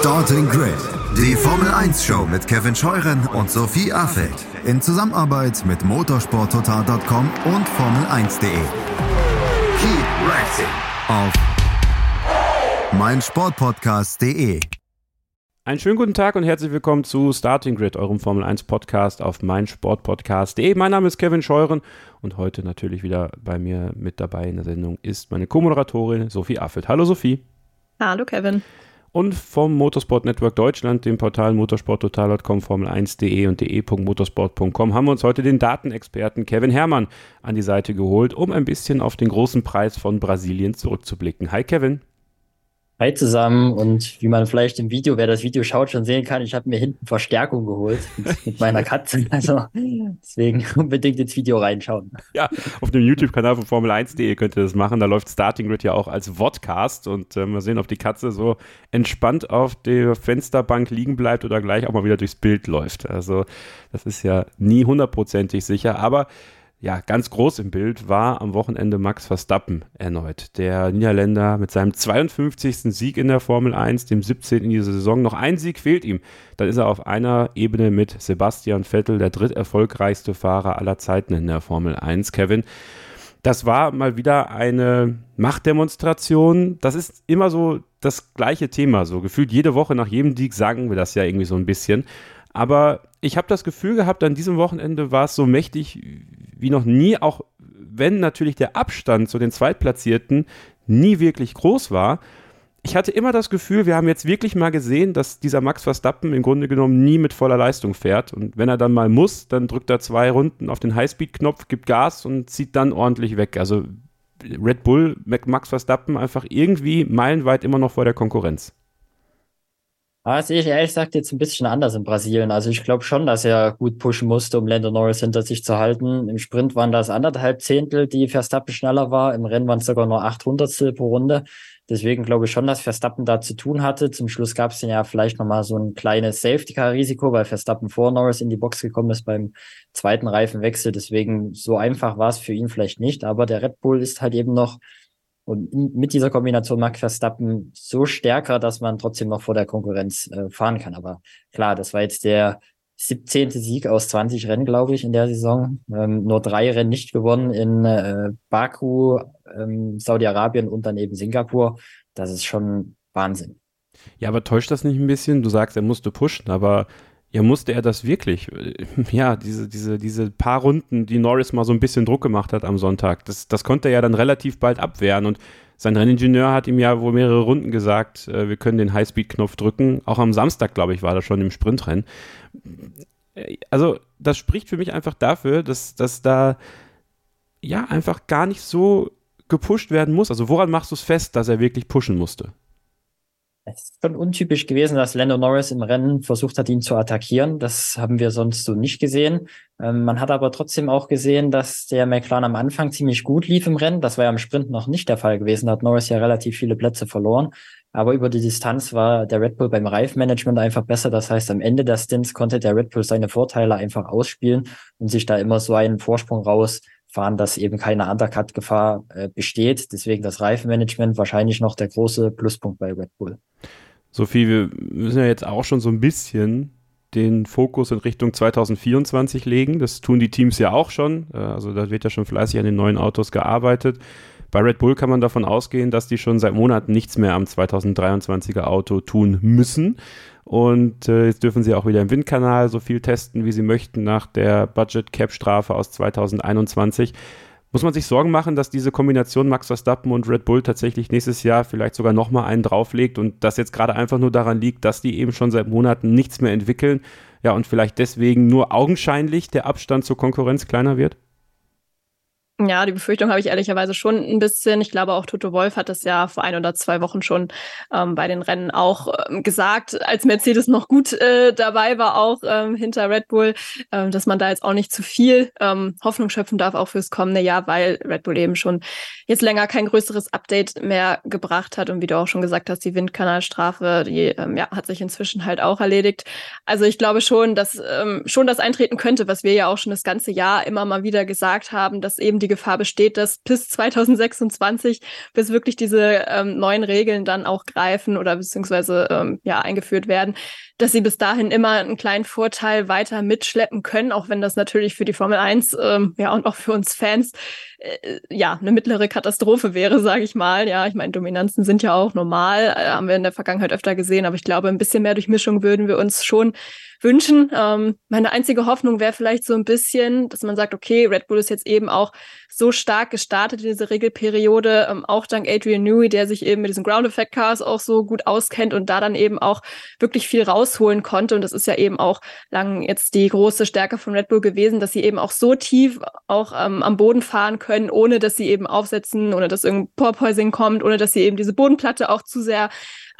Starting Grid, die Formel 1 Show mit Kevin Scheuren und Sophie Affeld in Zusammenarbeit mit motorsporttotal.com und Formel1.de. Keep racing auf meinsportpodcast.de. Einen schönen guten Tag und herzlich willkommen zu Starting Grid, eurem Formel 1 Podcast auf meinsportpodcast.de. Mein Name ist Kevin Scheuren und heute natürlich wieder bei mir mit dabei in der Sendung ist meine Co-Moderatorin Sophie Affelt. Hallo Sophie. Hallo Kevin. Und vom Motorsport Network Deutschland, dem Portal motorsporttotal.com, formel1.de und de.motorsport.com haben wir uns heute den Datenexperten Kevin Herrmann an die Seite geholt, um ein bisschen auf den großen Preis von Brasilien zurückzublicken. Hi Kevin. Hi zusammen und wie man vielleicht im Video, wer das Video schaut, schon sehen kann, ich habe mir hinten Verstärkung geholt mit, meiner Katze. Also deswegen unbedingt ins Video reinschauen. Ja, auf dem YouTube-Kanal von Formel1.de könnt ihr das machen. Da läuft Starting Grid ja auch als Vodcast und äh, wir sehen, ob die Katze so entspannt auf der Fensterbank liegen bleibt oder gleich auch mal wieder durchs Bild läuft. Also das ist ja nie hundertprozentig sicher, aber ja, ganz groß im Bild war am Wochenende Max Verstappen erneut. Der Niederländer mit seinem 52. Sieg in der Formel 1, dem 17. in dieser Saison. Noch ein Sieg fehlt ihm. Dann ist er auf einer Ebene mit Sebastian Vettel, der dritterfolgreichste Fahrer aller Zeiten in der Formel 1. Kevin, das war mal wieder eine Machtdemonstration. Das ist immer so das gleiche Thema. So gefühlt jede Woche nach jedem Sieg sagen wir das ja irgendwie so ein bisschen. Aber ich habe das Gefühl gehabt, an diesem Wochenende war es so mächtig wie noch nie, auch wenn natürlich der Abstand zu den Zweitplatzierten nie wirklich groß war. Ich hatte immer das Gefühl, wir haben jetzt wirklich mal gesehen, dass dieser Max Verstappen im Grunde genommen nie mit voller Leistung fährt. Und wenn er dann mal muss, dann drückt er zwei Runden auf den Highspeed-Knopf, gibt Gas und zieht dann ordentlich weg. Also Red Bull, Max Verstappen einfach irgendwie meilenweit immer noch vor der Konkurrenz. Ah, das sehe ich ehrlich gesagt jetzt ein bisschen anders in Brasilien. Also ich glaube schon, dass er gut pushen musste, um Lando Norris hinter sich zu halten. Im Sprint waren das anderthalb Zehntel, die Verstappen schneller war. Im Rennen waren es sogar nur acht Hundertstel pro Runde. Deswegen glaube ich schon, dass Verstappen da zu tun hatte. Zum Schluss gab es ja vielleicht nochmal so ein kleines Safety-Car-Risiko, weil Verstappen vor Norris in die Box gekommen ist beim zweiten Reifenwechsel. Deswegen so einfach war es für ihn vielleicht nicht. Aber der Red Bull ist halt eben noch und mit dieser Kombination Max Verstappen so stärker, dass man trotzdem noch vor der Konkurrenz äh, fahren kann. Aber klar, das war jetzt der 17. Sieg aus 20 Rennen, glaube ich, in der Saison. Ähm, nur drei Rennen nicht gewonnen in äh, Baku, ähm, Saudi-Arabien und dann eben Singapur. Das ist schon Wahnsinn. Ja, aber täuscht das nicht ein bisschen? Du sagst, er musste pushen, aber ja, musste er das wirklich? Ja, diese, diese, diese paar Runden, die Norris mal so ein bisschen Druck gemacht hat am Sonntag, das, das konnte er ja dann relativ bald abwehren und sein Renningenieur hat ihm ja wohl mehrere Runden gesagt, äh, wir können den Highspeed-Knopf drücken. Auch am Samstag, glaube ich, war das schon im Sprintrennen. Also, das spricht für mich einfach dafür, dass, dass da ja einfach gar nicht so gepusht werden muss. Also, woran machst du es fest, dass er wirklich pushen musste? Es ist schon untypisch gewesen, dass Lando Norris im Rennen versucht hat, ihn zu attackieren. Das haben wir sonst so nicht gesehen. Ähm, man hat aber trotzdem auch gesehen, dass der McLaren am Anfang ziemlich gut lief im Rennen. Das war ja im Sprint noch nicht der Fall gewesen. Da hat Norris ja relativ viele Plätze verloren. Aber über die Distanz war der Red Bull beim Reifmanagement einfach besser. Das heißt, am Ende der Stints konnte der Red Bull seine Vorteile einfach ausspielen und sich da immer so einen Vorsprung raus fahren, dass eben keine Undercut-Gefahr äh, besteht. Deswegen das Reifenmanagement wahrscheinlich noch der große Pluspunkt bei Red Bull. Sophie, wir müssen ja jetzt auch schon so ein bisschen den Fokus in Richtung 2024 legen. Das tun die Teams ja auch schon. Äh, also da wird ja schon fleißig an den neuen Autos gearbeitet. Bei Red Bull kann man davon ausgehen, dass die schon seit Monaten nichts mehr am 2023er Auto tun müssen. Und äh, jetzt dürfen sie auch wieder im Windkanal so viel testen, wie sie möchten nach der Budget Cap Strafe aus 2021. Muss man sich Sorgen machen, dass diese Kombination Max Verstappen und Red Bull tatsächlich nächstes Jahr vielleicht sogar nochmal einen drauflegt und das jetzt gerade einfach nur daran liegt, dass die eben schon seit Monaten nichts mehr entwickeln? Ja, und vielleicht deswegen nur augenscheinlich der Abstand zur Konkurrenz kleiner wird? Ja, die Befürchtung habe ich ehrlicherweise schon ein bisschen. Ich glaube, auch Toto Wolf hat das ja vor ein oder zwei Wochen schon ähm, bei den Rennen auch ähm, gesagt, als Mercedes noch gut äh, dabei war, auch ähm, hinter Red Bull, ähm, dass man da jetzt auch nicht zu viel ähm, Hoffnung schöpfen darf, auch fürs kommende Jahr, weil Red Bull eben schon jetzt länger kein größeres Update mehr gebracht hat. Und wie du auch schon gesagt hast, die Windkanalstrafe, die ähm, ja, hat sich inzwischen halt auch erledigt. Also ich glaube schon, dass ähm, schon das eintreten könnte, was wir ja auch schon das ganze Jahr immer mal wieder gesagt haben, dass eben die Gefahr besteht, dass bis 2026, bis wirklich diese ähm, neuen Regeln dann auch greifen oder beziehungsweise ähm, ja eingeführt werden, dass sie bis dahin immer einen kleinen Vorteil weiter mitschleppen können, auch wenn das natürlich für die Formel 1 ähm, ja und auch für uns Fans äh, ja eine mittlere Katastrophe wäre, sage ich mal. Ja, ich meine, Dominanzen sind ja auch normal, äh, haben wir in der Vergangenheit öfter gesehen, aber ich glaube, ein bisschen mehr Durchmischung würden wir uns schon wünschen. Ähm, meine einzige Hoffnung wäre vielleicht so ein bisschen, dass man sagt, okay, Red Bull ist jetzt eben auch so stark gestartet in diese Regelperiode, ähm, auch dank Adrian Newey, der sich eben mit diesen Ground Effect Cars auch so gut auskennt und da dann eben auch wirklich viel rausholen konnte. Und das ist ja eben auch lang jetzt die große Stärke von Red Bull gewesen, dass sie eben auch so tief auch ähm, am Boden fahren können, ohne dass sie eben aufsetzen, ohne dass irgendein Porpoising kommt, ohne dass sie eben diese Bodenplatte auch zu sehr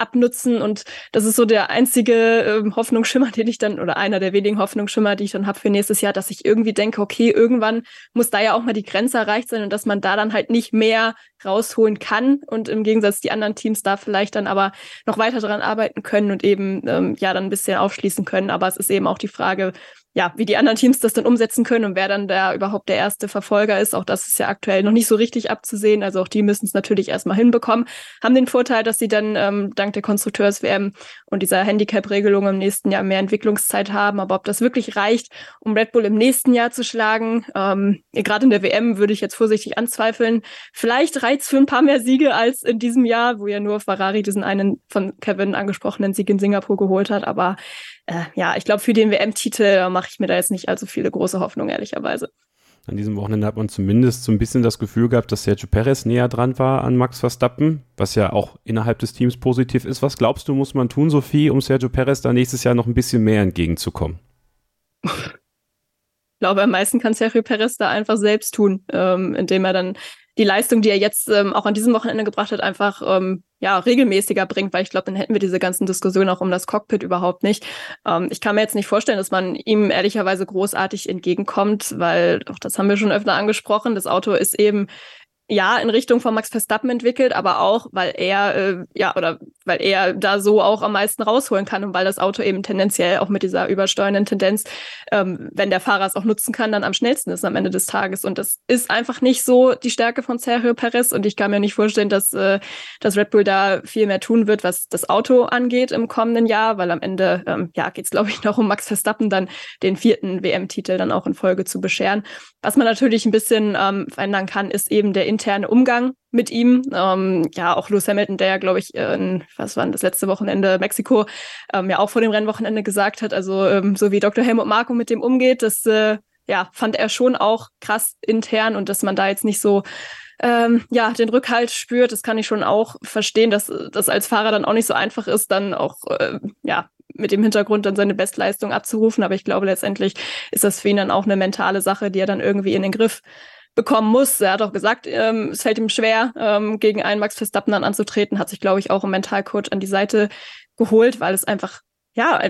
abnutzen. Und das ist so der einzige ähm, Hoffnungsschimmer, den ich dann, oder einer der wenigen Hoffnungsschimmer, die ich dann habe für nächstes Jahr, dass ich irgendwie denke, okay, irgendwann muss da ja auch mal die Grenze erreicht sein und dass man da dann halt nicht mehr rausholen kann und im Gegensatz die anderen Teams da vielleicht dann aber noch weiter dran arbeiten können und eben ähm, ja dann ein bisschen aufschließen können. Aber es ist eben auch die Frage, ja, wie die anderen Teams das dann umsetzen können und wer dann da überhaupt der erste Verfolger ist. Auch das ist ja aktuell noch nicht so richtig abzusehen. Also auch die müssen es natürlich erstmal hinbekommen. Haben den Vorteil, dass sie dann ähm, dank der Konstrukteurs-WM und dieser Handicap-Regelung im nächsten Jahr mehr Entwicklungszeit haben. Aber ob das wirklich reicht, um Red Bull im nächsten Jahr zu schlagen, ähm, gerade in der WM würde ich jetzt vorsichtig anzweifeln. Vielleicht reizt für ein paar mehr Siege als in diesem Jahr, wo ja nur Ferrari diesen einen von Kevin angesprochenen Sieg in Singapur geholt hat. Aber äh, ja, ich glaube, für den WM-Titel mache ich mir da jetzt nicht allzu viele große Hoffnungen, ehrlicherweise. An diesem Wochenende hat man zumindest so ein bisschen das Gefühl gehabt, dass Sergio Perez näher dran war an Max Verstappen, was ja auch innerhalb des Teams positiv ist. Was glaubst du, muss man tun, Sophie, um Sergio Perez da nächstes Jahr noch ein bisschen mehr entgegenzukommen? Ich glaube, am meisten kann Sergio Perez da einfach selbst tun, ähm, indem er dann die Leistung, die er jetzt ähm, auch an diesem Wochenende gebracht hat, einfach ähm, ja regelmäßiger bringt, weil ich glaube, dann hätten wir diese ganzen Diskussionen auch um das Cockpit überhaupt nicht. Ähm, ich kann mir jetzt nicht vorstellen, dass man ihm ehrlicherweise großartig entgegenkommt, weil auch das haben wir schon öfter angesprochen. Das Auto ist eben ja in Richtung von Max Verstappen entwickelt, aber auch, weil er äh, ja oder weil er da so auch am meisten rausholen kann und weil das Auto eben tendenziell auch mit dieser übersteuernden Tendenz, ähm, wenn der Fahrer es auch nutzen kann, dann am schnellsten ist am Ende des Tages. Und das ist einfach nicht so die Stärke von Sergio Perez. Und ich kann mir nicht vorstellen, dass, äh, dass Red Bull da viel mehr tun wird, was das Auto angeht im kommenden Jahr, weil am Ende ähm, ja geht es, glaube ich, noch um Max Verstappen dann den vierten WM-Titel dann auch in Folge zu bescheren. Was man natürlich ein bisschen ähm, verändern kann, ist eben der interne Umgang mit ihm. Ähm, ja, auch Lewis Hamilton, der ja, glaube ich, in, was war das letzte Wochenende Mexiko, ähm, ja auch vor dem Rennwochenende gesagt hat, also ähm, so wie Dr. Helmut Marko mit dem umgeht, das äh, ja, fand er schon auch krass intern und dass man da jetzt nicht so ähm, ja, den Rückhalt spürt, das kann ich schon auch verstehen, dass das als Fahrer dann auch nicht so einfach ist, dann auch äh, ja mit dem Hintergrund dann seine Bestleistung abzurufen. Aber ich glaube, letztendlich ist das für ihn dann auch eine mentale Sache, die er dann irgendwie in den Griff bekommen muss. Er hat auch gesagt, ähm, es fällt ihm schwer, ähm, gegen einen Max Verstappen dann anzutreten, hat sich, glaube ich, auch ein Mentalcoach an die Seite geholt, weil es einfach, ja,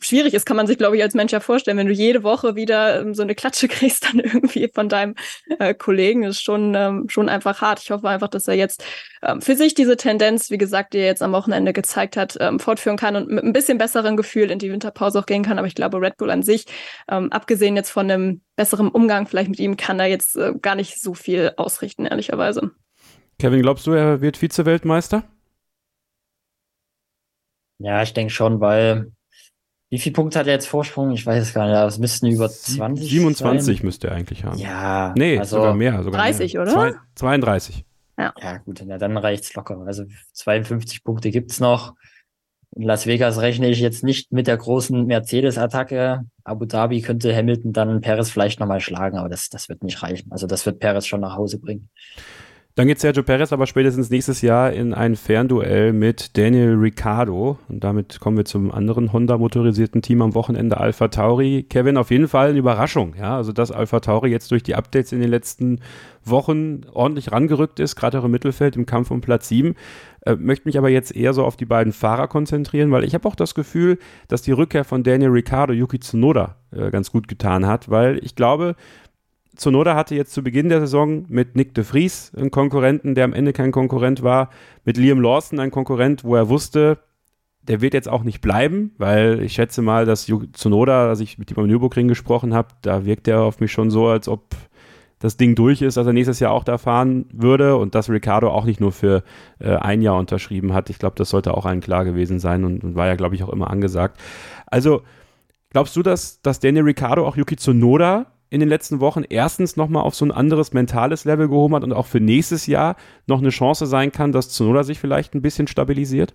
schwierig ist, kann man sich, glaube ich, als Mensch ja vorstellen, wenn du jede Woche wieder ähm, so eine Klatsche kriegst, dann irgendwie von deinem äh, Kollegen, ist schon, ähm, schon einfach hart. Ich hoffe einfach, dass er jetzt ähm, für sich diese Tendenz, wie gesagt, die er jetzt am Wochenende gezeigt hat, ähm, fortführen kann und mit ein bisschen besseren Gefühl in die Winterpause auch gehen kann. Aber ich glaube, Red Bull an sich, ähm, abgesehen jetzt von einem besseren Umgang vielleicht mit ihm, kann da jetzt äh, gar nicht so viel ausrichten, ehrlicherweise. Kevin, glaubst du, er wird Vize-Weltmeister? Ja, ich denke schon, weil wie viele Punkte hat er jetzt Vorsprung? Ich weiß es gar nicht, aber es müssten über 20 27 sein. müsste er eigentlich haben. Ja. Nee, also, sogar mehr. Sogar 30, mehr. oder? Zwei, 32. Ja. Ja, gut, na, dann reicht's locker. Also 52 Punkte gibt's noch. In Las Vegas rechne ich jetzt nicht mit der großen Mercedes-Attacke. Abu Dhabi könnte Hamilton dann Perez vielleicht nochmal schlagen, aber das, das wird nicht reichen. Also das wird Perez schon nach Hause bringen. Dann geht Sergio Perez aber spätestens nächstes Jahr in ein Fernduell mit Daniel Ricciardo. Und damit kommen wir zum anderen Honda-motorisierten Team am Wochenende, Alpha Tauri. Kevin, auf jeden Fall eine Überraschung. Ja, also dass Alpha Tauri jetzt durch die Updates in den letzten Wochen ordentlich rangerückt ist, gerade auch im Mittelfeld im Kampf um Platz 7. Äh, möchte mich aber jetzt eher so auf die beiden Fahrer konzentrieren, weil ich habe auch das Gefühl, dass die Rückkehr von Daniel Ricciardo Yuki Tsunoda äh, ganz gut getan hat, weil ich glaube, Zunoda hatte jetzt zu Beginn der Saison mit Nick de Vries einen Konkurrenten, der am Ende kein Konkurrent war, mit Liam Lawson einen Konkurrent, wo er wusste, der wird jetzt auch nicht bleiben, weil ich schätze mal, dass Zunoda, als ich mit ihm am Nürburgring gesprochen habe, da wirkt er auf mich schon so, als ob das Ding durch ist, dass er nächstes Jahr auch da fahren würde und dass Ricardo auch nicht nur für äh, ein Jahr unterschrieben hat. Ich glaube, das sollte auch allen klar gewesen sein und, und war ja, glaube ich, auch immer angesagt. Also, glaubst du, dass, dass Daniel Ricardo auch Yuki Tsunoda in den letzten Wochen erstens nochmal auf so ein anderes mentales Level gehoben hat und auch für nächstes Jahr noch eine Chance sein kann, dass Tsunoda sich vielleicht ein bisschen stabilisiert?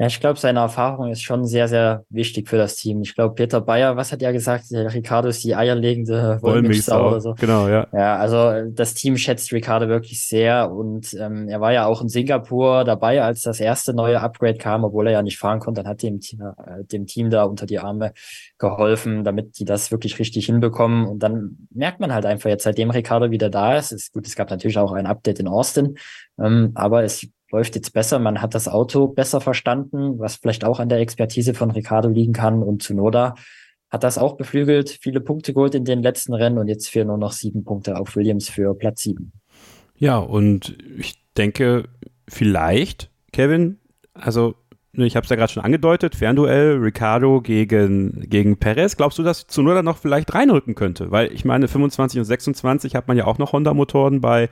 Ja, ich glaube, seine Erfahrung ist schon sehr, sehr wichtig für das Team. Ich glaube, Peter Bayer, was hat er gesagt? Ricardo ist die eierlegende Wollmilchsau oder so. Genau, ja. Ja, also das Team schätzt Ricardo wirklich sehr und ähm, er war ja auch in Singapur dabei, als das erste neue Upgrade kam, obwohl er ja nicht fahren konnte. Dann hat dem, äh, dem Team da unter die Arme geholfen, damit die das wirklich richtig hinbekommen. Und dann merkt man halt einfach jetzt, seitdem Ricardo wieder da ist, ist gut, es gab natürlich auch ein Update in Austin, ähm, aber es läuft jetzt besser. Man hat das Auto besser verstanden, was vielleicht auch an der Expertise von Ricardo liegen kann. Und Zunoda hat das auch beflügelt, viele Punkte geholt in den letzten Rennen und jetzt fehlen nur noch sieben Punkte auf Williams für Platz sieben. Ja, und ich denke, vielleicht, Kevin, also ich habe es ja gerade schon angedeutet, Fernduell, Ricardo gegen, gegen Perez. Glaubst du, dass Zunoda noch vielleicht reinrücken könnte? Weil ich meine, 25 und 26 hat man ja auch noch Honda-Motoren bei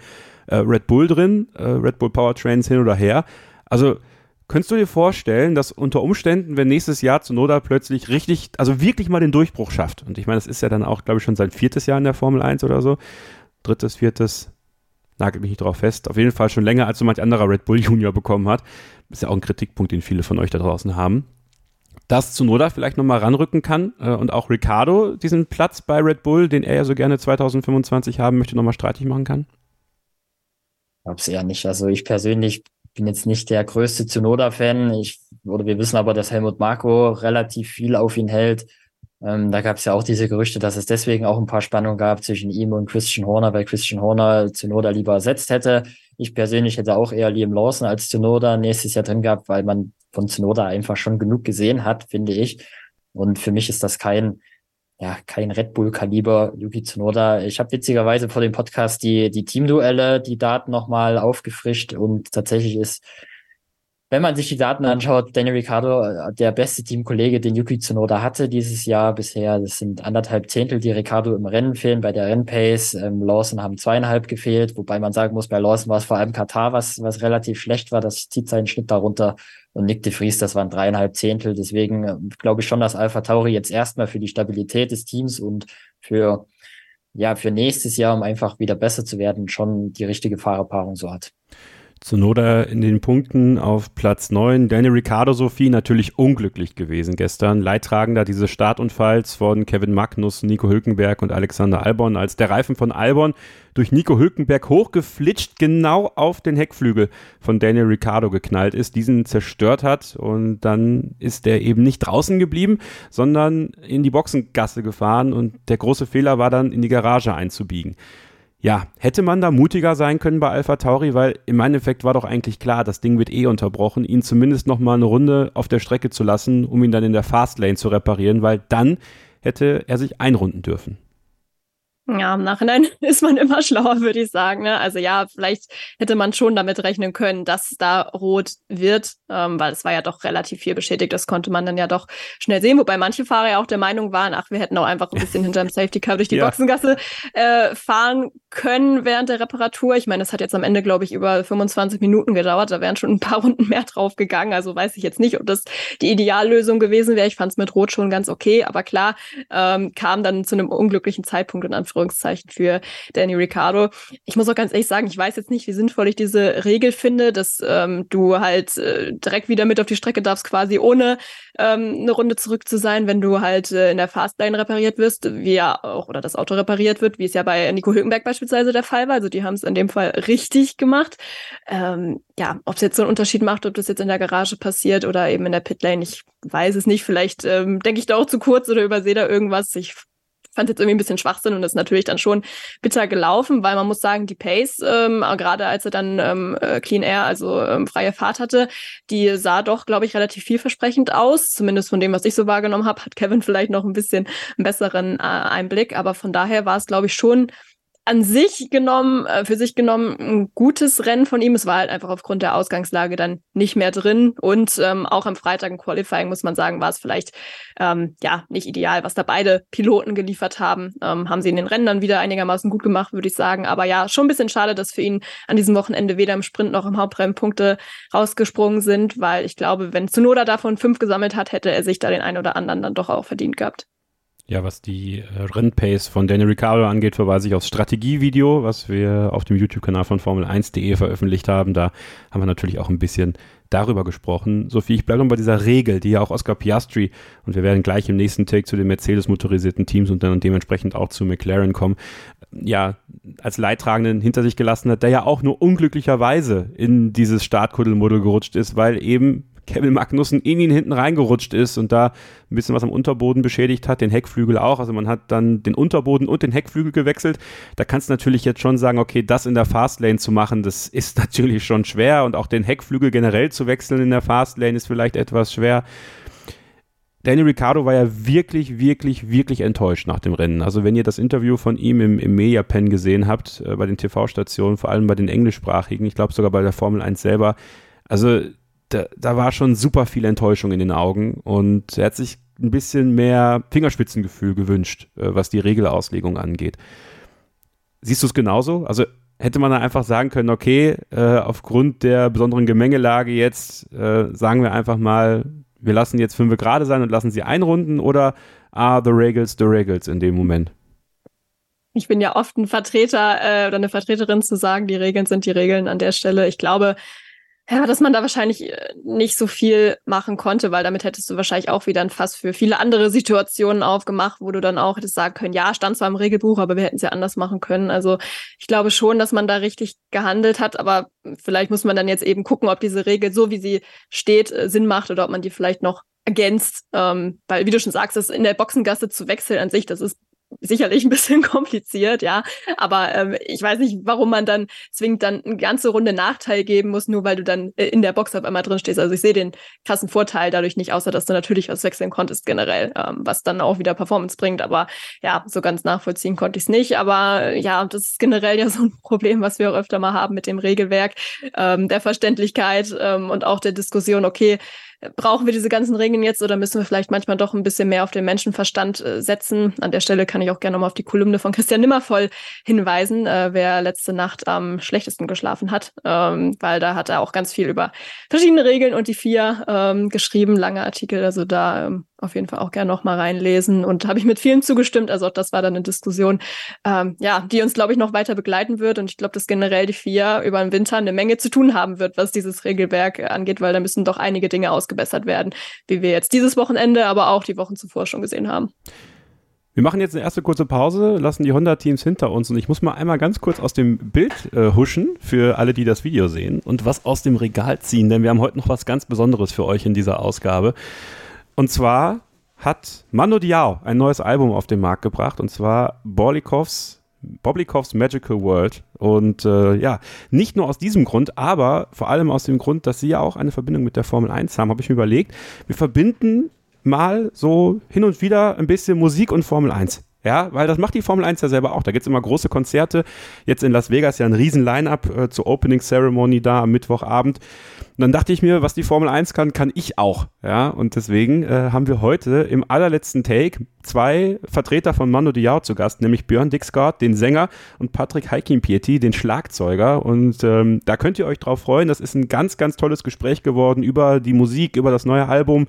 äh, Red Bull drin, äh, Red Bull Powertrains hin oder her. Also könntest du dir vorstellen, dass unter Umständen, wenn nächstes Jahr Zunoda plötzlich richtig, also wirklich mal den Durchbruch schafft, und ich meine, das ist ja dann auch, glaube ich, schon sein viertes Jahr in der Formel 1 oder so, drittes, viertes, nagelt mich nicht drauf fest, auf jeden Fall schon länger als so manch anderer Red Bull Junior bekommen hat. Ist ja auch ein Kritikpunkt, den viele von euch da draußen haben. Dass Zunoda vielleicht nochmal ranrücken kann äh, und auch Ricardo diesen Platz bei Red Bull, den er ja so gerne 2025 haben möchte, nochmal streitig machen kann? Glaube es eher nicht. Also ich persönlich bin jetzt nicht der größte Zunoda-Fan. Ich, oder wir wissen aber, dass Helmut Marko relativ viel auf ihn hält. Ähm, da gab es ja auch diese Gerüchte, dass es deswegen auch ein paar Spannungen gab zwischen ihm und Christian Horner, weil Christian Horner Zunoda lieber ersetzt hätte. Ich persönlich hätte auch eher Liam Lawson als Zunoda nächstes Jahr drin gehabt, weil man von Zunoda einfach schon genug gesehen hat, finde ich. Und für mich ist das kein ja, kein Red Bull-Kaliber, Yuki Tsunoda. Ich habe witzigerweise vor dem Podcast die, die Teamduelle, die Daten nochmal aufgefrischt und tatsächlich ist, wenn man sich die Daten anschaut, Daniel Ricciardo äh, der beste Teamkollege, den Yuki Tsunoda hatte dieses Jahr bisher. Das sind anderthalb Zehntel, die Ricciardo im Rennen fehlen bei der Rennpace. Ähm, Lawson haben zweieinhalb gefehlt, wobei man sagen muss, bei Lawson war es vor allem Katar, was, was relativ schlecht war. Das zieht seinen Schnitt darunter. Und Nick de Vries, das waren dreieinhalb Zehntel. Deswegen äh, glaube ich schon, dass Alpha Tauri jetzt erstmal für die Stabilität des Teams und für, ja, für nächstes Jahr, um einfach wieder besser zu werden, schon die richtige Fahrerpaarung so hat. Zunoda in den Punkten auf Platz 9. Daniel Ricciardo Sophie natürlich unglücklich gewesen gestern. Leidtragender dieses Startunfalls von Kevin Magnus, Nico Hülkenberg und Alexander Albon, als der Reifen von Albon durch Nico Hülkenberg hochgeflitscht genau auf den Heckflügel von Daniel Ricciardo geknallt ist, diesen zerstört hat und dann ist der eben nicht draußen geblieben, sondern in die Boxengasse gefahren und der große Fehler war dann in die Garage einzubiegen ja, hätte man da mutiger sein können bei Alpha Tauri, weil im Endeffekt war doch eigentlich klar, das Ding wird eh unterbrochen, ihn zumindest noch mal eine Runde auf der Strecke zu lassen, um ihn dann in der Fastlane zu reparieren, weil dann hätte er sich einrunden dürfen. Ja, im Nachhinein ist man immer schlauer, würde ich sagen. Ne? Also ja, vielleicht hätte man schon damit rechnen können, dass da rot wird, ähm, weil es war ja doch relativ viel beschädigt. Das konnte man dann ja doch schnell sehen. Wobei manche Fahrer ja auch der Meinung waren, ach, wir hätten auch einfach ein bisschen hinterm Safety Car durch die ja. Boxengasse äh, fahren können während der Reparatur. Ich meine, das hat jetzt am Ende, glaube ich, über 25 Minuten gedauert. Da wären schon ein paar Runden mehr drauf gegangen. Also weiß ich jetzt nicht, ob das die Ideallösung gewesen wäre. Ich fand es mit Rot schon ganz okay. Aber klar, ähm, kam dann zu einem unglücklichen Zeitpunkt in Anführungszeichen Anführungszeichen für Danny Ricciardo. Ich muss auch ganz ehrlich sagen, ich weiß jetzt nicht, wie sinnvoll ich diese Regel finde, dass ähm, du halt äh, direkt wieder mit auf die Strecke darfst, quasi ohne ähm, eine Runde zurück zu sein, wenn du halt äh, in der Fastlane repariert wirst, wie ja auch, oder das Auto repariert wird, wie es ja bei Nico Hülkenberg beispielsweise der Fall war. Also die haben es in dem Fall richtig gemacht. Ähm, ja, ob es jetzt so einen Unterschied macht, ob das jetzt in der Garage passiert oder eben in der Pitlane, ich weiß es nicht. Vielleicht ähm, denke ich da auch zu kurz oder übersehe da irgendwas. Ich fand jetzt irgendwie ein bisschen Schwachsinn und ist natürlich dann schon bitter gelaufen, weil man muss sagen, die Pace, ähm, gerade als er dann ähm, äh, Clean Air, also ähm, freie Fahrt hatte, die sah doch, glaube ich, relativ vielversprechend aus. Zumindest von dem, was ich so wahrgenommen habe, hat Kevin vielleicht noch ein bisschen einen besseren äh, Einblick. Aber von daher war es, glaube ich, schon an sich genommen, äh, für sich genommen, ein gutes Rennen von ihm. Es war halt einfach aufgrund der Ausgangslage dann nicht mehr drin. Und ähm, auch am Freitag im Qualifying, muss man sagen, war es vielleicht ähm, ja nicht ideal, was da beide Piloten geliefert haben. Ähm, haben sie in den Rennen dann wieder einigermaßen gut gemacht, würde ich sagen. Aber ja, schon ein bisschen schade, dass für ihn an diesem Wochenende weder im Sprint noch im Hauptrennen Punkte rausgesprungen sind, weil ich glaube, wenn Tsunoda davon fünf gesammelt hat, hätte er sich da den einen oder anderen dann doch auch verdient gehabt. Ja, was die äh, Rennpace von Daniel Ricciardo angeht, verweise ich aufs Strategievideo, was wir auf dem YouTube-Kanal von Formel1.de veröffentlicht haben. Da haben wir natürlich auch ein bisschen darüber gesprochen. Sophie, ich bleibe noch bei dieser Regel, die ja auch Oscar Piastri und wir werden gleich im nächsten Take zu den Mercedes-motorisierten Teams und dann dementsprechend auch zu McLaren kommen, ja, als Leidtragenden hinter sich gelassen hat, der ja auch nur unglücklicherweise in dieses Startkuddelmuddel gerutscht ist, weil eben Kevin Magnussen in ihn hinten reingerutscht ist und da ein bisschen was am Unterboden beschädigt hat, den Heckflügel auch. Also man hat dann den Unterboden und den Heckflügel gewechselt. Da kannst du natürlich jetzt schon sagen, okay, das in der Fastlane zu machen, das ist natürlich schon schwer und auch den Heckflügel generell zu wechseln in der Fastlane ist vielleicht etwas schwer. Daniel Ricciardo war ja wirklich, wirklich, wirklich enttäuscht nach dem Rennen. Also wenn ihr das Interview von ihm im, im Media Pen gesehen habt, äh, bei den TV-Stationen, vor allem bei den englischsprachigen, ich glaube sogar bei der Formel 1 selber, also da, da war schon super viel Enttäuschung in den Augen und er hat sich ein bisschen mehr Fingerspitzengefühl gewünscht, äh, was die Regelauslegung angeht. Siehst du es genauso? Also hätte man da einfach sagen können, okay, äh, aufgrund der besonderen Gemengelage jetzt äh, sagen wir einfach mal, wir lassen jetzt fünf gerade sein und lassen sie einrunden oder are the regals the regals in dem Moment? Ich bin ja oft ein Vertreter äh, oder eine Vertreterin zu sagen, die Regeln sind die Regeln an der Stelle. Ich glaube, ja, dass man da wahrscheinlich äh, nicht so viel machen konnte, weil damit hättest du wahrscheinlich auch wieder ein Fass für viele andere Situationen aufgemacht, wo du dann auch hättest sagen können, ja, stand zwar im Regelbuch, aber wir hätten es ja anders machen können. Also ich glaube schon, dass man da richtig gehandelt hat, aber vielleicht muss man dann jetzt eben gucken, ob diese Regel so, wie sie steht, äh, Sinn macht oder ob man die vielleicht noch ergänzt, ähm, weil wie du schon sagst, das in der Boxengasse zu wechseln an sich, das ist sicherlich ein bisschen kompliziert, ja. Aber ähm, ich weiß nicht, warum man dann zwingend dann eine ganze Runde Nachteil geben muss, nur weil du dann äh, in der Box auf einmal drin stehst. Also ich sehe den krassen Vorteil dadurch nicht, außer dass du natürlich was wechseln konntest generell, ähm, was dann auch wieder Performance bringt. Aber ja, so ganz nachvollziehen konnte ich es nicht. Aber ja, das ist generell ja so ein Problem, was wir auch öfter mal haben mit dem Regelwerk, ähm, der Verständlichkeit ähm, und auch der Diskussion, okay, brauchen wir diese ganzen Regeln jetzt oder müssen wir vielleicht manchmal doch ein bisschen mehr auf den Menschenverstand äh, setzen? An der Stelle kann ich auch gerne nochmal auf die Kolumne von Christian Nimmervoll hinweisen, äh, wer letzte Nacht am schlechtesten geschlafen hat, ähm, weil da hat er auch ganz viel über verschiedene Regeln und die vier ähm, geschrieben, lange Artikel. Also da ähm, auf jeden Fall auch gerne noch mal reinlesen und habe ich mit vielen zugestimmt. Also auch das war dann eine Diskussion, ähm, ja, die uns glaube ich noch weiter begleiten wird und ich glaube, dass generell die vier über den Winter eine Menge zu tun haben wird, was dieses Regelwerk angeht, weil da müssen doch einige Dinge ausgebessert werden, wie wir jetzt dieses Wochenende, aber auch die Wochen zuvor schon gesehen haben. Wir machen jetzt eine erste kurze Pause, lassen die Honda-Teams hinter uns und ich muss mal einmal ganz kurz aus dem Bild äh, huschen für alle, die das Video sehen und was aus dem Regal ziehen, denn wir haben heute noch was ganz Besonderes für euch in dieser Ausgabe. Und zwar hat Mando Diao ein neues Album auf den Markt gebracht und zwar Borlikovs Boblikovs Magical World. Und äh, ja, nicht nur aus diesem Grund, aber vor allem aus dem Grund, dass sie ja auch eine Verbindung mit der Formel 1 haben, habe ich mir überlegt, wir verbinden mal so hin und wieder ein bisschen Musik und Formel 1. Ja, weil das macht die Formel 1 ja selber auch. Da gibt es immer große Konzerte. Jetzt in Las Vegas ja ein riesen Line-Up äh, zur Opening Ceremony da am Mittwochabend. Und dann dachte ich mir, was die Formel 1 kann, kann ich auch. Ja, und deswegen äh, haben wir heute im allerletzten Take zwei Vertreter von Mando Diao zu Gast, nämlich Björn Dixgard, den Sänger, und Patrick Heikinpieti, den Schlagzeuger. Und ähm, da könnt ihr euch drauf freuen. Das ist ein ganz, ganz tolles Gespräch geworden über die Musik, über das neue Album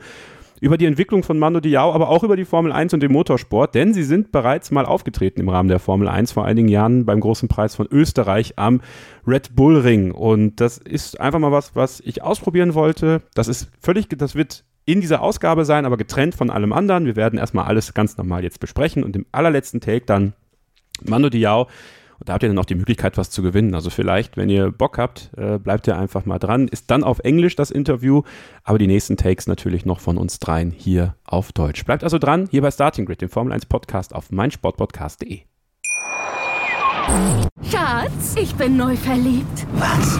über die Entwicklung von Mando Diao, aber auch über die Formel 1 und den Motorsport, denn sie sind bereits mal aufgetreten im Rahmen der Formel 1 vor einigen Jahren beim großen Preis von Österreich am Red Bull Ring. Und das ist einfach mal was, was ich ausprobieren wollte. Das ist völlig, das wird in dieser Ausgabe sein, aber getrennt von allem anderen. Wir werden erstmal alles ganz normal jetzt besprechen und im allerletzten Take dann Mando Diao und da habt ihr dann auch die Möglichkeit, was zu gewinnen. Also vielleicht, wenn ihr Bock habt, äh, bleibt ihr einfach mal dran. Ist dann auf Englisch das Interview, aber die nächsten Takes natürlich noch von uns dreien hier auf Deutsch. Bleibt also dran, hier bei Starting Grid, dem Formel 1 Podcast auf meinsportpodcast.de. Schatz, ich bin neu verliebt. Was?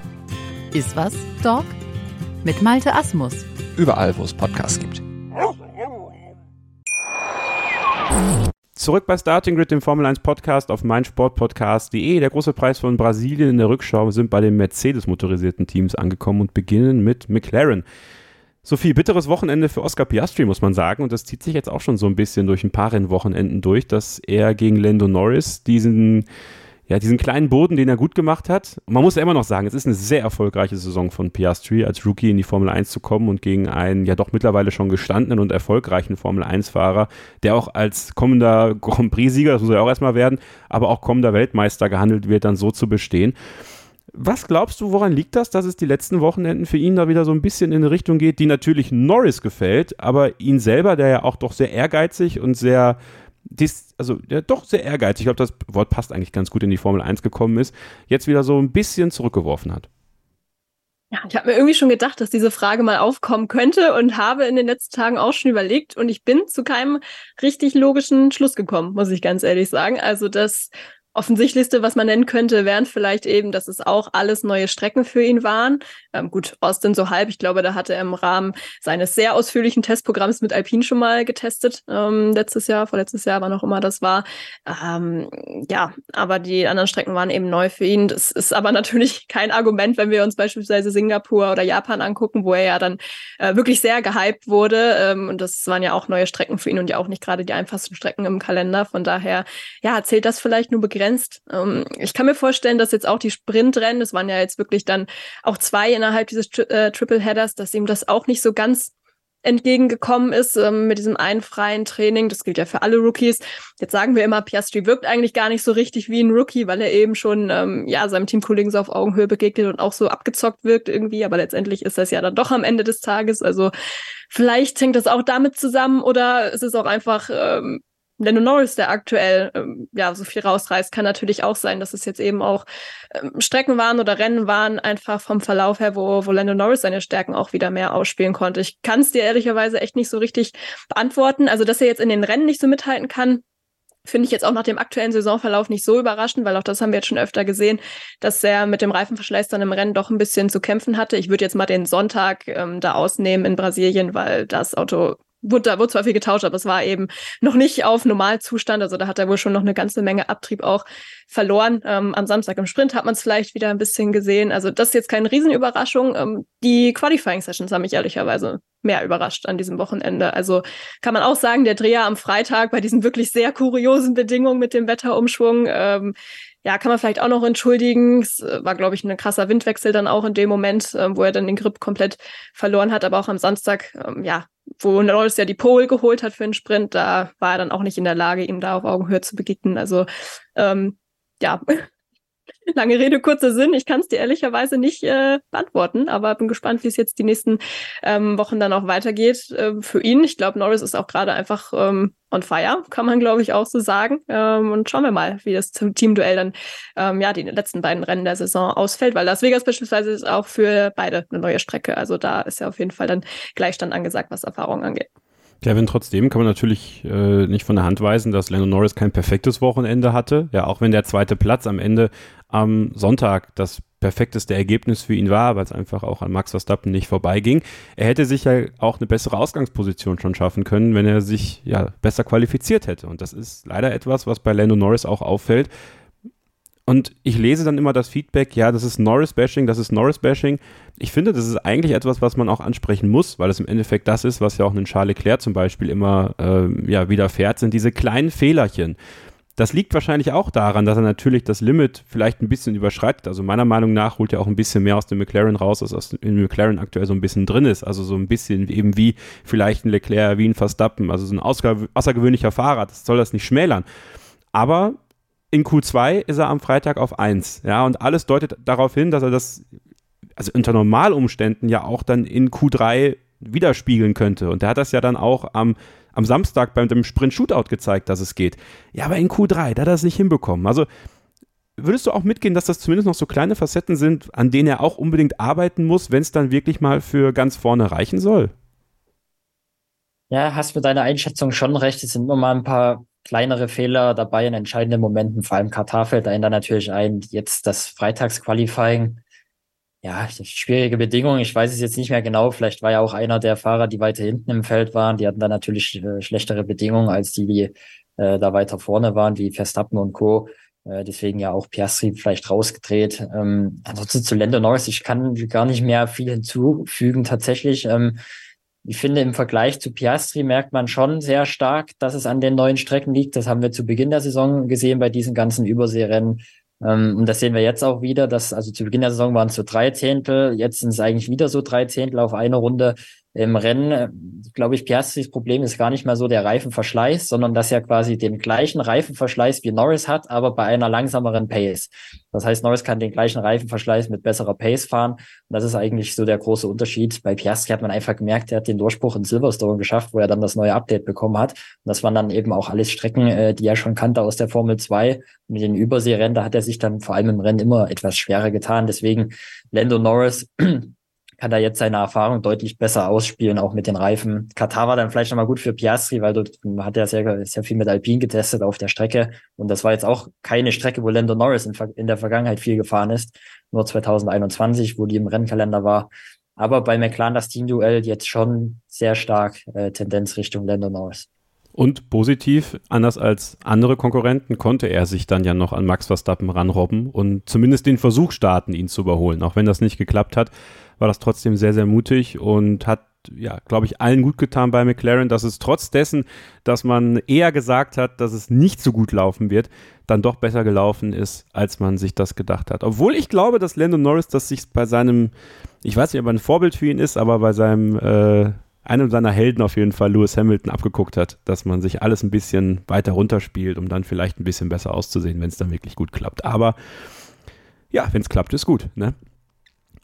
Iswas Dog mit Malte Asmus. Überall, wo es Podcasts gibt. Zurück bei Starting Grid, dem Formel 1 Podcast auf meinsportpodcast.de. Der große Preis von Brasilien in der Rückschau Wir sind bei den Mercedes motorisierten Teams angekommen und beginnen mit McLaren. Sophie, bitteres Wochenende für Oscar Piastri, muss man sagen. Und das zieht sich jetzt auch schon so ein bisschen durch ein paar Rennwochenenden durch, dass er gegen Lando Norris diesen ja, diesen kleinen Boden, den er gut gemacht hat. Man muss ja immer noch sagen, es ist eine sehr erfolgreiche Saison von Piastri, als Rookie in die Formel 1 zu kommen und gegen einen ja doch mittlerweile schon gestandenen und erfolgreichen Formel 1-Fahrer, der auch als kommender Grand Prix-Sieger, das muss er auch erstmal werden, aber auch kommender Weltmeister gehandelt wird, dann so zu bestehen. Was glaubst du, woran liegt das, dass es die letzten Wochenenden für ihn da wieder so ein bisschen in eine Richtung geht, die natürlich Norris gefällt, aber ihn selber, der ja auch doch sehr ehrgeizig und sehr dis, also ja, doch sehr ehrgeizig, ich glaube, das Wort passt eigentlich ganz gut in die Formel 1 gekommen ist, jetzt wieder so ein bisschen zurückgeworfen hat. Ja, ich habe mir irgendwie schon gedacht, dass diese Frage mal aufkommen könnte und habe in den letzten Tagen auch schon überlegt und ich bin zu keinem richtig logischen Schluss gekommen, muss ich ganz ehrlich sagen. Also, dass offensichtlichste, was man nennen könnte, wären vielleicht eben, dass es auch alles neue Strecken für ihn waren. Ähm, gut, Austin so halb. Ich glaube, da hatte er im Rahmen seines sehr ausführlichen Testprogramms mit Alpine schon mal getestet. Ähm, letztes Jahr, vorletztes Jahr, wann auch immer das war. Ähm, ja, aber die anderen Strecken waren eben neu für ihn. Das ist aber natürlich kein Argument, wenn wir uns beispielsweise Singapur oder Japan angucken, wo er ja dann äh, wirklich sehr gehypt wurde. Ähm, und das waren ja auch neue Strecken für ihn und ja auch nicht gerade die einfachsten Strecken im Kalender. Von daher, ja, zählt das vielleicht nur begrenzt. Ähm, ich kann mir vorstellen, dass jetzt auch die Sprintrennen, das waren ja jetzt wirklich dann auch zwei innerhalb dieses Tri äh, Triple Headers, dass ihm das auch nicht so ganz entgegengekommen ist ähm, mit diesem einen freien Training. Das gilt ja für alle Rookies. Jetzt sagen wir immer, Piastri wirkt eigentlich gar nicht so richtig wie ein Rookie, weil er eben schon ähm, ja seinem Teamkollegen so auf Augenhöhe begegnet und auch so abgezockt wirkt irgendwie. Aber letztendlich ist das ja dann doch am Ende des Tages. Also vielleicht hängt das auch damit zusammen oder es ist auch einfach ähm, Lando Norris, der aktuell ähm, ja so viel rausreißt, kann natürlich auch sein, dass es jetzt eben auch ähm, Strecken waren oder Rennen waren, einfach vom Verlauf her, wo, wo Lando Norris seine Stärken auch wieder mehr ausspielen konnte. Ich kann es dir ehrlicherweise echt nicht so richtig beantworten. Also, dass er jetzt in den Rennen nicht so mithalten kann, finde ich jetzt auch nach dem aktuellen Saisonverlauf nicht so überraschend, weil auch das haben wir jetzt schon öfter gesehen, dass er mit dem Reifenverschleiß dann im Rennen doch ein bisschen zu kämpfen hatte. Ich würde jetzt mal den Sonntag ähm, da ausnehmen in Brasilien, weil das Auto wurde, da wurde zwar viel getauscht, aber es war eben noch nicht auf Normalzustand. Also da hat er wohl schon noch eine ganze Menge Abtrieb auch verloren. Ähm, am Samstag im Sprint hat man es vielleicht wieder ein bisschen gesehen. Also das ist jetzt keine Riesenüberraschung. Ähm, die Qualifying Sessions haben mich ehrlicherweise mehr überrascht an diesem Wochenende. Also kann man auch sagen, der Dreher am Freitag bei diesen wirklich sehr kuriosen Bedingungen mit dem Wetterumschwung, ähm, ja, kann man vielleicht auch noch entschuldigen. Es äh, war, glaube ich, ein krasser Windwechsel dann auch in dem Moment, ähm, wo er dann den Grip komplett verloren hat. Aber auch am Samstag, ähm, ja, wo Norris ja die Pole geholt hat für den Sprint, da war er dann auch nicht in der Lage, ihm da auf Augenhöhe zu begegnen. Also ähm, ja, Lange Rede, kurzer Sinn. Ich kann es dir ehrlicherweise nicht äh, beantworten, aber bin gespannt, wie es jetzt die nächsten ähm, Wochen dann auch weitergeht äh, für ihn. Ich glaube, Norris ist auch gerade einfach ähm, on fire, kann man glaube ich auch so sagen. Ähm, und schauen wir mal, wie das Teamduell dann ähm, ja die letzten beiden Rennen der Saison ausfällt, weil Las Vegas beispielsweise ist auch für beide eine neue Strecke. Also da ist ja auf jeden Fall dann Gleichstand angesagt, was Erfahrung angeht. Kevin, trotzdem kann man natürlich äh, nicht von der Hand weisen, dass Lando Norris kein perfektes Wochenende hatte. Ja, auch wenn der zweite Platz am Ende am Sonntag das perfekteste Ergebnis für ihn war, weil es einfach auch an Max Verstappen nicht vorbeiging. Er hätte sich ja auch eine bessere Ausgangsposition schon schaffen können, wenn er sich ja besser qualifiziert hätte. Und das ist leider etwas, was bei Lando Norris auch auffällt. Und ich lese dann immer das Feedback, ja, das ist Norris-Bashing, das ist Norris-Bashing. Ich finde, das ist eigentlich etwas, was man auch ansprechen muss, weil es im Endeffekt das ist, was ja auch einen Charles Leclerc zum Beispiel immer äh, ja, widerfährt, sind diese kleinen Fehlerchen. Das liegt wahrscheinlich auch daran, dass er natürlich das Limit vielleicht ein bisschen überschreitet. Also meiner Meinung nach holt er auch ein bisschen mehr aus dem McLaren raus, als aus dem McLaren aktuell so ein bisschen drin ist. Also so ein bisschen eben wie vielleicht ein Leclerc, wie ein Verstappen. Also so ein außergewöhnlicher Fahrer. Das soll das nicht schmälern. Aber in Q2 ist er am Freitag auf 1. Ja, und alles deutet darauf hin, dass er das, also unter Normalumständen ja auch dann in Q3 widerspiegeln könnte. Und der hat das ja dann auch am, am Samstag beim dem Sprint-Shootout gezeigt, dass es geht. Ja, aber in Q3, da hat er es nicht hinbekommen. Also würdest du auch mitgehen, dass das zumindest noch so kleine Facetten sind, an denen er auch unbedingt arbeiten muss, wenn es dann wirklich mal für ganz vorne reichen soll? Ja, hast mit deiner Einschätzung schon recht. Es sind nur mal ein paar kleinere Fehler dabei in entscheidenden Momenten. Vor allem Katar fällt dann natürlich ein. Jetzt das Freitagsqualifying. Ja, schwierige Bedingungen. Ich weiß es jetzt nicht mehr genau. Vielleicht war ja auch einer der Fahrer, die weiter hinten im Feld waren. Die hatten dann natürlich äh, schlechtere Bedingungen als die, die äh, da weiter vorne waren, wie Verstappen und Co. Äh, deswegen ja auch Piastri vielleicht rausgedreht. Ähm, ansonsten zu Lando Norris, ich kann gar nicht mehr viel hinzufügen tatsächlich. Ähm, ich finde, im Vergleich zu Piastri merkt man schon sehr stark, dass es an den neuen Strecken liegt. Das haben wir zu Beginn der Saison gesehen bei diesen ganzen Überseerennen. Ähm, und das sehen wir jetzt auch wieder, dass, also zu Beginn der Saison waren es so drei Zehntel, jetzt sind es eigentlich wieder so drei Zehntel auf eine Runde. Im Rennen, glaube ich, Piastris Problem ist gar nicht mehr so der Reifenverschleiß, sondern dass er quasi den gleichen Reifenverschleiß wie Norris hat, aber bei einer langsameren Pace. Das heißt, Norris kann den gleichen Reifenverschleiß mit besserer Pace fahren. Und das ist eigentlich so der große Unterschied. Bei Piastri hat man einfach gemerkt, er hat den Durchbruch in Silverstone geschafft, wo er dann das neue Update bekommen hat. Und das waren dann eben auch alles Strecken, äh, die er schon kannte aus der Formel 2. Und mit den Überseerennen, da hat er sich dann vor allem im Rennen immer etwas schwerer getan. Deswegen Lando Norris kann er jetzt seine Erfahrung deutlich besser ausspielen, auch mit den Reifen. Katar war dann vielleicht nochmal gut für Piastri, weil dort hat er sehr, sehr viel mit Alpine getestet auf der Strecke. Und das war jetzt auch keine Strecke, wo Lando Norris in, in der Vergangenheit viel gefahren ist. Nur 2021, wo die im Rennkalender war. Aber bei McLaren das Teamduell jetzt schon sehr stark äh, Tendenz Richtung Lando Norris. Und positiv, anders als andere Konkurrenten, konnte er sich dann ja noch an Max Verstappen ranrobben und zumindest den Versuch starten, ihn zu überholen. Auch wenn das nicht geklappt hat, war das trotzdem sehr, sehr mutig und hat, ja, glaube ich, allen gut getan bei McLaren, dass es trotz dessen, dass man eher gesagt hat, dass es nicht so gut laufen wird, dann doch besser gelaufen ist, als man sich das gedacht hat. Obwohl ich glaube, dass Lando Norris das sich bei seinem, ich weiß nicht, ob er ein Vorbild für ihn ist, aber bei seinem äh, einem seiner Helden auf jeden Fall, Lewis Hamilton, abgeguckt hat, dass man sich alles ein bisschen weiter runterspielt, um dann vielleicht ein bisschen besser auszusehen, wenn es dann wirklich gut klappt. Aber ja, wenn es klappt, ist gut. Ne?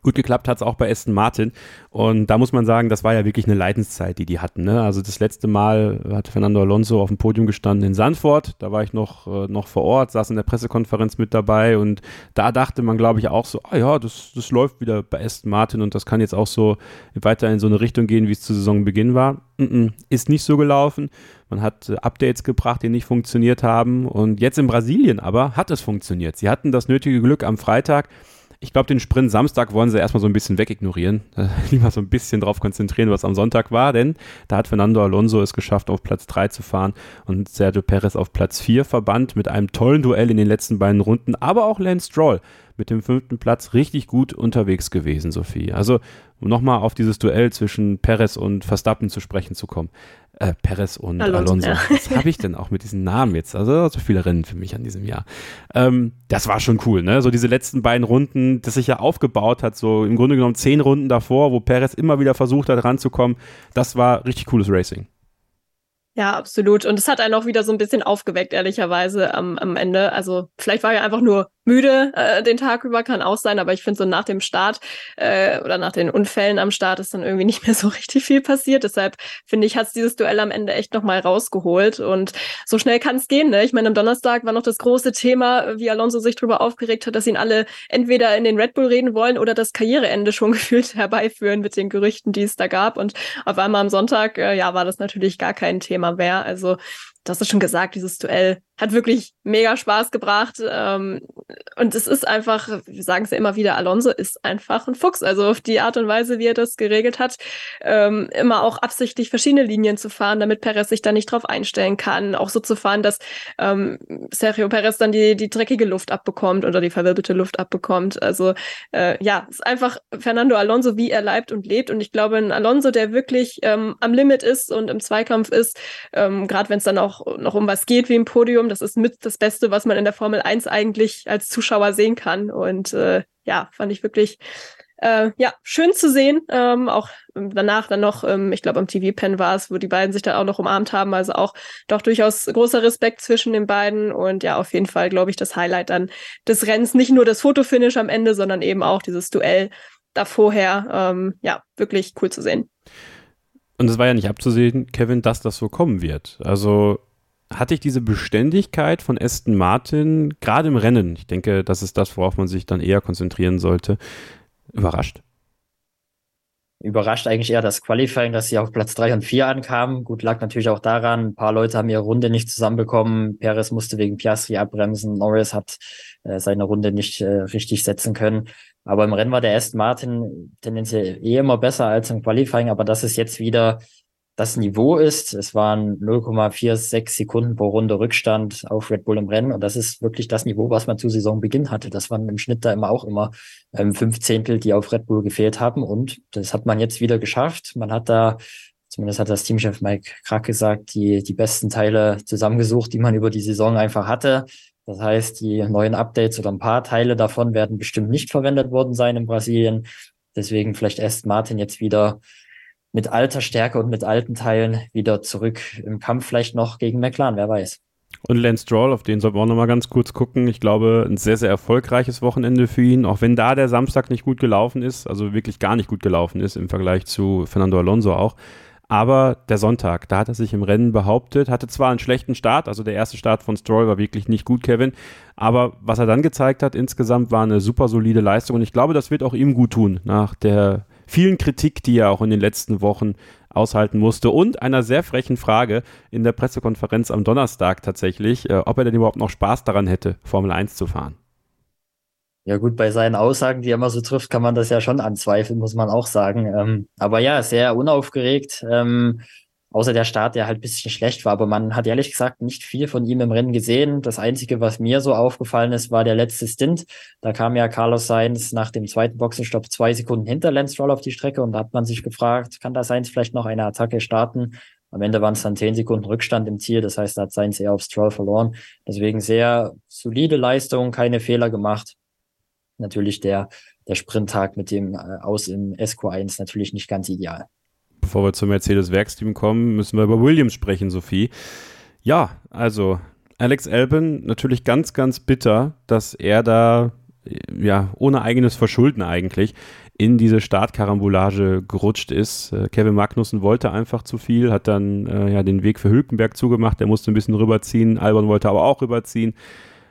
Gut geklappt hat es auch bei Aston Martin. Und da muss man sagen, das war ja wirklich eine Leidenszeit, die die hatten. Ne? Also das letzte Mal hat Fernando Alonso auf dem Podium gestanden in Sandford. Da war ich noch, äh, noch vor Ort, saß in der Pressekonferenz mit dabei. Und da dachte man, glaube ich, auch so, ah ja, das, das läuft wieder bei Aston Martin und das kann jetzt auch so weiter in so eine Richtung gehen, wie es zu Saisonbeginn war. Mm -mm, ist nicht so gelaufen. Man hat äh, Updates gebracht, die nicht funktioniert haben. Und jetzt in Brasilien aber hat es funktioniert. Sie hatten das nötige Glück am Freitag ich glaube, den Sprint Samstag wollen sie erstmal so ein bisschen wegignorieren. Lieber so ein bisschen drauf konzentrieren, was am Sonntag war, denn da hat Fernando Alonso es geschafft, auf Platz 3 zu fahren und Sergio Perez auf Platz 4 verbannt mit einem tollen Duell in den letzten beiden Runden, aber auch Lance Stroll mit dem fünften Platz richtig gut unterwegs gewesen, Sophie. Also, um nochmal auf dieses Duell zwischen Perez und Verstappen zu sprechen zu kommen. Äh, Perez und Alonso. Alonso. Ja. Was habe ich denn auch mit diesen Namen jetzt? Also so viele Rennen für mich an diesem Jahr. Ähm, das war schon cool, ne? So diese letzten beiden Runden, das sich ja aufgebaut hat, so im Grunde genommen zehn Runden davor, wo Perez immer wieder versucht hat, ranzukommen. Das war richtig cooles Racing. Ja, absolut. Und es hat einen auch wieder so ein bisschen aufgeweckt, ehrlicherweise am, am Ende. Also vielleicht war er einfach nur müde äh, den Tag über, kann auch sein, aber ich finde so nach dem Start äh, oder nach den Unfällen am Start ist dann irgendwie nicht mehr so richtig viel passiert. Deshalb finde ich, hat dieses Duell am Ende echt nochmal rausgeholt. Und so schnell kann es gehen. Ne? Ich meine, am Donnerstag war noch das große Thema, wie Alonso sich darüber aufgeregt hat, dass ihn alle entweder in den Red Bull reden wollen oder das Karriereende schon gefühlt herbeiführen mit den Gerüchten, die es da gab. Und auf einmal am Sonntag, äh, ja, war das natürlich gar kein Thema wäre. Also, hast es schon gesagt, dieses Duell hat wirklich mega Spaß gebracht. Ähm, und es ist einfach, wir sagen es ja immer wieder, Alonso ist einfach ein Fuchs. Also auf die Art und Weise, wie er das geregelt hat, ähm, immer auch absichtlich verschiedene Linien zu fahren, damit Perez sich da nicht drauf einstellen kann. Auch so zu fahren, dass ähm, Sergio Perez dann die, die dreckige Luft abbekommt oder die verwirbelte Luft abbekommt. Also äh, ja, es ist einfach Fernando Alonso, wie er leibt und lebt. Und ich glaube, ein Alonso, der wirklich ähm, am Limit ist und im Zweikampf ist, ähm, gerade wenn es dann auch noch um was geht wie im Podium, Podium. Das ist mit das Beste, was man in der Formel 1 eigentlich als Zuschauer sehen kann. Und äh, ja, fand ich wirklich äh, ja, schön zu sehen. Ähm, auch danach dann noch, ähm, ich glaube, am TV-Pen war es, wo die beiden sich dann auch noch umarmt haben. Also auch doch durchaus großer Respekt zwischen den beiden. Und ja, auf jeden Fall, glaube ich, das Highlight dann des Rennens. Nicht nur das Fotofinish am Ende, sondern eben auch dieses Duell davorher. Ähm, ja, wirklich cool zu sehen. Und es war ja nicht abzusehen, Kevin, dass das so kommen wird. Also hatte ich diese Beständigkeit von Aston Martin, gerade im Rennen, ich denke, das ist das, worauf man sich dann eher konzentrieren sollte, überrascht. Überrascht eigentlich eher das Qualifying, dass sie auf Platz drei und vier ankamen. Gut, lag natürlich auch daran, ein paar Leute haben ihre Runde nicht zusammenbekommen. Perez musste wegen Piastri abbremsen. Norris hat äh, seine Runde nicht äh, richtig setzen können. Aber im Rennen war der Aston Martin tendenziell eh immer besser als im Qualifying. Aber das ist jetzt wieder das Niveau ist. Es waren 0,46 Sekunden pro Runde Rückstand auf Red Bull im Rennen. Und das ist wirklich das Niveau, was man zu Saisonbeginn hatte. Das waren im Schnitt da immer auch immer ähm, fünf Zehntel, die auf Red Bull gefehlt haben. Und das hat man jetzt wieder geschafft. Man hat da, zumindest hat das Teamchef Mike Krack gesagt, die, die besten Teile zusammengesucht, die man über die Saison einfach hatte. Das heißt, die neuen Updates oder ein paar Teile davon werden bestimmt nicht verwendet worden sein in Brasilien. Deswegen vielleicht erst Martin jetzt wieder mit alter Stärke und mit alten Teilen wieder zurück im Kampf vielleicht noch gegen McLaren, wer weiß. Und Lance Stroll, auf den sollten wir auch nochmal ganz kurz gucken. Ich glaube, ein sehr, sehr erfolgreiches Wochenende für ihn, auch wenn da der Samstag nicht gut gelaufen ist, also wirklich gar nicht gut gelaufen ist im Vergleich zu Fernando Alonso auch. Aber der Sonntag, da hat er sich im Rennen behauptet, hatte zwar einen schlechten Start, also der erste Start von Stroll war wirklich nicht gut, Kevin, aber was er dann gezeigt hat insgesamt war eine super solide Leistung und ich glaube, das wird auch ihm gut tun nach der vielen Kritik, die er auch in den letzten Wochen aushalten musste und einer sehr frechen Frage in der Pressekonferenz am Donnerstag tatsächlich, äh, ob er denn überhaupt noch Spaß daran hätte, Formel 1 zu fahren. Ja gut, bei seinen Aussagen, die er immer so trifft, kann man das ja schon anzweifeln, muss man auch sagen. Ähm, aber ja, sehr unaufgeregt. Ähm, Außer der Start, der halt ein bisschen schlecht war. Aber man hat ehrlich gesagt nicht viel von ihm im Rennen gesehen. Das Einzige, was mir so aufgefallen ist, war der letzte Stint. Da kam ja Carlos Sainz nach dem zweiten Boxenstopp zwei Sekunden hinter Lance Stroll auf die Strecke und da hat man sich gefragt, kann da Sainz vielleicht noch eine Attacke starten? Am Ende waren es dann zehn Sekunden Rückstand im Ziel. Das heißt, da hat Sainz eher auf Stroll verloren. Deswegen sehr solide Leistung, keine Fehler gemacht. Natürlich der, der Sprinttag mit dem äh, Aus im SQ1 natürlich nicht ganz ideal bevor wir zum Mercedes-Werksteam kommen, müssen wir über Williams sprechen, Sophie. Ja, also Alex Albin natürlich ganz, ganz bitter, dass er da ja ohne eigenes Verschulden eigentlich in diese Startkarambolage gerutscht ist. Äh, Kevin Magnussen wollte einfach zu viel, hat dann äh, ja den Weg für Hülkenberg zugemacht, der musste ein bisschen rüberziehen, Albon wollte aber auch rüberziehen.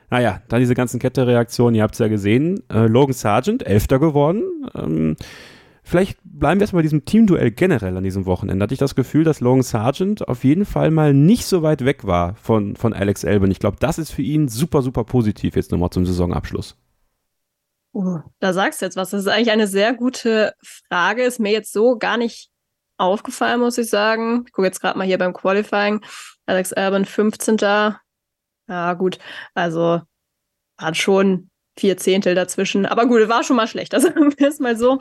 Naja, dann diese ganzen Kettereaktionen, ihr habt es ja gesehen. Äh, Logan Sargent, Elfter geworden. Ähm, Vielleicht bleiben wir erstmal bei diesem Teamduell generell an diesem Wochenende. Hatte ich das Gefühl, dass Logan Sargent auf jeden Fall mal nicht so weit weg war von, von Alex Albin. Ich glaube, das ist für ihn super, super positiv jetzt nochmal zum Saisonabschluss. Uh, da sagst du jetzt was. Das ist eigentlich eine sehr gute Frage. Ist mir jetzt so gar nicht aufgefallen, muss ich sagen. Ich gucke jetzt gerade mal hier beim Qualifying. Alex Albin 15. Ja, gut. Also hat schon vier Zehntel dazwischen. Aber gut, war schon mal schlecht. Also sagen wir es mal so.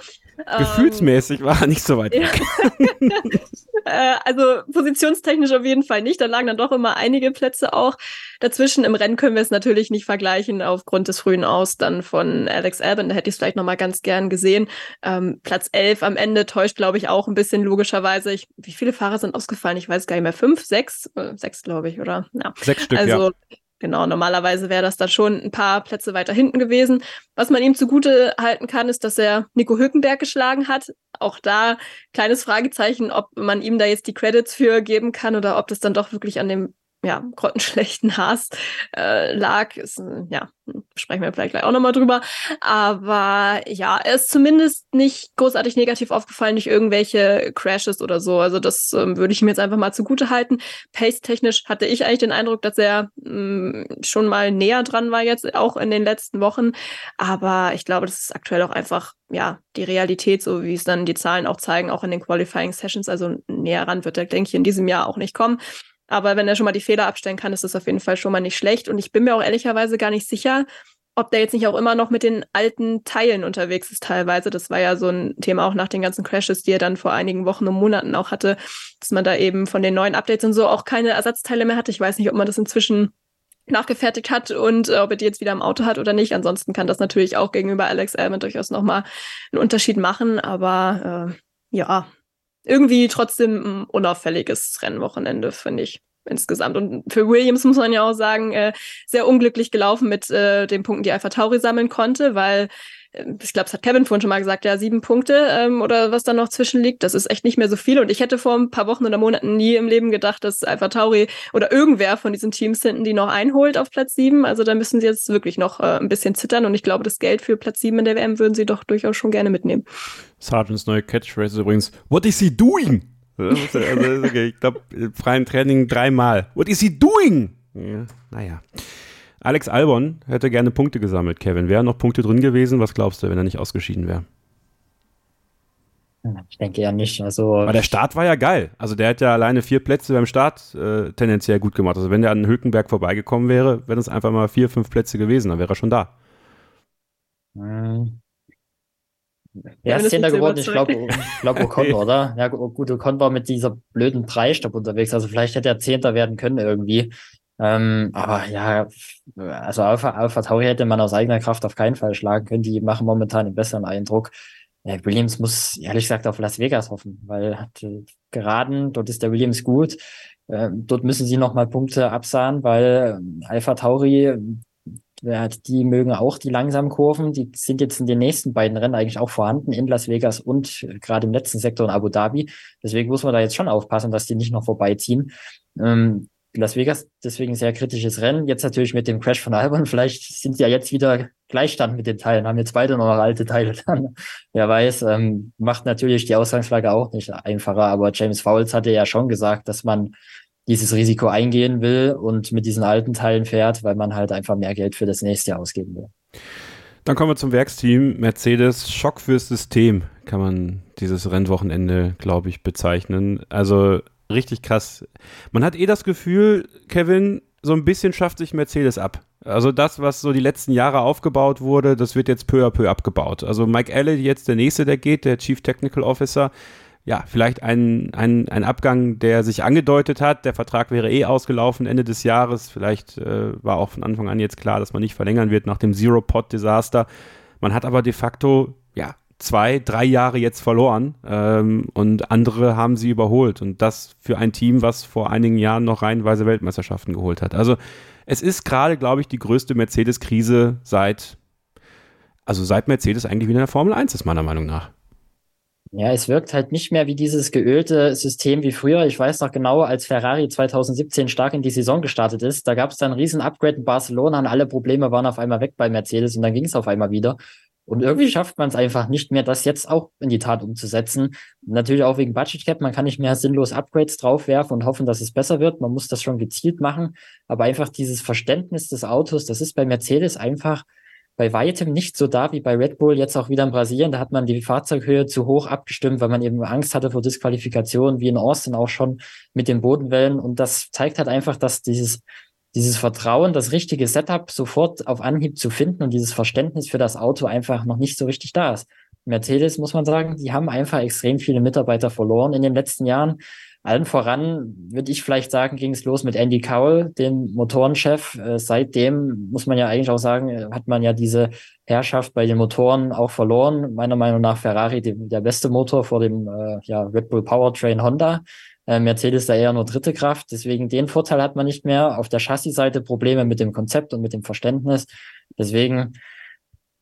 Gefühlsmäßig ähm, war er nicht so weit weg. äh, also positionstechnisch auf jeden Fall nicht. Da lagen dann doch immer einige Plätze auch dazwischen. Im Rennen können wir es natürlich nicht vergleichen aufgrund des frühen Aus dann von Alex Albin. Da hätte ich es vielleicht noch mal ganz gern gesehen. Ähm, Platz 11 am Ende täuscht, glaube ich, auch ein bisschen logischerweise. Ich, wie viele Fahrer sind ausgefallen? Ich weiß gar nicht mehr. Fünf, sechs? Äh, sechs, glaube ich, oder? Ja. Sechs Stück, also, ja Genau, normalerweise wäre das dann schon ein paar Plätze weiter hinten gewesen. Was man ihm zugute halten kann, ist, dass er Nico Hülkenberg geschlagen hat. Auch da kleines Fragezeichen, ob man ihm da jetzt die Credits für geben kann oder ob das dann doch wirklich an dem ja, grottenschlechten Haas äh, lag. Ist, ja, sprechen wir vielleicht gleich auch nochmal drüber. Aber ja, er ist zumindest nicht großartig negativ aufgefallen, nicht irgendwelche Crashes oder so. Also das ähm, würde ich ihm jetzt einfach mal zugute halten. Pace-technisch hatte ich eigentlich den Eindruck, dass er mh, mm, schon mal näher dran war jetzt, auch in den letzten Wochen. Aber ich glaube, das ist aktuell auch einfach ja, die Realität, so wie es dann die Zahlen auch zeigen, auch in den Qualifying Sessions. Also näher ran wird er, denke ich, in diesem Jahr auch nicht kommen. Aber wenn er schon mal die Fehler abstellen kann, ist das auf jeden Fall schon mal nicht schlecht. Und ich bin mir auch ehrlicherweise gar nicht sicher, ob der jetzt nicht auch immer noch mit den alten Teilen unterwegs ist teilweise. Das war ja so ein Thema auch nach den ganzen Crashes, die er dann vor einigen Wochen und Monaten auch hatte, dass man da eben von den neuen Updates und so auch keine Ersatzteile mehr hatte. Ich weiß nicht, ob man das inzwischen nachgefertigt hat und äh, ob er die jetzt wieder im Auto hat oder nicht. Ansonsten kann das natürlich auch gegenüber Alex Almond durchaus nochmal einen Unterschied machen. Aber äh, ja, irgendwie trotzdem ein unauffälliges Rennwochenende, finde ich insgesamt. Und für Williams muss man ja auch sagen, äh, sehr unglücklich gelaufen mit äh, den Punkten, die Alpha Tauri sammeln konnte, weil ich glaube, es hat Kevin vorhin schon mal gesagt, ja, sieben Punkte ähm, oder was da noch zwischen liegt, das ist echt nicht mehr so viel. Und ich hätte vor ein paar Wochen oder Monaten nie im Leben gedacht, dass Alpha Tauri oder irgendwer von diesen Teams hinten die noch einholt auf Platz sieben. Also da müssen sie jetzt wirklich noch äh, ein bisschen zittern. Und ich glaube, das Geld für Platz sieben in der WM würden sie doch durchaus schon gerne mitnehmen. Sargents neue Catchphrase ist übrigens, what is he doing? Also, ich glaube, freien Training dreimal. What is he doing? Ja, naja. Alex Albon hätte gerne Punkte gesammelt, Kevin. Wären noch Punkte drin gewesen? Was glaubst du, wenn er nicht ausgeschieden wäre? Ich denke ja nicht. Also Aber der Start war ja geil. Also der hat ja alleine vier Plätze beim Start äh, tendenziell gut gemacht. Also wenn der an Hülkenberg vorbeigekommen wäre, wären es einfach mal vier, fünf Plätze gewesen, dann wäre er schon da. Hm. Er ist Zehnter geworden, ich glaube, ich glaub Ocon, oder? Ja, gut, Ocon war mit dieser blöden Dreistopp unterwegs, also vielleicht hätte er Zehnter werden können irgendwie. Ähm, aber ja, also Alpha, Alpha Tauri hätte man aus eigener Kraft auf keinen Fall schlagen können. Die machen momentan einen besseren Eindruck. Ja, Williams muss ehrlich gesagt auf Las Vegas hoffen, weil hat äh, geraden, dort ist der Williams gut. Äh, dort müssen sie nochmal Punkte absahen, weil äh, Alpha Tauri, ja, die mögen auch die langsamen Kurven. Die sind jetzt in den nächsten beiden Rennen eigentlich auch vorhanden, in Las Vegas und äh, gerade im letzten Sektor in Abu Dhabi. Deswegen muss man da jetzt schon aufpassen, dass die nicht noch vorbeiziehen. Ähm, Las Vegas deswegen sehr kritisches Rennen. Jetzt natürlich mit dem Crash von Albon. Vielleicht sind ja jetzt wieder Gleichstand mit den Teilen, haben jetzt beide noch alte Teile dann. Wer weiß, ähm, macht natürlich die Ausgangslage auch nicht einfacher. Aber James Fowles hatte ja schon gesagt, dass man dieses Risiko eingehen will und mit diesen alten Teilen fährt, weil man halt einfach mehr Geld für das nächste Jahr ausgeben will. Dann kommen wir zum Werksteam. Mercedes, Schock fürs System, kann man dieses Rennwochenende, glaube ich, bezeichnen. Also richtig krass. Man hat eh das Gefühl, Kevin, so ein bisschen schafft sich Mercedes ab. Also das, was so die letzten Jahre aufgebaut wurde, das wird jetzt peu à peu abgebaut. Also Mike Alley, jetzt der nächste, der geht, der Chief Technical Officer, ja, vielleicht ein, ein, ein Abgang, der sich angedeutet hat. Der Vertrag wäre eh ausgelaufen Ende des Jahres. Vielleicht äh, war auch von Anfang an jetzt klar, dass man nicht verlängern wird nach dem Zero-Pot-Desaster. Man hat aber de facto, ja, zwei, drei Jahre jetzt verloren ähm, und andere haben sie überholt. Und das für ein Team, was vor einigen Jahren noch reihenweise Weltmeisterschaften geholt hat. Also es ist gerade, glaube ich, die größte Mercedes-Krise seit, also seit Mercedes eigentlich wieder in der Formel 1 ist, meiner Meinung nach. Ja, es wirkt halt nicht mehr wie dieses geölte System wie früher. Ich weiß noch genau, als Ferrari 2017 stark in die Saison gestartet ist, da gab es dann ein riesen Upgrade in Barcelona und alle Probleme waren auf einmal weg bei Mercedes und dann ging es auf einmal wieder. Und irgendwie schafft man es einfach nicht mehr, das jetzt auch in die Tat umzusetzen. Natürlich auch wegen Budget Cap. Man kann nicht mehr sinnlos Upgrades draufwerfen und hoffen, dass es besser wird. Man muss das schon gezielt machen. Aber einfach dieses Verständnis des Autos, das ist bei Mercedes einfach bei weitem nicht so da wie bei Red Bull jetzt auch wieder in Brasilien. Da hat man die Fahrzeughöhe zu hoch abgestimmt, weil man eben Angst hatte vor Disqualifikation, wie in Austin auch schon mit den Bodenwellen. Und das zeigt halt einfach, dass dieses dieses Vertrauen, das richtige Setup sofort auf Anhieb zu finden und dieses Verständnis für das Auto einfach noch nicht so richtig da ist. Mercedes, muss man sagen, die haben einfach extrem viele Mitarbeiter verloren in den letzten Jahren. Allen voran würde ich vielleicht sagen, ging es los mit Andy Cowell, dem Motorenchef. Äh, seitdem muss man ja eigentlich auch sagen, hat man ja diese Herrschaft bei den Motoren auch verloren. Meiner Meinung nach Ferrari der beste Motor vor dem äh, ja, Red Bull Powertrain Honda. Äh, Mercedes da eher nur dritte Kraft. Deswegen den Vorteil hat man nicht mehr. Auf der Chassis-Seite Probleme mit dem Konzept und mit dem Verständnis. Deswegen,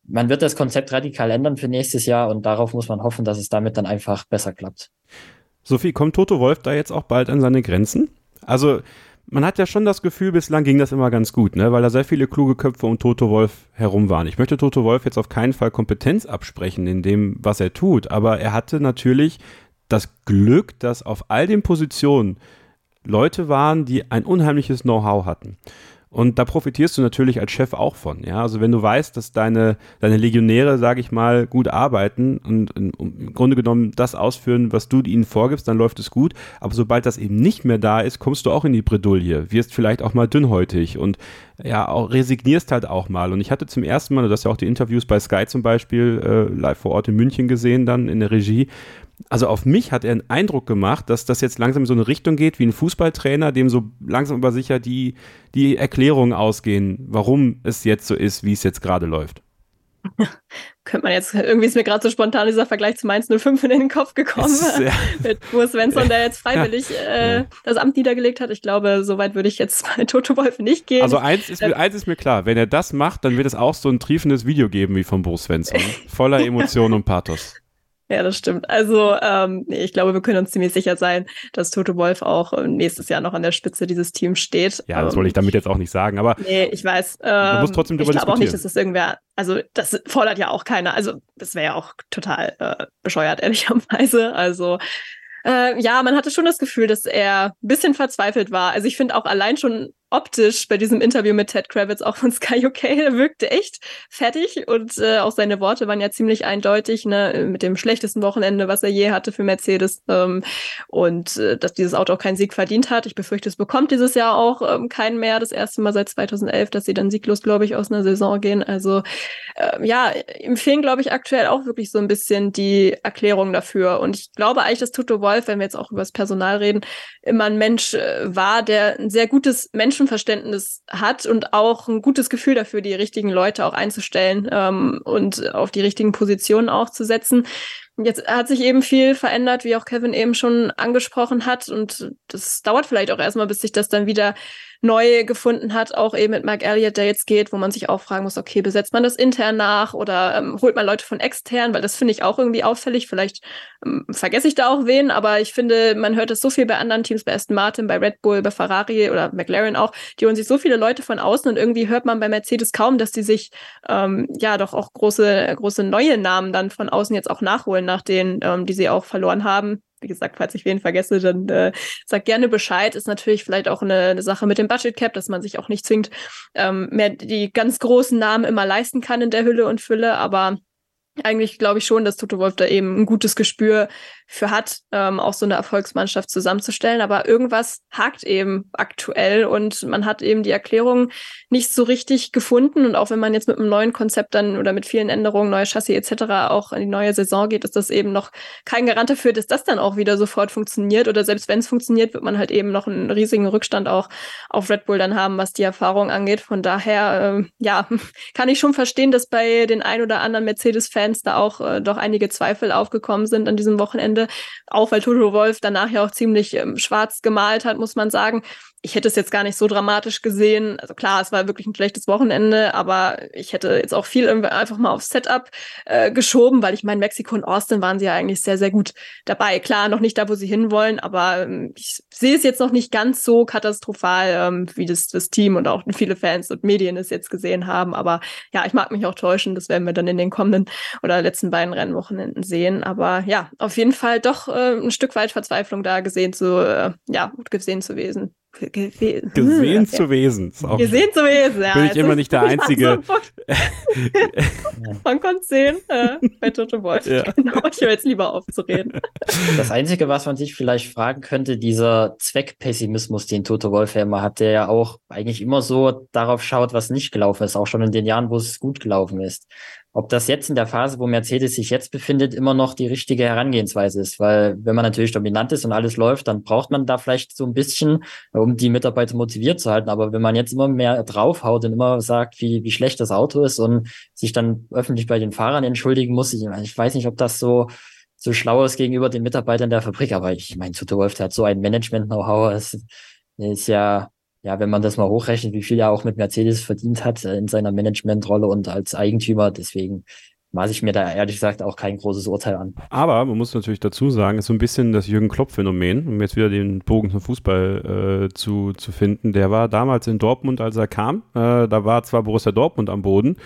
man wird das Konzept radikal ändern für nächstes Jahr und darauf muss man hoffen, dass es damit dann einfach besser klappt. Sophie, kommt Toto Wolf da jetzt auch bald an seine Grenzen? Also, man hat ja schon das Gefühl, bislang ging das immer ganz gut, ne? weil da sehr viele kluge Köpfe um Toto Wolf herum waren. Ich möchte Toto Wolf jetzt auf keinen Fall Kompetenz absprechen in dem, was er tut, aber er hatte natürlich das Glück, dass auf all den Positionen Leute waren, die ein unheimliches Know-how hatten. Und da profitierst du natürlich als Chef auch von. Ja, also wenn du weißt, dass deine, deine Legionäre, sage ich mal, gut arbeiten und, und, im Grunde genommen das ausführen, was du ihnen vorgibst, dann läuft es gut. Aber sobald das eben nicht mehr da ist, kommst du auch in die Bredouille, wirst vielleicht auch mal dünnhäutig und ja, auch resignierst halt auch mal. Und ich hatte zum ersten Mal, du hast ja auch die Interviews bei Sky zum Beispiel äh, live vor Ort in München gesehen, dann in der Regie also auf mich hat er einen Eindruck gemacht, dass das jetzt langsam in so eine Richtung geht wie ein Fußballtrainer, dem so langsam aber sicher die, die Erklärungen ausgehen, warum es jetzt so ist, wie es jetzt gerade läuft. könnte man jetzt, irgendwie ist mir gerade so spontan dieser Vergleich zu Mainz 05 in den Kopf gekommen, ja. mit Urs Svensson, der jetzt freiwillig äh, ja. das Amt niedergelegt hat. Ich glaube, so weit würde ich jetzt bei Toto Wolf nicht gehen. Also eins ist, mir, eins ist mir klar, wenn er das macht, dann wird es auch so ein triefendes Video geben wie von Bruce Svensson, voller Emotion und Pathos. Ja, das stimmt. Also ähm, ich glaube, wir können uns ziemlich sicher sein, dass Toto Wolf auch äh, nächstes Jahr noch an der Spitze dieses Teams steht. Ja, das wollte ich damit jetzt auch nicht sagen, aber nee, ich weiß. Ähm, man muss trotzdem darüber ich glaube auch nicht, dass das irgendwer, also das fordert ja auch keiner. Also das wäre ja auch total äh, bescheuert, ehrlicherweise. Also äh, ja, man hatte schon das Gefühl, dass er ein bisschen verzweifelt war. Also ich finde auch allein schon optisch bei diesem Interview mit Ted Kravitz auch von Sky UK, der wirkte echt fertig und äh, auch seine Worte waren ja ziemlich eindeutig, ne, mit dem schlechtesten Wochenende, was er je hatte für Mercedes ähm, und äh, dass dieses Auto auch keinen Sieg verdient hat. Ich befürchte, es bekommt dieses Jahr auch ähm, keinen mehr, das erste Mal seit 2011, dass sie dann sieglos, glaube ich, aus einer Saison gehen. Also äh, ja, ihm fehlen, glaube ich, aktuell auch wirklich so ein bisschen die Erklärung dafür und ich glaube eigentlich, dass Toto Wolf, wenn wir jetzt auch über das Personal reden, immer ein Mensch äh, war, der ein sehr gutes Menschen Menschenverständnis hat und auch ein gutes Gefühl dafür, die richtigen Leute auch einzustellen ähm, und auf die richtigen Positionen auch zu setzen. Jetzt hat sich eben viel verändert, wie auch Kevin eben schon angesprochen hat. Und das dauert vielleicht auch erstmal, bis sich das dann wieder neu gefunden hat, auch eben mit Mark Elliott, der jetzt geht, wo man sich auch fragen muss, okay, besetzt man das intern nach oder ähm, holt man Leute von extern, weil das finde ich auch irgendwie auffällig. Vielleicht ähm, vergesse ich da auch wen, aber ich finde, man hört es so viel bei anderen Teams, bei Aston Martin, bei Red Bull, bei Ferrari oder McLaren auch, die holen sich so viele Leute von außen und irgendwie hört man bei Mercedes kaum, dass die sich ähm, ja doch auch große, große neue Namen dann von außen jetzt auch nachholen, nach denen, ähm, die sie auch verloren haben wie gesagt, falls ich wen vergesse, dann äh, sag gerne Bescheid. Ist natürlich vielleicht auch eine, eine Sache mit dem Budget Cap, dass man sich auch nicht zwingt, ähm, mehr die ganz großen Namen immer leisten kann in der Hülle und Fülle, aber eigentlich glaube ich schon, dass Toto Wolf da eben ein gutes Gespür für hat, ähm, auch so eine Erfolgsmannschaft zusammenzustellen. Aber irgendwas hakt eben aktuell und man hat eben die Erklärung nicht so richtig gefunden. Und auch wenn man jetzt mit einem neuen Konzept dann oder mit vielen Änderungen, neue Chassis etc. auch in die neue Saison geht, ist das eben noch kein Garant dafür, dass das dann auch wieder sofort funktioniert. Oder selbst wenn es funktioniert, wird man halt eben noch einen riesigen Rückstand auch auf Red Bull dann haben, was die Erfahrung angeht. Von daher, äh, ja, kann ich schon verstehen, dass bei den ein oder anderen Mercedes-Fans da auch äh, doch einige Zweifel aufgekommen sind an diesem Wochenende Ende. Auch weil Toto Wolf danach ja auch ziemlich ähm, schwarz gemalt hat, muss man sagen ich hätte es jetzt gar nicht so dramatisch gesehen. Also klar, es war wirklich ein schlechtes Wochenende, aber ich hätte jetzt auch viel einfach mal aufs Setup äh, geschoben, weil ich meine, Mexiko und Austin waren sie ja eigentlich sehr, sehr gut dabei. Klar, noch nicht da, wo sie hinwollen, aber ähm, ich sehe es jetzt noch nicht ganz so katastrophal, ähm, wie das, das Team und auch viele Fans und Medien es jetzt gesehen haben. Aber ja, ich mag mich auch täuschen. Das werden wir dann in den kommenden oder letzten beiden Rennwochenenden sehen. Aber ja, auf jeden Fall doch äh, ein Stück weit Verzweiflung da gesehen zu, äh, ja, gesehen zu wesen. Ge gesehen zu Wesen. Gesehen zu Wesen, ja. Bin ich immer nicht der Einzige. Man konnte sehen äh, bei Toto Wolf. Ja. Genau, ich höre jetzt lieber auf zu reden. Das Einzige, was man sich vielleicht fragen könnte, dieser Zweckpessimismus, den Toto Wolf ja immer hat, der ja auch eigentlich immer so darauf schaut, was nicht gelaufen ist, auch schon in den Jahren, wo es gut gelaufen ist ob das jetzt in der Phase, wo Mercedes sich jetzt befindet, immer noch die richtige Herangehensweise ist. Weil wenn man natürlich dominant ist und alles läuft, dann braucht man da vielleicht so ein bisschen, um die Mitarbeiter motiviert zu halten. Aber wenn man jetzt immer mehr draufhaut und immer sagt, wie, wie schlecht das Auto ist und sich dann öffentlich bei den Fahrern entschuldigen muss, ich, ich weiß nicht, ob das so so schlau ist gegenüber den Mitarbeitern der Fabrik. Aber ich meine, Toto Wolf, der hat so ein Management-Know-how. Es ist ja ja, wenn man das mal hochrechnet, wie viel er auch mit Mercedes verdient hat äh, in seiner Managementrolle und als Eigentümer, deswegen maße ich mir da ehrlich gesagt auch kein großes Urteil an. Aber man muss natürlich dazu sagen, ist so ein bisschen das Jürgen Klopp-Phänomen, um jetzt wieder den Bogen zum Fußball äh, zu, zu finden. Der war damals in Dortmund, als er kam. Äh, da war zwar Borussia Dortmund am Boden,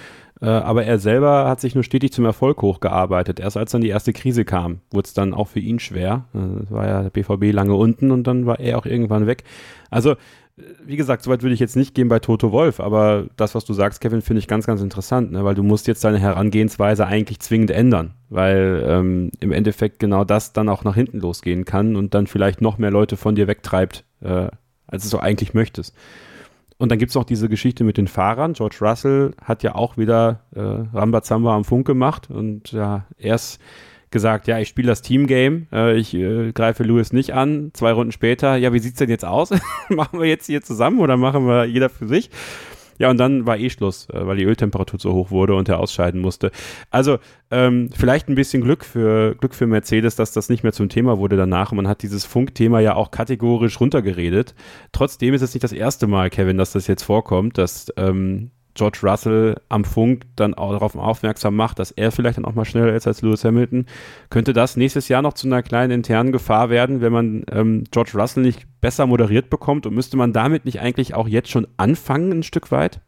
äh, aber er selber hat sich nur stetig zum Erfolg hochgearbeitet. Erst als dann die erste Krise kam, wurde es dann auch für ihn schwer. Äh, war ja der BVB lange unten und dann war er auch irgendwann weg. Also wie gesagt, soweit würde ich jetzt nicht gehen bei Toto Wolf, aber das, was du sagst, Kevin, finde ich ganz, ganz interessant, ne? weil du musst jetzt deine Herangehensweise eigentlich zwingend ändern, weil ähm, im Endeffekt genau das dann auch nach hinten losgehen kann und dann vielleicht noch mehr Leute von dir wegtreibt, äh, als du eigentlich möchtest. Und dann gibt es noch diese Geschichte mit den Fahrern. George Russell hat ja auch wieder äh, Rambazamba am Funk gemacht und ja, erst gesagt, ja, ich spiele das Teamgame, äh, ich äh, greife Lewis nicht an. Zwei Runden später, ja, wie sieht's denn jetzt aus? machen wir jetzt hier zusammen oder machen wir jeder für sich? Ja, und dann war eh Schluss, äh, weil die Öltemperatur zu hoch wurde und er ausscheiden musste. Also ähm, vielleicht ein bisschen Glück für, Glück für Mercedes, dass das nicht mehr zum Thema wurde danach. Man hat dieses Funkthema ja auch kategorisch runtergeredet. Trotzdem ist es nicht das erste Mal, Kevin, dass das jetzt vorkommt, dass ähm, George Russell am Funk dann auch darauf aufmerksam macht, dass er vielleicht dann auch mal schneller ist als Lewis Hamilton, könnte das nächstes Jahr noch zu einer kleinen internen Gefahr werden, wenn man ähm, George Russell nicht besser moderiert bekommt und müsste man damit nicht eigentlich auch jetzt schon anfangen, ein Stück weit?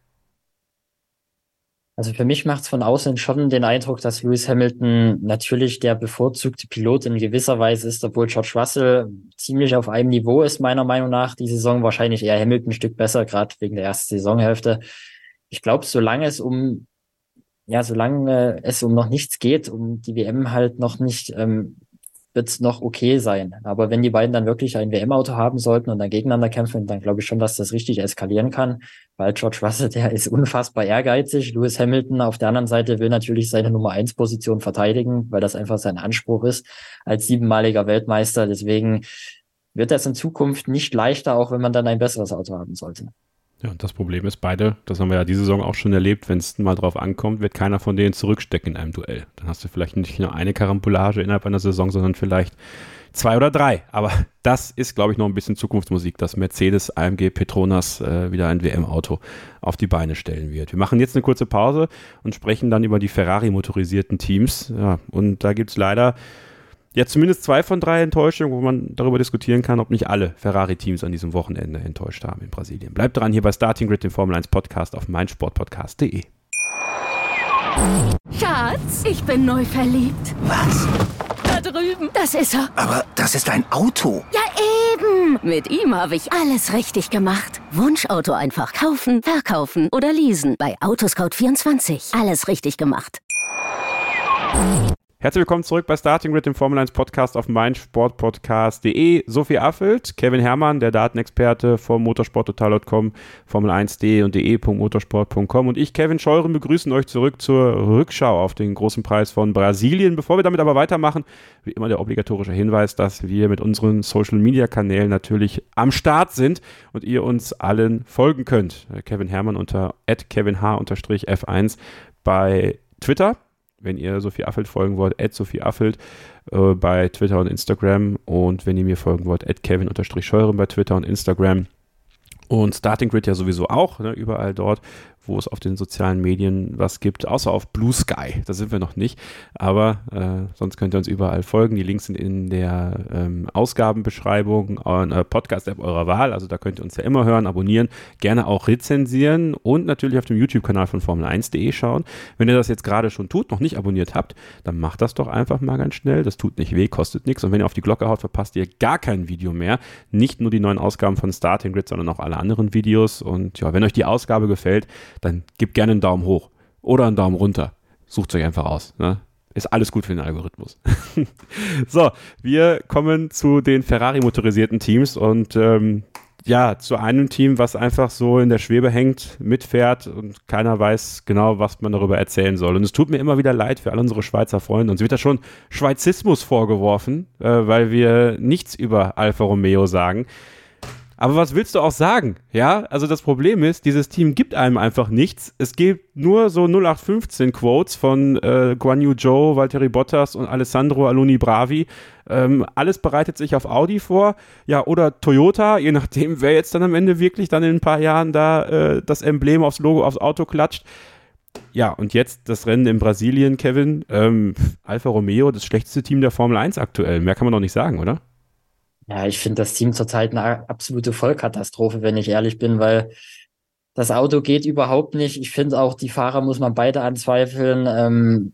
Also für mich macht es von außen schon den Eindruck, dass Lewis Hamilton natürlich der bevorzugte Pilot in gewisser Weise ist, obwohl George Russell ziemlich auf einem Niveau ist, meiner Meinung nach. Die Saison wahrscheinlich eher Hamilton ein Stück besser, gerade wegen der ersten Saisonhälfte ich glaube, solange es um, ja, solange es um noch nichts geht, um die WM halt noch nicht, ähm, wird es noch okay sein. Aber wenn die beiden dann wirklich ein WM-Auto haben sollten und dann gegeneinander kämpfen, dann glaube ich schon, dass das richtig eskalieren kann, weil George Russell, der ist unfassbar ehrgeizig. Lewis Hamilton auf der anderen Seite will natürlich seine Nummer eins Position verteidigen, weil das einfach sein Anspruch ist als siebenmaliger Weltmeister. Deswegen wird das in Zukunft nicht leichter, auch wenn man dann ein besseres Auto haben sollte. Ja, und das Problem ist, beide, das haben wir ja diese Saison auch schon erlebt, wenn es mal drauf ankommt, wird keiner von denen zurückstecken in einem Duell. Dann hast du vielleicht nicht nur eine Karambulage innerhalb einer Saison, sondern vielleicht zwei oder drei. Aber das ist, glaube ich, noch ein bisschen Zukunftsmusik, dass Mercedes AMG Petronas äh, wieder ein WM-Auto auf die Beine stellen wird. Wir machen jetzt eine kurze Pause und sprechen dann über die Ferrari-motorisierten Teams. Ja, und da gibt es leider ja zumindest zwei von drei Enttäuschungen, wo man darüber diskutieren kann, ob nicht alle Ferrari-Teams an diesem Wochenende enttäuscht haben in Brasilien. Bleibt dran hier bei Starting Grid, dem Formel 1 Podcast auf meinsportpodcast.de. Schatz, ich bin neu verliebt. Was? Da drüben. Das ist er. Aber das ist ein Auto. Ja, eben. Mit ihm habe ich alles richtig gemacht. Wunschauto einfach kaufen, verkaufen oder leasen. Bei Autoscout24. Alles richtig gemacht. Herzlich willkommen zurück bei Starting Grid, dem Formel 1 Podcast auf meinsportpodcast.de. Sophie Affelt, Kevin Herrmann, der Datenexperte vom motorsporttotal.com, Formel1.de und de.motorsport.com und ich, Kevin Scheuren, begrüßen euch zurück zur Rückschau auf den großen Preis von Brasilien. Bevor wir damit aber weitermachen, wie immer der obligatorische Hinweis, dass wir mit unseren Social Media Kanälen natürlich am Start sind und ihr uns allen folgen könnt. Kevin Herrmann unter kevinh-f1 bei Twitter wenn ihr Sophie Affelt folgen wollt, at Sophie Affelt äh, bei Twitter und Instagram und wenn ihr mir folgen wollt, at Kevin-Scheuren bei Twitter und Instagram. Und Starting Grid ja sowieso auch, ne, überall dort, wo es auf den sozialen Medien was gibt, außer auf Blue Sky. Da sind wir noch nicht. Aber äh, sonst könnt ihr uns überall folgen. Die Links sind in der ähm, Ausgabenbeschreibung, äh, Podcast-App eurer Wahl. Also da könnt ihr uns ja immer hören, abonnieren, gerne auch rezensieren und natürlich auf dem YouTube-Kanal von Formel1.de schauen. Wenn ihr das jetzt gerade schon tut, noch nicht abonniert habt, dann macht das doch einfach mal ganz schnell. Das tut nicht weh, kostet nichts. Und wenn ihr auf die Glocke haut, verpasst ihr gar kein Video mehr. Nicht nur die neuen Ausgaben von Starting Grid, sondern auch alle anderen Videos. Und ja, wenn euch die Ausgabe gefällt, dann gebt gerne einen Daumen hoch oder einen Daumen runter. Sucht euch einfach aus. Ne? Ist alles gut für den Algorithmus. so, wir kommen zu den Ferrari-motorisierten Teams und ähm, ja, zu einem Team, was einfach so in der Schwebe hängt, mitfährt und keiner weiß genau, was man darüber erzählen soll. Und es tut mir immer wieder leid für all unsere Schweizer Freunde. Uns wird da schon Schweizismus vorgeworfen, äh, weil wir nichts über Alfa Romeo sagen. Aber was willst du auch sagen? Ja, also das Problem ist, dieses Team gibt einem einfach nichts. Es gibt nur so 0815 Quotes von äh, Guan Yu Zhou, Valtteri Bottas und Alessandro Aluni Bravi. Ähm, alles bereitet sich auf Audi vor, ja, oder Toyota, je nachdem, wer jetzt dann am Ende wirklich dann in ein paar Jahren da äh, das Emblem aufs Logo, aufs Auto klatscht. Ja, und jetzt das Rennen in Brasilien, Kevin. Ähm, Alfa Romeo, das schlechteste Team der Formel 1 aktuell. Mehr kann man doch nicht sagen, oder? Ja, ich finde das Team zurzeit eine absolute Vollkatastrophe, wenn ich ehrlich bin, weil das Auto geht überhaupt nicht. Ich finde auch, die Fahrer muss man beide anzweifeln. Ähm,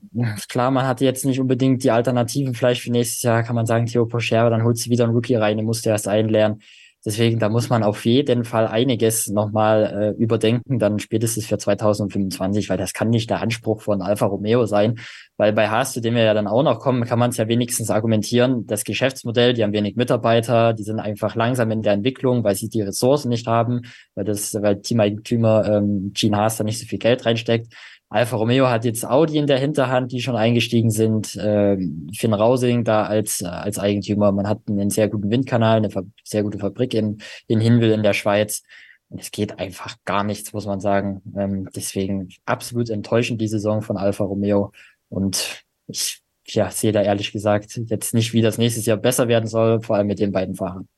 klar, man hatte jetzt nicht unbedingt die Alternativen. Vielleicht für nächstes Jahr kann man sagen, Theo Pocher, dann holt sie wieder einen Rookie rein, den musst du erst einlernen. Deswegen, da muss man auf jeden Fall einiges nochmal äh, überdenken, dann spätestens für 2025, weil das kann nicht der Anspruch von Alfa Romeo sein. Weil bei Haas, zu dem wir ja dann auch noch kommen, kann man es ja wenigstens argumentieren, das Geschäftsmodell, die haben wenig Mitarbeiter, die sind einfach langsam in der Entwicklung, weil sie die Ressourcen nicht haben, weil das, weil Teameigentümer ähm, Gene Haas da nicht so viel Geld reinsteckt. Alfa Romeo hat jetzt Audi in der Hinterhand, die schon eingestiegen sind. Äh, Finn Rausing da als, äh, als Eigentümer. Man hat einen sehr guten Windkanal, eine sehr gute Fabrik in, in Hinwil in der Schweiz. es geht einfach gar nichts, muss man sagen. Ähm, deswegen absolut enttäuschend die Saison von Alfa Romeo. Und ich ja, sehe da ehrlich gesagt jetzt nicht, wie das nächstes Jahr besser werden soll, vor allem mit den beiden Fahrern.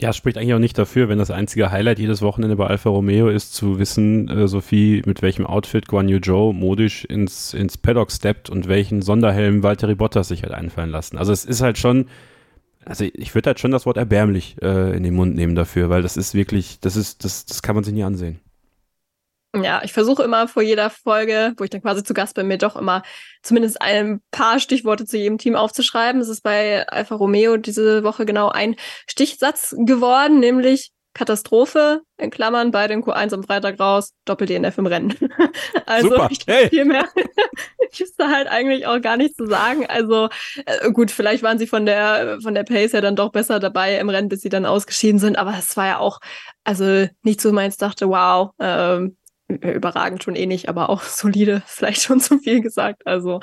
Ja, spricht eigentlich auch nicht dafür, wenn das einzige Highlight jedes Wochenende bei Alfa Romeo ist, zu wissen, äh, Sophie, mit welchem Outfit Guan Yu Zhou modisch ins, ins Paddock steppt und welchen Sonderhelm Valtteri Bottas sich hat einfallen lassen. Also es ist halt schon, also ich würde halt schon das Wort erbärmlich äh, in den Mund nehmen dafür, weil das ist wirklich, das ist, das, das kann man sich nie ansehen. Ja, ich versuche immer vor jeder Folge, wo ich dann quasi zu Gast bin, mir doch immer zumindest ein paar Stichworte zu jedem Team aufzuschreiben. Es ist bei Alfa Romeo diese Woche genau ein Stichsatz geworden, nämlich Katastrophe, in Klammern, bei den Q1 am Freitag raus, Doppel-DNF im Rennen. also Super. ich Hey. viel mehr gibt's da halt eigentlich auch gar nichts zu sagen. Also äh, gut, vielleicht waren sie von der von der Pace her dann doch besser dabei im Rennen, bis sie dann ausgeschieden sind, aber es war ja auch also nicht so meins dachte, wow, ähm, überragend schon eh nicht, aber auch solide, vielleicht schon zu viel gesagt. Also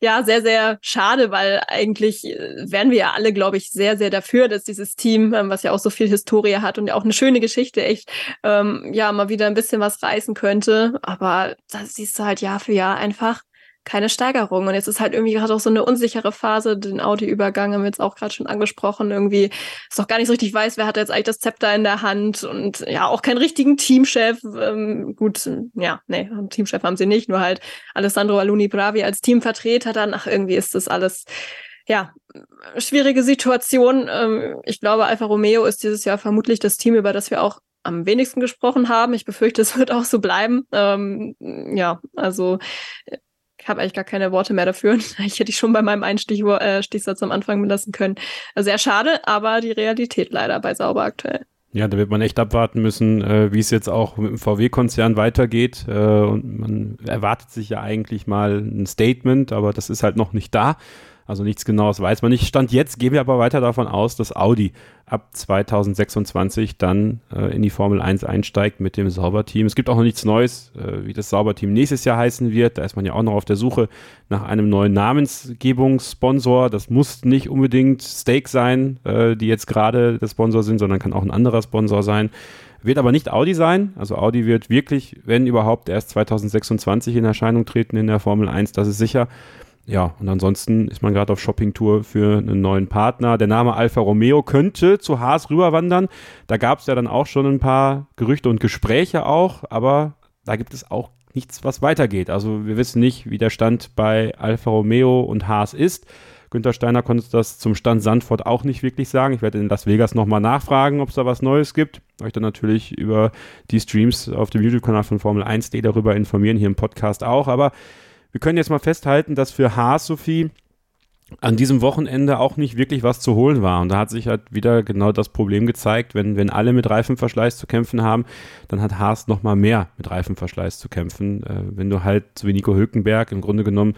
ja, sehr, sehr schade, weil eigentlich äh, wären wir ja alle, glaube ich, sehr, sehr dafür, dass dieses Team, ähm, was ja auch so viel Historie hat und ja auch eine schöne Geschichte, echt, ähm, ja, mal wieder ein bisschen was reißen könnte. Aber da siehst du halt Jahr für Jahr einfach keine Steigerung. Und jetzt ist halt irgendwie gerade auch so eine unsichere Phase. Den Audi-Übergang haben wir jetzt auch gerade schon angesprochen. Irgendwie ist doch gar nicht so richtig weiß, wer hat jetzt eigentlich das Zepter in der Hand und ja, auch keinen richtigen Teamchef. Ähm, gut, ja, nee, einen Teamchef haben sie nicht, nur halt Alessandro Aluni Bravi als Teamvertreter dann. Ach, irgendwie ist das alles, ja, schwierige Situation. Ähm, ich glaube, Alfa Romeo ist dieses Jahr vermutlich das Team, über das wir auch am wenigsten gesprochen haben. Ich befürchte, es wird auch so bleiben. Ähm, ja, also habe eigentlich gar keine Worte mehr dafür. Ich hätte ich schon bei meinem Einstichwort, äh, am Anfang belassen können. Sehr schade, aber die Realität leider bei Sauber aktuell. Ja, da wird man echt abwarten müssen, äh, wie es jetzt auch mit dem VW-Konzern weitergeht. Äh, und man erwartet sich ja eigentlich mal ein Statement, aber das ist halt noch nicht da. Also nichts Genaues weiß man nicht. Stand jetzt gehen wir aber weiter davon aus, dass Audi ab 2026 dann äh, in die Formel 1 einsteigt mit dem Sauberteam. Es gibt auch noch nichts Neues, äh, wie das Sauberteam nächstes Jahr heißen wird. Da ist man ja auch noch auf der Suche nach einem neuen Namensgebungssponsor. Das muss nicht unbedingt Stake sein, äh, die jetzt gerade der Sponsor sind, sondern kann auch ein anderer Sponsor sein. Wird aber nicht Audi sein. Also Audi wird wirklich, wenn überhaupt, erst 2026 in Erscheinung treten in der Formel 1, das ist sicher. Ja, und ansonsten ist man gerade auf Shoppingtour für einen neuen Partner. Der Name Alfa Romeo könnte zu Haas rüberwandern. Da gab es ja dann auch schon ein paar Gerüchte und Gespräche auch, aber da gibt es auch nichts, was weitergeht. Also wir wissen nicht, wie der Stand bei Alfa Romeo und Haas ist. Günther Steiner konnte das zum Stand Sandford auch nicht wirklich sagen. Ich werde in Las Vegas nochmal nachfragen, ob es da was Neues gibt. Euch dann natürlich über die Streams auf dem YouTube-Kanal von Formel 1.de darüber informieren, hier im Podcast auch. Aber wir können jetzt mal festhalten, dass für Haas, Sophie, an diesem Wochenende auch nicht wirklich was zu holen war. Und da hat sich halt wieder genau das Problem gezeigt, wenn, wenn alle mit Reifenverschleiß zu kämpfen haben, dann hat Haas noch mal mehr mit Reifenverschleiß zu kämpfen. Äh, wenn du halt, so wie Nico Hülkenberg, im Grunde genommen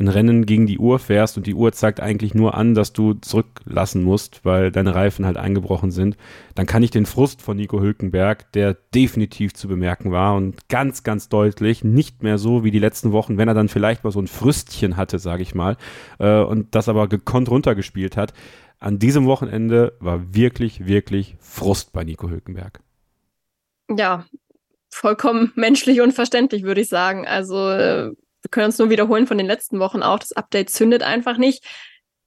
ein Rennen gegen die Uhr fährst und die Uhr zeigt eigentlich nur an, dass du zurücklassen musst, weil deine Reifen halt eingebrochen sind, dann kann ich den Frust von Nico Hülkenberg, der definitiv zu bemerken war und ganz, ganz deutlich, nicht mehr so wie die letzten Wochen, wenn er dann vielleicht mal so ein Früstchen hatte, sage ich mal, äh, und das aber gekonnt runtergespielt hat. An diesem Wochenende war wirklich, wirklich Frust bei Nico Hülkenberg. Ja, vollkommen menschlich und verständlich, würde ich sagen. Also äh, wir können uns nur wiederholen von den letzten Wochen auch. Das Update zündet einfach nicht.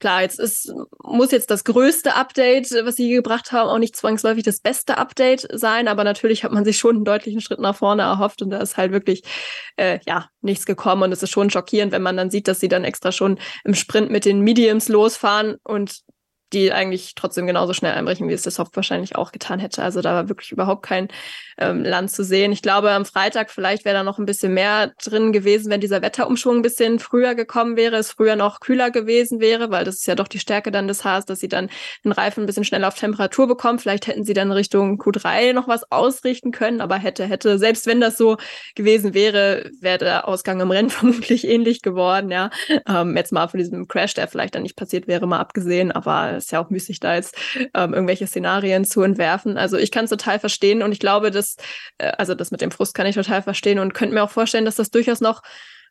Klar, jetzt ist, muss jetzt das größte Update, was sie gebracht haben, auch nicht zwangsläufig das beste Update sein, aber natürlich hat man sich schon einen deutlichen Schritt nach vorne erhofft und da ist halt wirklich, äh, ja, nichts gekommen und es ist schon schockierend, wenn man dann sieht, dass sie dann extra schon im Sprint mit den Mediums losfahren und die eigentlich trotzdem genauso schnell einbrechen, wie es der Soft wahrscheinlich auch getan hätte. Also da war wirklich überhaupt kein ähm, Land zu sehen. Ich glaube, am Freitag vielleicht wäre da noch ein bisschen mehr drin gewesen, wenn dieser Wetterumschwung ein bisschen früher gekommen wäre, es früher noch kühler gewesen wäre, weil das ist ja doch die Stärke dann des Haars, dass sie dann den Reifen ein bisschen schneller auf Temperatur bekommen. Vielleicht hätten sie dann Richtung Q3 noch was ausrichten können, aber hätte, hätte, selbst wenn das so gewesen wäre, wäre der Ausgang im Rennen vermutlich ähnlich geworden, ja. Ähm, jetzt mal von diesem Crash, der vielleicht dann nicht passiert wäre, mal abgesehen, aber ist ja auch müßig, da jetzt ähm, irgendwelche Szenarien zu entwerfen. Also ich kann es total verstehen und ich glaube, dass, äh, also das mit dem Frust kann ich total verstehen und könnte mir auch vorstellen, dass das durchaus noch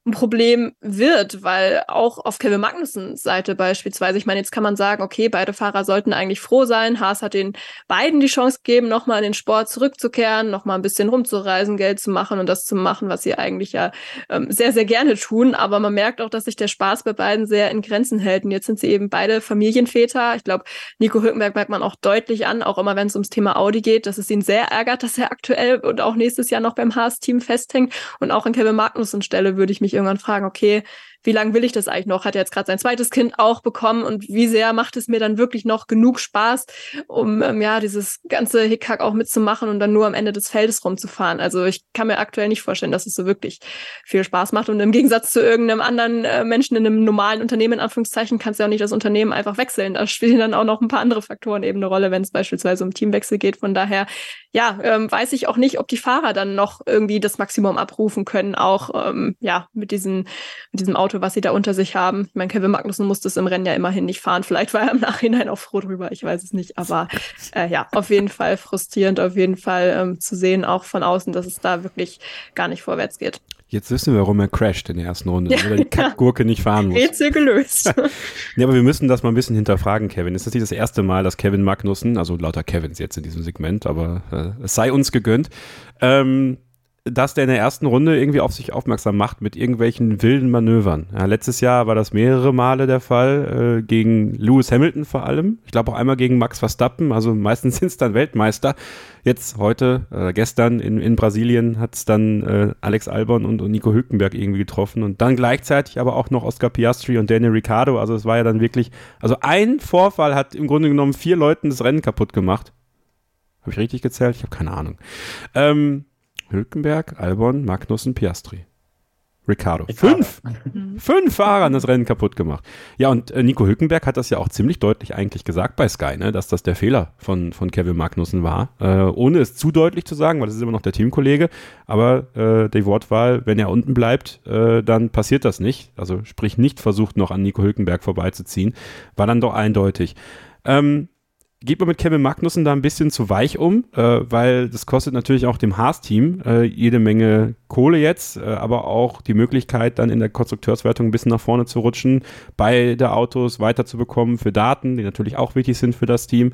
ein Problem wird, weil auch auf Kevin Magnussens Seite beispielsweise, ich meine, jetzt kann man sagen, okay, beide Fahrer sollten eigentlich froh sein. Haas hat den beiden die Chance gegeben, nochmal in den Sport zurückzukehren, nochmal ein bisschen rumzureisen, Geld zu machen und das zu machen, was sie eigentlich ja ähm, sehr, sehr gerne tun. Aber man merkt auch, dass sich der Spaß bei beiden sehr in Grenzen hält. Und jetzt sind sie eben beide Familienväter. Ich glaube, Nico Hülkenberg merkt man auch deutlich an, auch immer wenn es ums Thema Audi geht, dass es ihn sehr ärgert, dass er aktuell und auch nächstes Jahr noch beim Haas-Team festhängt. Und auch an Kevin Magnussen Stelle würde ich mich irgendwann fragen, okay, wie lange will ich das eigentlich noch? Hat er jetzt gerade sein zweites Kind auch bekommen und wie sehr macht es mir dann wirklich noch genug Spaß, um ähm, ja dieses ganze Hickhack auch mitzumachen und dann nur am Ende des Feldes rumzufahren? Also ich kann mir aktuell nicht vorstellen, dass es so wirklich viel Spaß macht und im Gegensatz zu irgendeinem anderen äh, Menschen in einem normalen Unternehmen in Anführungszeichen kannst du ja auch nicht das Unternehmen einfach wechseln. Da spielen dann auch noch ein paar andere Faktoren eben eine Rolle, wenn es beispielsweise um Teamwechsel geht. Von daher ja, ähm, weiß ich auch nicht, ob die Fahrer dann noch irgendwie das Maximum abrufen können, auch ähm, ja mit diesen mit diesem Auto Auto, was sie da unter sich haben. Ich meine, Kevin Magnussen musste es im Rennen ja immerhin nicht fahren. Vielleicht war er im Nachhinein auch froh drüber, ich weiß es nicht. Aber äh, ja, auf jeden Fall frustrierend, auf jeden Fall ähm, zu sehen, auch von außen, dass es da wirklich gar nicht vorwärts geht. Jetzt wissen wir, warum er crasht in der ersten Runde, ja, weil er die Kackgurke nicht fahren muss. Rätsel gelöst. ja, aber wir müssen das mal ein bisschen hinterfragen, Kevin. Es ist nicht das erste Mal, dass Kevin Magnussen, also lauter Kevins jetzt in diesem Segment, aber äh, es sei uns gegönnt, ähm, dass der in der ersten Runde irgendwie auf sich aufmerksam macht mit irgendwelchen wilden Manövern. Ja, letztes Jahr war das mehrere Male der Fall, äh, gegen Lewis Hamilton vor allem. Ich glaube auch einmal gegen Max Verstappen, also meistens sind es dann Weltmeister. Jetzt heute, äh, gestern in, in Brasilien hat es dann äh, Alex Albon und, und Nico Hülkenberg irgendwie getroffen und dann gleichzeitig aber auch noch Oscar Piastri und Daniel Ricciardo. Also es war ja dann wirklich, also ein Vorfall hat im Grunde genommen vier Leuten das Rennen kaputt gemacht. Habe ich richtig gezählt? Ich habe keine Ahnung. Ähm, Hülkenberg, Albon, Magnussen, Piastri. Ricardo. Fünf! Fünf Fahrer haben das Rennen kaputt gemacht. Ja, und äh, Nico Hülkenberg hat das ja auch ziemlich deutlich eigentlich gesagt bei Sky, ne, dass das der Fehler von, von Kevin Magnussen war. Äh, ohne es zu deutlich zu sagen, weil das ist immer noch der Teamkollege. Aber äh, die Wortwahl, wenn er unten bleibt, äh, dann passiert das nicht. Also sprich nicht versucht noch an Nico Hülkenberg vorbeizuziehen. War dann doch eindeutig. Ähm, geht man mit Kevin Magnussen da ein bisschen zu weich um, äh, weil das kostet natürlich auch dem Haas-Team äh, jede Menge Kohle jetzt, äh, aber auch die Möglichkeit, dann in der Konstrukteurswertung ein bisschen nach vorne zu rutschen, beide Autos weiterzubekommen für Daten, die natürlich auch wichtig sind für das Team,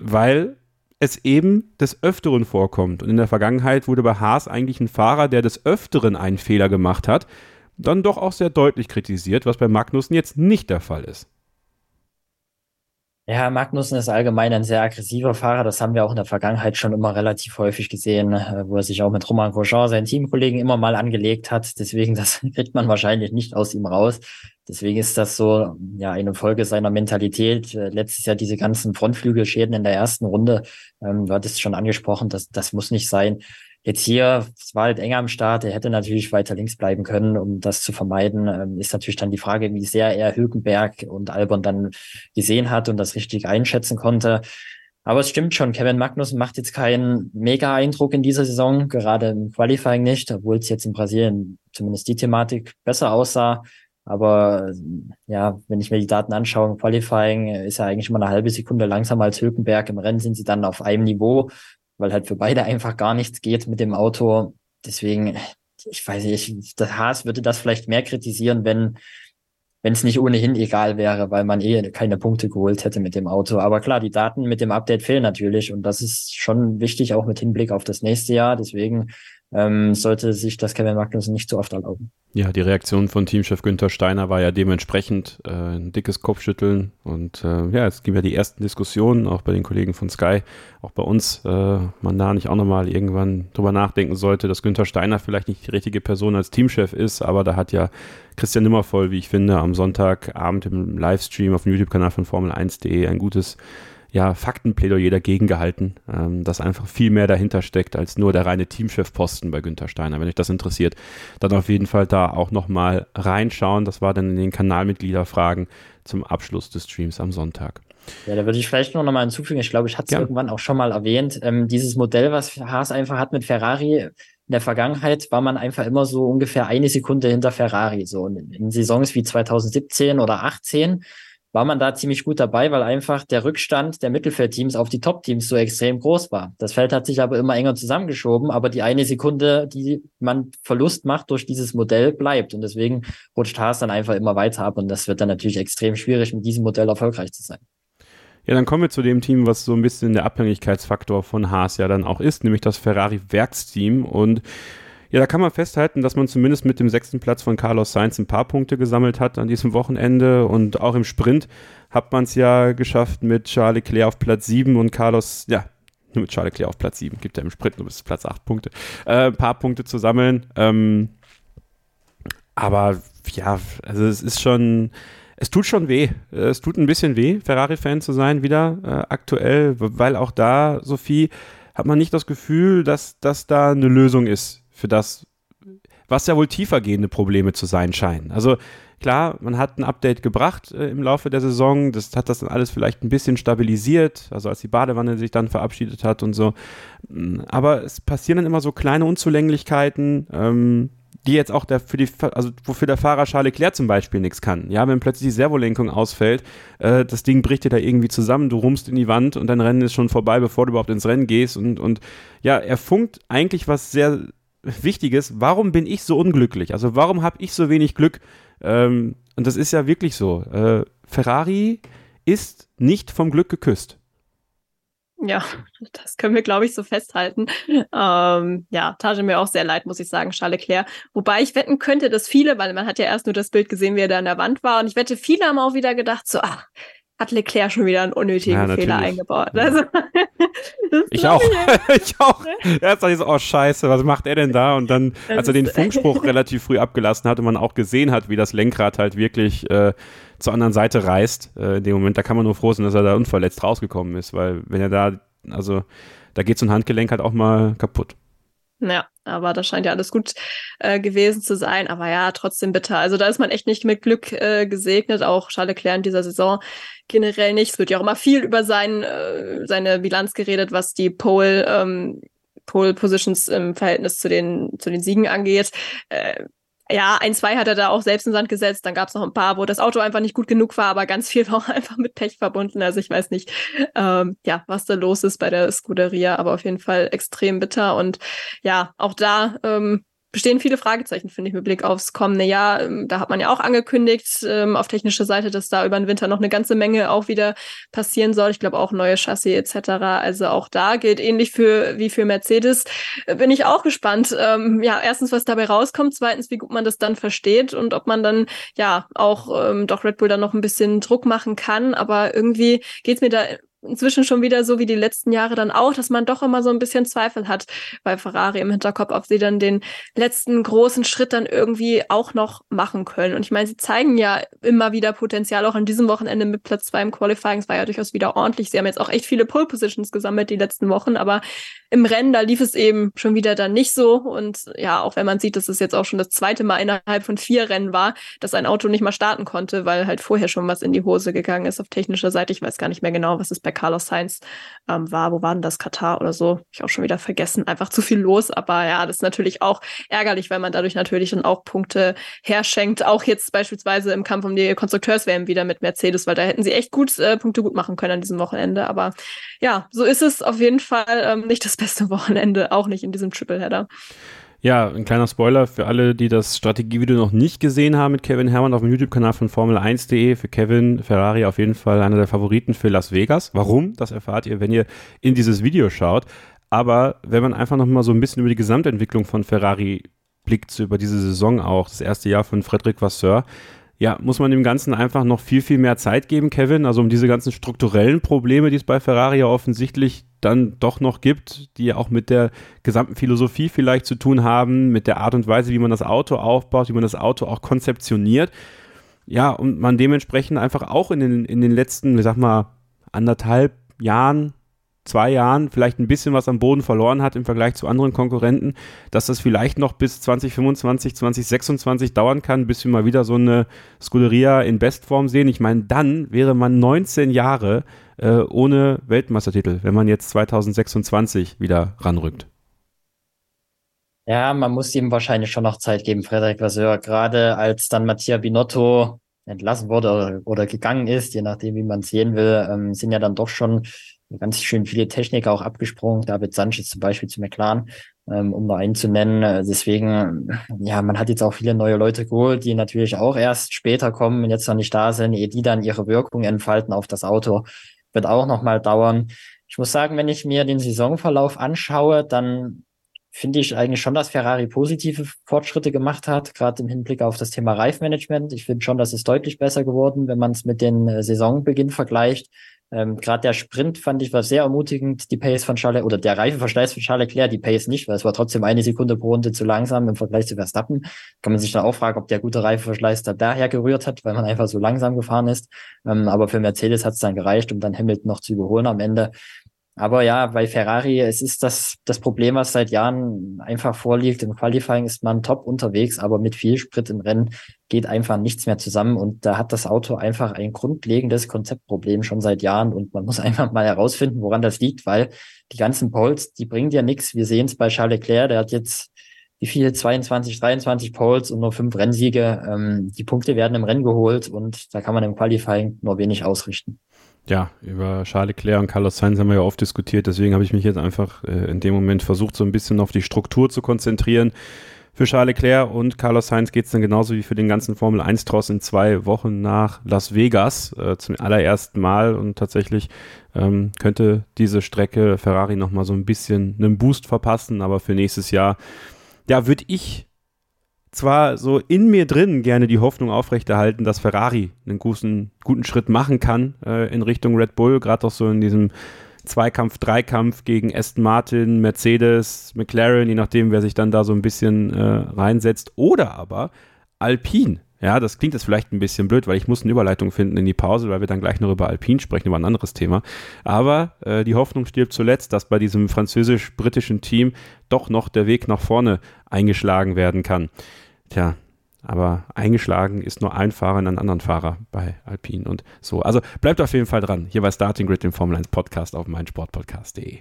weil es eben des Öfteren vorkommt. Und in der Vergangenheit wurde bei Haas eigentlich ein Fahrer, der des Öfteren einen Fehler gemacht hat, dann doch auch sehr deutlich kritisiert, was bei Magnussen jetzt nicht der Fall ist. Ja, Magnussen ist allgemein ein sehr aggressiver Fahrer. Das haben wir auch in der Vergangenheit schon immer relativ häufig gesehen, äh, wo er sich auch mit Roman Grosjean, seinen Teamkollegen, immer mal angelegt hat. Deswegen, das kriegt man wahrscheinlich nicht aus ihm raus. Deswegen ist das so, ja, eine Folge seiner Mentalität. Äh, letztes Jahr diese ganzen Frontflügelschäden in der ersten Runde, ähm, du hattest schon angesprochen, das, das muss nicht sein. Jetzt hier, es war halt enger am Start, er hätte natürlich weiter links bleiben können, um das zu vermeiden. Ähm, ist natürlich dann die Frage, wie sehr er Hülkenberg und Albon dann gesehen hat und das richtig einschätzen konnte. Aber es stimmt schon, Kevin Magnussen macht jetzt keinen Mega-Eindruck in dieser Saison, gerade im Qualifying nicht, obwohl es jetzt in Brasilien zumindest die Thematik besser aussah. Aber ja, wenn ich mir die Daten anschaue, im Qualifying ist er eigentlich immer eine halbe Sekunde langsamer als Hülkenberg. Im Rennen sind sie dann auf einem Niveau weil halt für beide einfach gar nichts geht mit dem Auto. Deswegen, ich weiß nicht, das Haas würde das vielleicht mehr kritisieren, wenn wenn es nicht ohnehin egal wäre, weil man eh keine Punkte geholt hätte mit dem Auto. Aber klar, die Daten mit dem Update fehlen natürlich und das ist schon wichtig, auch mit Hinblick auf das nächste Jahr. Deswegen ähm, sollte sich das Kevin Magnussen nicht zu oft erlauben. Ja, die Reaktion von Teamchef Günther Steiner war ja dementsprechend äh, ein dickes Kopfschütteln und äh, ja, es gibt ja die ersten Diskussionen, auch bei den Kollegen von Sky, auch bei uns, äh, man da nicht auch nochmal irgendwann drüber nachdenken sollte, dass Günther Steiner vielleicht nicht die richtige Person als Teamchef ist, aber da hat ja Christian Nimmervoll, wie ich finde, am Sonntagabend im Livestream auf dem YouTube-Kanal von Formel1.de ein gutes ja, Faktenplädoyer dagegen gehalten, ähm, dass einfach viel mehr dahinter steckt als nur der reine Teamchefposten bei Günther Steiner. Wenn euch das interessiert, dann auf jeden Fall da auch nochmal reinschauen. Das war dann in den Kanalmitgliederfragen zum Abschluss des Streams am Sonntag. Ja, da würde ich vielleicht noch mal hinzufügen. Ich glaube, ich hatte es ja. irgendwann auch schon mal erwähnt. Ähm, dieses Modell, was Haas einfach hat mit Ferrari, in der Vergangenheit war man einfach immer so ungefähr eine Sekunde hinter Ferrari. So in Saisons wie 2017 oder 18 war man da ziemlich gut dabei, weil einfach der Rückstand der Mittelfeldteams auf die Top-Teams so extrem groß war. Das Feld hat sich aber immer enger zusammengeschoben, aber die eine Sekunde, die man Verlust macht durch dieses Modell, bleibt. Und deswegen rutscht Haas dann einfach immer weiter ab und das wird dann natürlich extrem schwierig, mit diesem Modell erfolgreich zu sein. Ja, dann kommen wir zu dem Team, was so ein bisschen der Abhängigkeitsfaktor von Haas ja dann auch ist, nämlich das Ferrari-Werksteam. Und ja, da kann man festhalten, dass man zumindest mit dem sechsten Platz von Carlos Sainz ein paar Punkte gesammelt hat an diesem Wochenende und auch im Sprint hat man es ja geschafft mit Charles Leclerc auf Platz 7 und Carlos, ja, nur mit Charles Leclerc auf Platz 7, gibt ja im Sprint nur bis Platz 8 Punkte, äh, ein paar Punkte zu sammeln. Ähm, aber ja, also es ist schon, es tut schon weh. Es tut ein bisschen weh, Ferrari-Fan zu sein wieder äh, aktuell, weil auch da, Sophie, hat man nicht das Gefühl, dass das da eine Lösung ist für das, was ja wohl tiefergehende Probleme zu sein scheinen. Also klar, man hat ein Update gebracht äh, im Laufe der Saison, das hat das dann alles vielleicht ein bisschen stabilisiert, also als die Badewanne sich dann verabschiedet hat und so. Mm, aber es passieren dann immer so kleine Unzulänglichkeiten, ähm, die jetzt auch der, für die, also wofür der Fahrer Charles Leclerc zum Beispiel nichts kann. Ja, wenn plötzlich die Servolenkung ausfällt, äh, das Ding bricht dir da irgendwie zusammen, du rummst in die Wand und dein Rennen ist schon vorbei, bevor du überhaupt ins Rennen gehst und, und ja, er funkt eigentlich was sehr Wichtiges, warum bin ich so unglücklich? Also warum habe ich so wenig Glück? Ähm, und das ist ja wirklich so. Äh, Ferrari ist nicht vom Glück geküsst. Ja, das können wir, glaube ich, so festhalten. Ähm, ja, tat mir auch sehr leid, muss ich sagen, Charles Leclerc. Wobei ich wetten könnte, dass viele, weil man hat ja erst nur das Bild gesehen, wie er da an der Wand war, und ich wette, viele haben auch wieder gedacht, so, ach, hat Leclerc schon wieder einen unnötigen ja, Fehler eingebaut. Also, ich auch. ich auch. Dachte ich so, oh Scheiße, was macht er denn da? Und dann, als er den Funkspruch relativ früh abgelassen hat und man auch gesehen hat, wie das Lenkrad halt wirklich äh, zur anderen Seite reißt, äh, in dem Moment, da kann man nur froh sein, dass er da unverletzt rausgekommen ist, weil wenn er da, also da geht so ein Handgelenk halt auch mal kaputt. Ja, aber das scheint ja alles gut äh, gewesen zu sein. Aber ja, trotzdem bitter. Also da ist man echt nicht mit Glück äh, gesegnet. Auch Charles Leclerc in dieser Saison generell nicht. Es wird ja auch immer viel über sein, äh, seine Bilanz geredet, was die Pole, ähm, Pole Positions im Verhältnis zu den, zu den Siegen angeht. Äh, ja, ein, zwei hat er da auch selbst in Sand gesetzt. Dann gab es noch ein paar, wo das Auto einfach nicht gut genug war, aber ganz viel war auch einfach mit Pech verbunden. Also ich weiß nicht, ähm, ja, was da los ist bei der Scuderia, aber auf jeden Fall extrem bitter. Und ja, auch da ähm, bestehen viele Fragezeichen, finde ich, mit Blick aufs kommende Jahr. Ähm, da hat man ja auch angekündigt ähm, auf technischer Seite, dass da über den Winter noch eine ganze Menge auch wieder passieren soll. Ich glaube auch neue Chassis etc. Also auch da gilt ähnlich für wie für Mercedes. Äh, bin ich auch gespannt. Ähm, ja, erstens, was dabei rauskommt, zweitens, wie gut man das dann versteht und ob man dann ja auch ähm, doch Red Bull dann noch ein bisschen Druck machen kann. Aber irgendwie geht's mir da inzwischen schon wieder so wie die letzten Jahre dann auch, dass man doch immer so ein bisschen Zweifel hat bei Ferrari im Hinterkopf, ob sie dann den letzten großen Schritt dann irgendwie auch noch machen können. Und ich meine, sie zeigen ja immer wieder Potenzial, auch an diesem Wochenende mit Platz zwei im Qualifying. Es war ja durchaus wieder ordentlich. Sie haben jetzt auch echt viele Pole Positions gesammelt die letzten Wochen, aber im Rennen, da lief es eben schon wieder dann nicht so. Und ja, auch wenn man sieht, dass es jetzt auch schon das zweite Mal innerhalb von vier Rennen war, dass ein Auto nicht mal starten konnte, weil halt vorher schon was in die Hose gegangen ist auf technischer Seite. Ich weiß gar nicht mehr genau, was es bei bei Carlos Sainz ähm, war. Wo war denn das? Katar oder so? Ich auch schon wieder vergessen. Einfach zu viel los. Aber ja, das ist natürlich auch ärgerlich, weil man dadurch natürlich dann auch Punkte herschenkt. Auch jetzt beispielsweise im Kampf um die Konstrukteurs-WM wieder mit Mercedes, weil da hätten sie echt gut äh, Punkte gut machen können an diesem Wochenende. Aber ja, so ist es auf jeden Fall ähm, nicht das beste Wochenende, auch nicht in diesem Triple-Header. Ja, ein kleiner Spoiler für alle, die das Strategievideo noch nicht gesehen haben mit Kevin Herrmann auf dem YouTube-Kanal von Formel1.de. Für Kevin Ferrari auf jeden Fall einer der Favoriten für Las Vegas. Warum? Das erfahrt ihr, wenn ihr in dieses Video schaut. Aber wenn man einfach nochmal so ein bisschen über die Gesamtentwicklung von Ferrari blickt, über diese Saison auch, das erste Jahr von Frederic Vasseur, ja, muss man dem Ganzen einfach noch viel, viel mehr Zeit geben, Kevin. Also um diese ganzen strukturellen Probleme, die es bei Ferrari ja offensichtlich dann doch noch gibt, die ja auch mit der gesamten Philosophie vielleicht zu tun haben, mit der Art und Weise, wie man das Auto aufbaut, wie man das Auto auch konzeptioniert. Ja, und man dementsprechend einfach auch in den, in den letzten, ich sag mal, anderthalb Jahren zwei Jahren vielleicht ein bisschen was am Boden verloren hat im Vergleich zu anderen Konkurrenten, dass das vielleicht noch bis 2025, 2026 dauern kann, bis wir mal wieder so eine Scuderia in Bestform sehen. Ich meine, dann wäre man 19 Jahre äh, ohne Weltmeistertitel, wenn man jetzt 2026 wieder ranrückt. Ja, man muss ihm wahrscheinlich schon noch Zeit geben, Frederik Vasseur. Gerade als dann Mattia Binotto entlassen wurde oder, oder gegangen ist, je nachdem, wie man es sehen will, ähm, sind ja dann doch schon ganz schön viele Techniker auch abgesprungen. David Sanchez zum Beispiel zu McLaren, ähm, um nur einen zu nennen. Äh, deswegen, ja, man hat jetzt auch viele neue Leute geholt, die natürlich auch erst später kommen und jetzt noch nicht da sind, ehe die dann ihre Wirkung entfalten auf das Auto, wird auch noch mal dauern. Ich muss sagen, wenn ich mir den Saisonverlauf anschaue, dann finde ich eigentlich schon, dass Ferrari positive Fortschritte gemacht hat, gerade im Hinblick auf das Thema Reifmanagement. Ich finde schon, dass es deutlich besser geworden, wenn man es mit den äh, Saisonbeginn vergleicht. Ähm, Gerade der Sprint fand ich war sehr ermutigend, die Pace von Charles oder der Reifenverschleiß von Charles Leclerc, die Pace nicht, weil es war trotzdem eine Sekunde pro Runde zu langsam im Vergleich zu Verstappen. Kann man sich dann auch fragen, ob der gute Reifenverschleiß da daher gerührt hat, weil man einfach so langsam gefahren ist. Ähm, aber für Mercedes hat es dann gereicht, um dann Hamilton noch zu überholen am Ende. Aber ja, bei Ferrari, es ist das, das Problem, was seit Jahren einfach vorliegt. Im Qualifying ist man top unterwegs, aber mit viel Sprit im Rennen geht einfach nichts mehr zusammen. Und da hat das Auto einfach ein grundlegendes Konzeptproblem schon seit Jahren. Und man muss einfach mal herausfinden, woran das liegt, weil die ganzen Poles, die bringen dir nichts. Wir sehen es bei Charles Leclerc, der hat jetzt wie viele 22, 23 Poles und nur fünf Rennsiege. Ähm, die Punkte werden im Rennen geholt und da kann man im Qualifying nur wenig ausrichten ja, über Charles Leclerc und Carlos Sainz haben wir ja oft diskutiert, deswegen habe ich mich jetzt einfach äh, in dem Moment versucht, so ein bisschen auf die Struktur zu konzentrieren. Für Charles Leclerc und Carlos Sainz geht es dann genauso wie für den ganzen Formel 1-Tross in zwei Wochen nach Las Vegas äh, zum allerersten Mal. Und tatsächlich ähm, könnte diese Strecke Ferrari nochmal so ein bisschen einen Boost verpassen, aber für nächstes Jahr, ja, würde ich zwar so in mir drin gerne die Hoffnung aufrechterhalten, dass Ferrari einen guten, guten Schritt machen kann äh, in Richtung Red Bull, gerade auch so in diesem Zweikampf, Dreikampf gegen Aston Martin, Mercedes, McLaren, je nachdem, wer sich dann da so ein bisschen äh, reinsetzt. Oder aber Alpine. Ja, das klingt jetzt vielleicht ein bisschen blöd, weil ich muss eine Überleitung finden in die Pause, weil wir dann gleich noch über Alpine sprechen, über ein anderes Thema. Aber äh, die Hoffnung stirbt zuletzt, dass bei diesem französisch-britischen Team doch noch der Weg nach vorne eingeschlagen werden kann. Tja, aber eingeschlagen ist nur ein Fahrer in einen anderen Fahrer bei Alpine und so. Also bleibt auf jeden Fall dran. Hier bei Starting Grid, dem Formel 1 Podcast auf meinsportpodcast.de.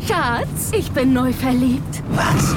Schatz, ich bin neu verliebt. Was?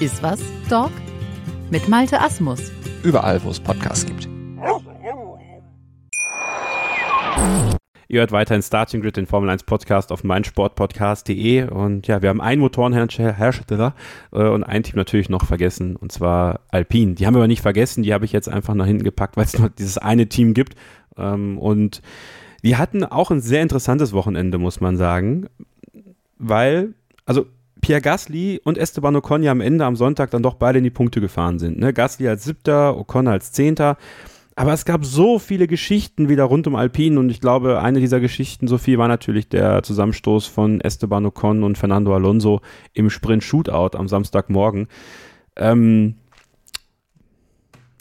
Iswas Dog mit Malte Asmus. Überall, wo es Podcasts gibt. Ihr hört weiterhin Starting Grid, den Formel 1 Podcast auf meinsportpodcast.de. Und ja, wir haben einen Motorenhersteller äh, und ein Team natürlich noch vergessen, und zwar Alpine. Die haben wir aber nicht vergessen, die habe ich jetzt einfach nach hinten gepackt, weil es noch dieses eine Team gibt. Ähm, und die hatten auch ein sehr interessantes Wochenende, muss man sagen, weil, also Pierre Gasly und Esteban Ocon ja am Ende am Sonntag dann doch beide in die Punkte gefahren sind. Ne? Gasly als Siebter, Ocon als Zehnter. Aber es gab so viele Geschichten wieder rund um Alpine und ich glaube, eine dieser Geschichten, Sophie, war natürlich der Zusammenstoß von Esteban Ocon und Fernando Alonso im Sprint-Shootout am Samstagmorgen. Ähm,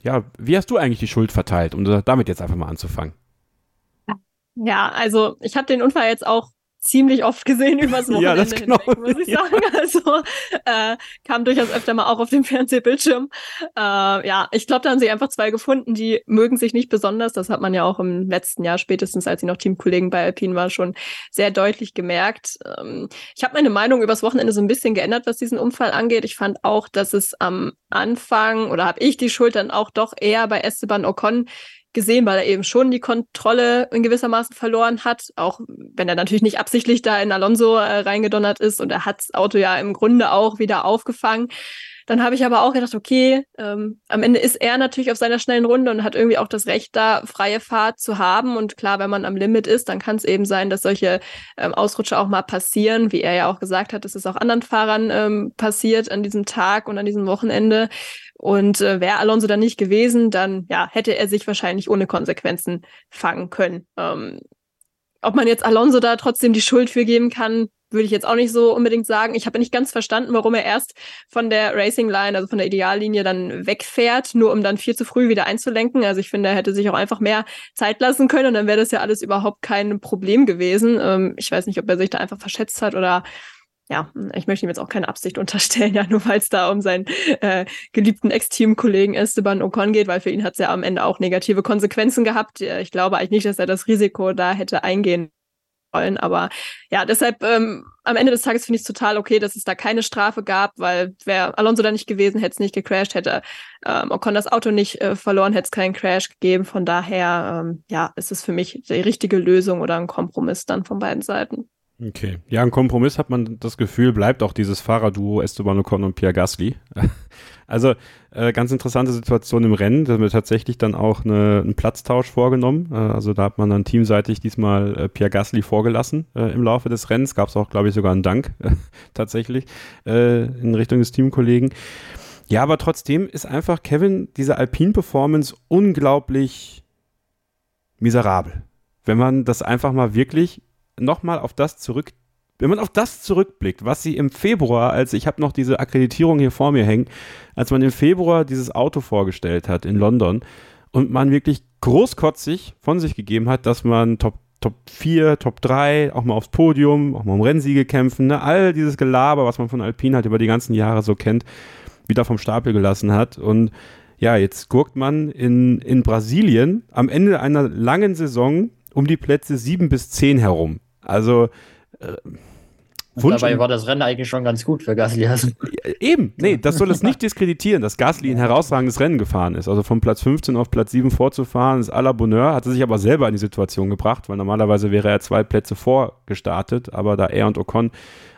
ja, wie hast du eigentlich die Schuld verteilt, um damit jetzt einfach mal anzufangen? Ja, also ich habe den Unfall jetzt auch ziemlich oft gesehen übers Wochenende ja, das hinweg, genau. muss ich sagen. Also äh, kam durchaus öfter mal auch auf dem Fernsehbildschirm. Äh, ja, ich glaube, da haben sie einfach zwei gefunden, die mögen sich nicht besonders. Das hat man ja auch im letzten Jahr, spätestens als sie noch Teamkollegen bei Alpine waren, schon sehr deutlich gemerkt. Ähm, ich habe meine Meinung übers Wochenende so ein bisschen geändert, was diesen Unfall angeht. Ich fand auch, dass es am Anfang oder habe ich die Schuld dann auch doch eher bei Esteban Ocon gesehen, weil er eben schon die Kontrolle in gewissermaßen verloren hat, auch wenn er natürlich nicht absichtlich da in Alonso äh, reingedonnert ist und er hat das Auto ja im Grunde auch wieder aufgefangen. Dann habe ich aber auch gedacht, okay, ähm, am Ende ist er natürlich auf seiner schnellen Runde und hat irgendwie auch das Recht, da freie Fahrt zu haben. Und klar, wenn man am Limit ist, dann kann es eben sein, dass solche ähm, Ausrutsche auch mal passieren, wie er ja auch gesagt hat, dass es auch anderen Fahrern ähm, passiert an diesem Tag und an diesem Wochenende. Und äh, wäre Alonso dann nicht gewesen, dann ja, hätte er sich wahrscheinlich ohne Konsequenzen fangen können. Ähm, ob man jetzt Alonso da trotzdem die Schuld für geben kann, würde ich jetzt auch nicht so unbedingt sagen. Ich habe nicht ganz verstanden, warum er erst von der Racing Line, also von der Ideallinie, dann wegfährt, nur um dann viel zu früh wieder einzulenken. Also ich finde, er hätte sich auch einfach mehr Zeit lassen können und dann wäre das ja alles überhaupt kein Problem gewesen. Ähm, ich weiß nicht, ob er sich da einfach verschätzt hat oder ja, ich möchte ihm jetzt auch keine Absicht unterstellen, ja, nur weil es da um seinen äh, geliebten Ex-Team-Kollegen Esteban Ocon geht, weil für ihn hat es ja am Ende auch negative Konsequenzen gehabt. Ich glaube eigentlich nicht, dass er das Risiko da hätte eingehen wollen. Aber ja, deshalb ähm, am Ende des Tages finde ich es total okay, dass es da keine Strafe gab, weil wäre Alonso da nicht gewesen, hätte es nicht gecrashed, hätte ähm, Ocon das Auto nicht äh, verloren, hätte es keinen Crash gegeben. Von daher, ähm, ja, ist es für mich die richtige Lösung oder ein Kompromiss dann von beiden Seiten. Okay. Ja, ein Kompromiss hat man das Gefühl, bleibt auch dieses Fahrerduo Esteban Ocon und Pierre Gasly. Also äh, ganz interessante Situation im Rennen. Da wird tatsächlich dann auch eine, einen Platztausch vorgenommen. Äh, also da hat man dann teamseitig diesmal äh, Pierre Gasly vorgelassen äh, im Laufe des Rennens. Gab es auch, glaube ich, sogar einen Dank tatsächlich äh, in Richtung des Teamkollegen. Ja, aber trotzdem ist einfach Kevin diese Alpine-Performance unglaublich miserabel. Wenn man das einfach mal wirklich nochmal auf das zurück, wenn man auf das zurückblickt, was sie im Februar, als ich habe noch diese Akkreditierung hier vor mir hängen, als man im Februar dieses Auto vorgestellt hat in London und man wirklich großkotzig von sich gegeben hat, dass man Top Top 4, Top 3, auch mal aufs Podium, auch mal um Rennsiege kämpfen, ne? all dieses Gelaber, was man von Alpine halt über die ganzen Jahre so kennt, wieder vom Stapel gelassen hat. Und ja, jetzt guckt man in, in Brasilien am Ende einer langen Saison um die Plätze 7 bis 10 herum. Also äh, Wunsch dabei war das Rennen eigentlich schon ganz gut für Gasly. Also. Eben, nee, das soll es nicht diskreditieren, dass Gasly ein herausragendes Rennen gefahren ist. Also von Platz 15 auf Platz 7 vorzufahren, ist à la Bonheur, hat er sich aber selber in die Situation gebracht, weil normalerweise wäre er zwei Plätze vorgestartet, aber da er und Ocon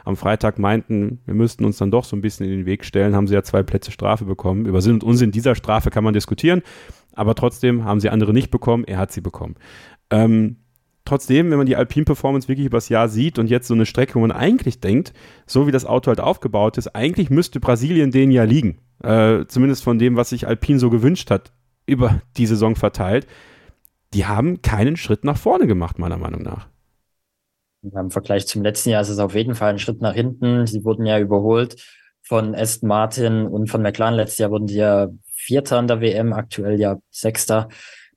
am Freitag meinten, wir müssten uns dann doch so ein bisschen in den Weg stellen, haben sie ja zwei Plätze Strafe bekommen. Über Sinn und Unsinn dieser Strafe kann man diskutieren, aber trotzdem haben sie andere nicht bekommen, er hat sie bekommen. Ähm, trotzdem, wenn man die Alpine Performance wirklich übers Jahr sieht und jetzt so eine Strecke, wo man eigentlich denkt, so wie das Auto halt aufgebaut ist, eigentlich müsste Brasilien denen ja liegen. Äh, zumindest von dem, was sich Alpine so gewünscht hat, über die Saison verteilt. Die haben keinen Schritt nach vorne gemacht, meiner Meinung nach. Im Vergleich zum letzten Jahr ist es auf jeden Fall ein Schritt nach hinten. Sie wurden ja überholt von Aston Martin und von McLaren. Letztes Jahr wurden sie ja Vierter an der WM, aktuell ja Sechster.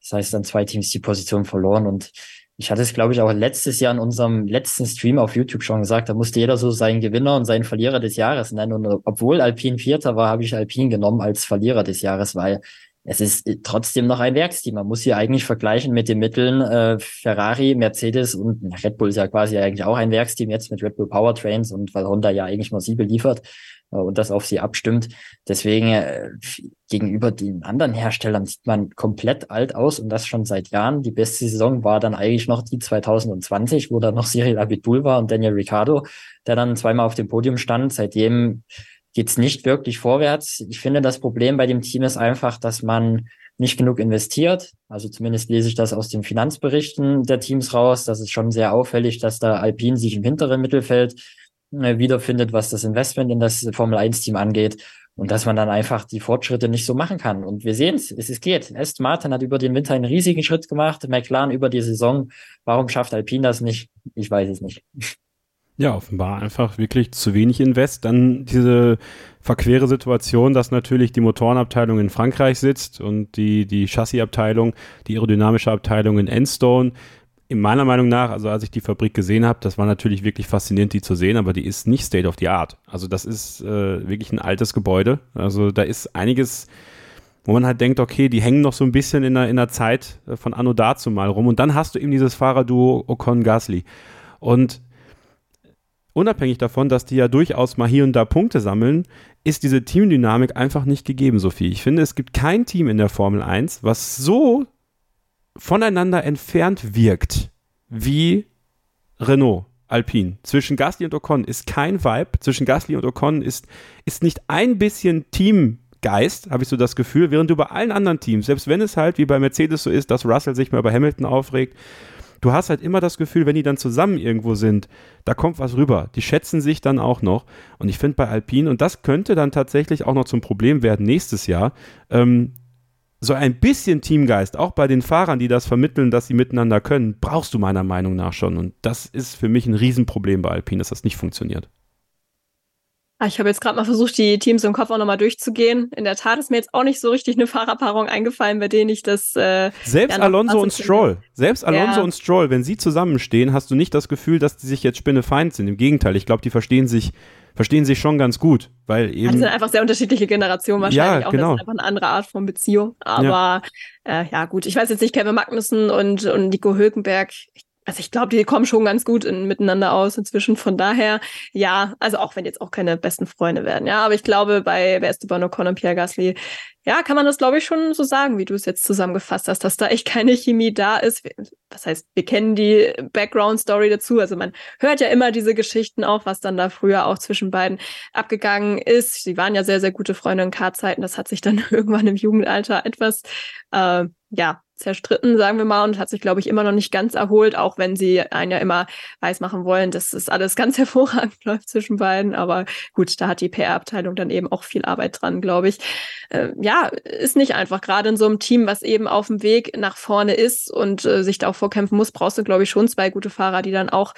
Das heißt, dann zwei Teams die Position verloren und ich hatte es, glaube ich, auch letztes Jahr in unserem letzten Stream auf YouTube schon gesagt, da musste jeder so seinen Gewinner und seinen Verlierer des Jahres nennen. Und obwohl Alpine Vierter war, habe ich Alpine genommen als Verlierer des Jahres, weil es ist trotzdem noch ein Werksteam. Man muss hier eigentlich vergleichen mit den Mitteln äh, Ferrari, Mercedes und Red Bull ist ja quasi eigentlich auch ein Werksteam jetzt mit Red Bull Powertrains und weil Honda ja eigentlich nur sie beliefert äh, und das auf sie abstimmt. Deswegen äh, gegenüber den anderen Herstellern sieht man komplett alt aus und das schon seit Jahren. Die beste Saison war dann eigentlich noch die 2020, wo dann noch Cyril Abitbul war und Daniel Ricciardo, der dann zweimal auf dem Podium stand. Seitdem geht's nicht wirklich vorwärts. Ich finde, das Problem bei dem Team ist einfach, dass man nicht genug investiert. Also zumindest lese ich das aus den Finanzberichten der Teams raus. Das ist schon sehr auffällig, dass da Alpine sich im hinteren Mittelfeld äh, wiederfindet, was das Investment in das Formel 1 Team angeht und dass man dann einfach die Fortschritte nicht so machen kann. Und wir sehen es, es geht. Aston Martin hat über den Winter einen riesigen Schritt gemacht, McLaren über die Saison. Warum schafft Alpine das nicht? Ich weiß es nicht. Ja, offenbar einfach wirklich zu wenig Invest. Dann diese verquere Situation, dass natürlich die Motorenabteilung in Frankreich sitzt und die, die Chassisabteilung, die aerodynamische Abteilung in Enstone in meiner Meinung nach, also als ich die Fabrik gesehen habe, das war natürlich wirklich faszinierend, die zu sehen, aber die ist nicht State of the Art. Also das ist äh, wirklich ein altes Gebäude. Also da ist einiges, wo man halt denkt, okay, die hängen noch so ein bisschen in der, in der Zeit äh, von Anno dazu mal rum. Und dann hast du eben dieses Fahrerduo Ocon-Gasly. Und unabhängig davon, dass die ja durchaus mal hier und da Punkte sammeln, ist diese Teamdynamik einfach nicht gegeben, Sophie. Ich finde, es gibt kein Team in der Formel 1, was so voneinander entfernt wirkt wie Renault. Alpine. Zwischen Gasly und Ocon ist kein Vibe. Zwischen Gasly und Ocon ist, ist nicht ein bisschen Teamgeist, habe ich so das Gefühl, während du bei allen anderen Teams, selbst wenn es halt wie bei Mercedes so ist, dass Russell sich mal über Hamilton aufregt, du hast halt immer das Gefühl, wenn die dann zusammen irgendwo sind, da kommt was rüber. Die schätzen sich dann auch noch. Und ich finde bei Alpine, und das könnte dann tatsächlich auch noch zum Problem werden nächstes Jahr, ähm, so ein bisschen Teamgeist, auch bei den Fahrern, die das vermitteln, dass sie miteinander können, brauchst du meiner Meinung nach schon. Und das ist für mich ein Riesenproblem bei Alpine, dass das nicht funktioniert. Ah, ich habe jetzt gerade mal versucht, die Teams im Kopf auch nochmal durchzugehen. In der Tat ist mir jetzt auch nicht so richtig eine Fahrerpaarung eingefallen, bei denen ich das. Äh, Selbst Alonso und Stroll. Selbst Alonso Ja. und Stroll, wenn sie zusammenstehen, hast du nicht das Gefühl, dass die sich jetzt spinnefeind sind. Im Gegenteil, ich glaube, die verstehen sich, verstehen sich schon ganz gut, weil die eben. sind einfach sehr unterschiedliche Generationen wahrscheinlich Ja, auch. genau. Das ist einfach eine andere Art von Beziehung. Aber ja, äh, ja gut, ich weiß jetzt nicht, Kevin Magnussen und, und Nico Hülkenberg. Ich, also ich glaube, die kommen schon ganz gut in, miteinander aus inzwischen. Von daher, ja, also auch wenn jetzt auch keine besten Freunde werden, ja. Aber ich glaube, bei Esteban Ocon und Pierre Gasly, ja, kann man das, glaube ich, schon so sagen, wie du es jetzt zusammengefasst hast, dass da echt keine Chemie da ist. Was heißt, wir kennen die Background-Story dazu. Also man hört ja immer diese Geschichten auch, was dann da früher auch zwischen beiden abgegangen ist. Sie waren ja sehr, sehr gute Freunde in K-Zeiten. Das hat sich dann irgendwann im Jugendalter etwas, äh, ja, zerstritten, sagen wir mal, und hat sich, glaube ich, immer noch nicht ganz erholt, auch wenn sie einen ja immer weismachen wollen, dass das alles ganz hervorragend läuft zwischen beiden. Aber gut, da hat die PR-Abteilung dann eben auch viel Arbeit dran, glaube ich. Äh, ja, ist nicht einfach. Gerade in so einem Team, was eben auf dem Weg nach vorne ist und äh, sich da auch vorkämpfen muss, brauchst du, glaube ich, schon zwei gute Fahrer, die dann auch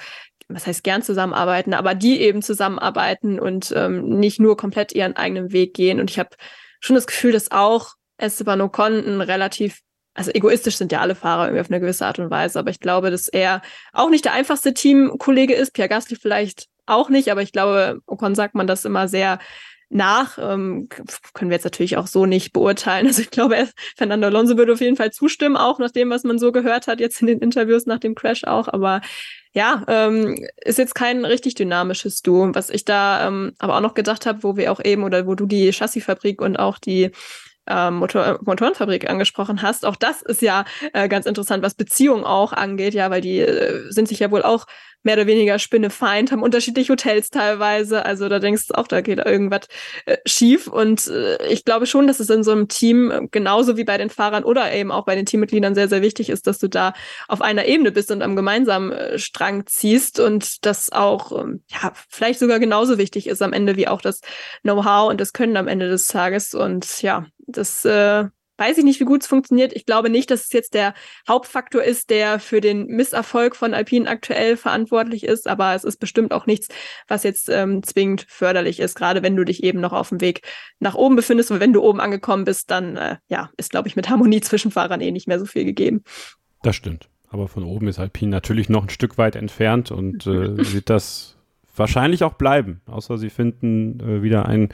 was heißt gern zusammenarbeiten, aber die eben zusammenarbeiten und ähm, nicht nur komplett ihren eigenen Weg gehen. Und ich habe schon das Gefühl, dass auch Esteban Ocon ein relativ also egoistisch sind ja alle Fahrer irgendwie auf eine gewisse Art und Weise, aber ich glaube, dass er auch nicht der einfachste Teamkollege ist. Pierre Gasly vielleicht auch nicht, aber ich glaube, Ocon sagt man das immer sehr nach. Ähm, können wir jetzt natürlich auch so nicht beurteilen. Also ich glaube, er- Fernando Alonso würde auf jeden Fall zustimmen, auch nach dem, was man so gehört hat, jetzt in den Interviews nach dem Crash auch. Aber ja, ähm, ist jetzt kein richtig dynamisches Duo. Was ich da ähm, aber auch noch gedacht habe, wo wir auch eben oder wo du die Chassisfabrik und auch die ähm, Motor Motorenfabrik angesprochen hast. Auch das ist ja äh, ganz interessant, was Beziehungen auch angeht, ja, weil die äh, sind sich ja wohl auch mehr oder weniger Spinnefeind, haben unterschiedliche Hotels teilweise. Also da denkst du auch, da geht irgendwas äh, schief. Und äh, ich glaube schon, dass es in so einem Team äh, genauso wie bei den Fahrern oder eben auch bei den Teammitgliedern sehr, sehr wichtig ist, dass du da auf einer Ebene bist und am gemeinsamen äh, Strang ziehst und das auch, ähm, ja, vielleicht sogar genauso wichtig ist am Ende wie auch das Know-how und das Können am Ende des Tages. Und ja, das äh, weiß ich nicht, wie gut es funktioniert. Ich glaube nicht, dass es jetzt der Hauptfaktor ist, der für den Misserfolg von Alpine aktuell verantwortlich ist, aber es ist bestimmt auch nichts, was jetzt ähm, zwingend förderlich ist, gerade wenn du dich eben noch auf dem Weg nach oben befindest. Und wenn du oben angekommen bist, dann äh, ja, ist, glaube ich, mit Harmonie zwischen Fahrern eh nicht mehr so viel gegeben. Das stimmt. Aber von oben ist Alpine natürlich noch ein Stück weit entfernt und äh, wird das wahrscheinlich auch bleiben. Außer sie finden äh, wieder ein,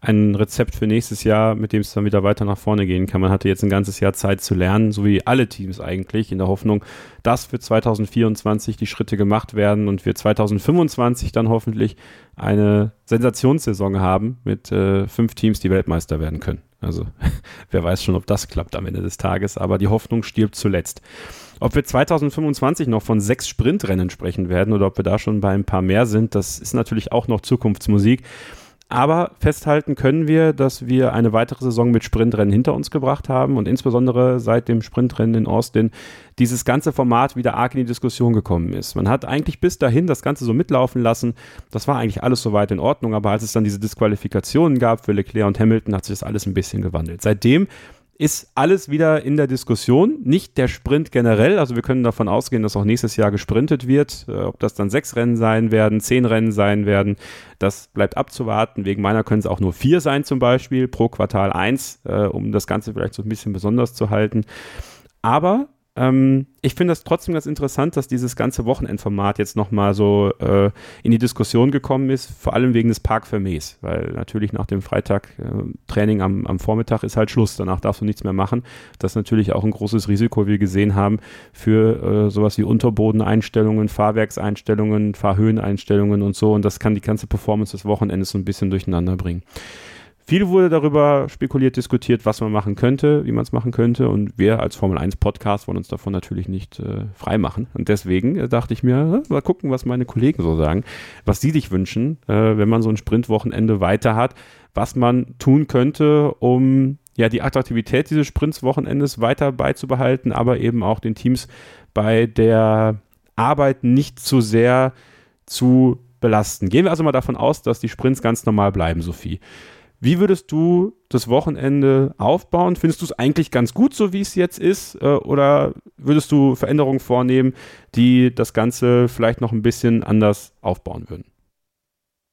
ein Rezept für nächstes Jahr, mit dem es dann wieder weiter nach vorne gehen kann. Man hatte jetzt ein ganzes Jahr Zeit zu lernen, so wie alle Teams eigentlich, in der Hoffnung, dass für 2024 die Schritte gemacht werden und wir 2025 dann hoffentlich eine Sensationssaison haben mit äh, fünf Teams, die Weltmeister werden können. Also wer weiß schon, ob das klappt am Ende des Tages, aber die Hoffnung stirbt zuletzt. Ob wir 2025 noch von sechs Sprintrennen sprechen werden oder ob wir da schon bei ein paar mehr sind, das ist natürlich auch noch Zukunftsmusik. Aber festhalten können wir, dass wir eine weitere Saison mit Sprintrennen hinter uns gebracht haben und insbesondere seit dem Sprintrennen in Austin dieses ganze Format wieder arg in die Diskussion gekommen ist. Man hat eigentlich bis dahin das Ganze so mitlaufen lassen. Das war eigentlich alles soweit in Ordnung, aber als es dann diese Disqualifikationen gab für Leclerc und Hamilton, hat sich das alles ein bisschen gewandelt. Seitdem ist alles wieder in der Diskussion. Nicht der Sprint generell. Also wir können davon ausgehen, dass auch nächstes Jahr gesprintet wird. Äh, ob das dann sechs Rennen sein werden, zehn Rennen sein werden, das bleibt abzuwarten. Wegen meiner können es auch nur vier sein zum Beispiel pro Quartal eins, äh, um das Ganze vielleicht so ein bisschen besonders zu halten. Aber ähm, ich finde das trotzdem ganz interessant, dass dieses ganze Wochenendformat jetzt nochmal so äh, in die Diskussion gekommen ist, vor allem wegen des Park Fermés, weil natürlich nach dem Freitag äh, Training am, am Vormittag ist halt Schluss, danach darfst du nichts mehr machen. Das ist natürlich auch ein großes Risiko, wie wir gesehen haben, für äh, sowas wie Unterbodeneinstellungen, Fahrwerkseinstellungen, Fahrhöheneinstellungen und so und das kann die ganze Performance des Wochenendes so ein bisschen durcheinander bringen. Viel wurde darüber spekuliert, diskutiert, was man machen könnte, wie man es machen könnte. Und wir als Formel 1 Podcast wollen uns davon natürlich nicht äh, frei machen. Und deswegen äh, dachte ich mir, äh, mal gucken, was meine Kollegen so sagen, was sie sich wünschen, äh, wenn man so ein Sprintwochenende weiter hat, was man tun könnte, um ja die Attraktivität dieses Sprintswochenendes weiter beizubehalten, aber eben auch den Teams bei der Arbeit nicht zu sehr zu belasten. Gehen wir also mal davon aus, dass die Sprints ganz normal bleiben, Sophie. Wie würdest du das Wochenende aufbauen? Findest du es eigentlich ganz gut, so wie es jetzt ist? Äh, oder würdest du Veränderungen vornehmen, die das Ganze vielleicht noch ein bisschen anders aufbauen würden?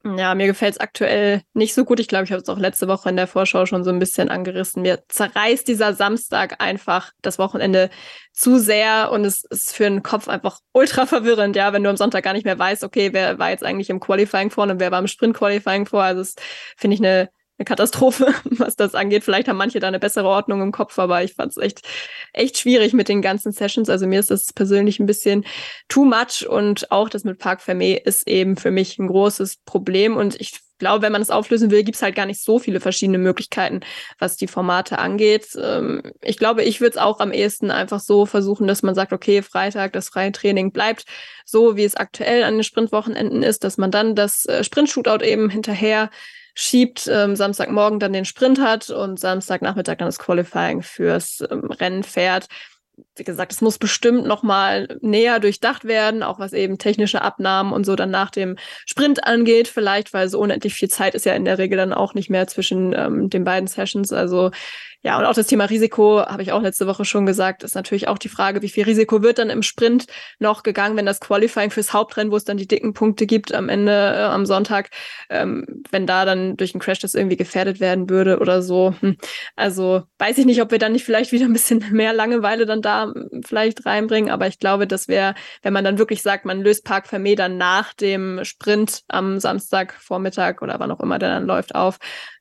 Ja, mir gefällt es aktuell nicht so gut. Ich glaube, ich habe es auch letzte Woche in der Vorschau schon so ein bisschen angerissen. Mir zerreißt dieser Samstag einfach das Wochenende zu sehr und es ist für den Kopf einfach ultra verwirrend, ja, wenn du am Sonntag gar nicht mehr weißt, okay, wer war jetzt eigentlich im Qualifying vorne und wer war im Sprint-Qualifying vor. Also das finde ich eine eine Katastrophe, was das angeht. Vielleicht haben manche da eine bessere Ordnung im Kopf, aber ich fand es echt, echt schwierig mit den ganzen Sessions. Also mir ist das persönlich ein bisschen too much und auch das mit Park Fermé ist eben für mich ein großes Problem und ich glaube, wenn man es auflösen will, gibt es halt gar nicht so viele verschiedene Möglichkeiten, was die Formate angeht. Ähm, ich glaube, ich würde es auch am ehesten einfach so versuchen, dass man sagt, okay, Freitag, das freie Training bleibt so, wie es aktuell an den Sprintwochenenden ist, dass man dann das äh, Sprint-Shootout eben hinterher schiebt, ähm, Samstagmorgen dann den Sprint hat und Samstagnachmittag dann das Qualifying fürs ähm, Rennen fährt. Wie gesagt, es muss bestimmt noch mal näher durchdacht werden, auch was eben technische Abnahmen und so dann nach dem Sprint angeht, vielleicht, weil so unendlich viel Zeit ist ja in der Regel dann auch nicht mehr zwischen ähm, den beiden Sessions. Also ja, und auch das Thema Risiko, habe ich auch letzte Woche schon gesagt, ist natürlich auch die Frage, wie viel Risiko wird dann im Sprint noch gegangen, wenn das Qualifying fürs Hauptrennen, wo es dann die dicken Punkte gibt am Ende äh, am Sonntag, ähm, wenn da dann durch einen Crash das irgendwie gefährdet werden würde oder so. Hm. Also weiß ich nicht, ob wir dann nicht vielleicht wieder ein bisschen mehr Langeweile dann da vielleicht reinbringen, aber ich glaube, das wäre, wenn man dann wirklich sagt, man löst Park Vermeer dann nach dem Sprint am Samstagvormittag oder wann auch immer der dann läuft auf,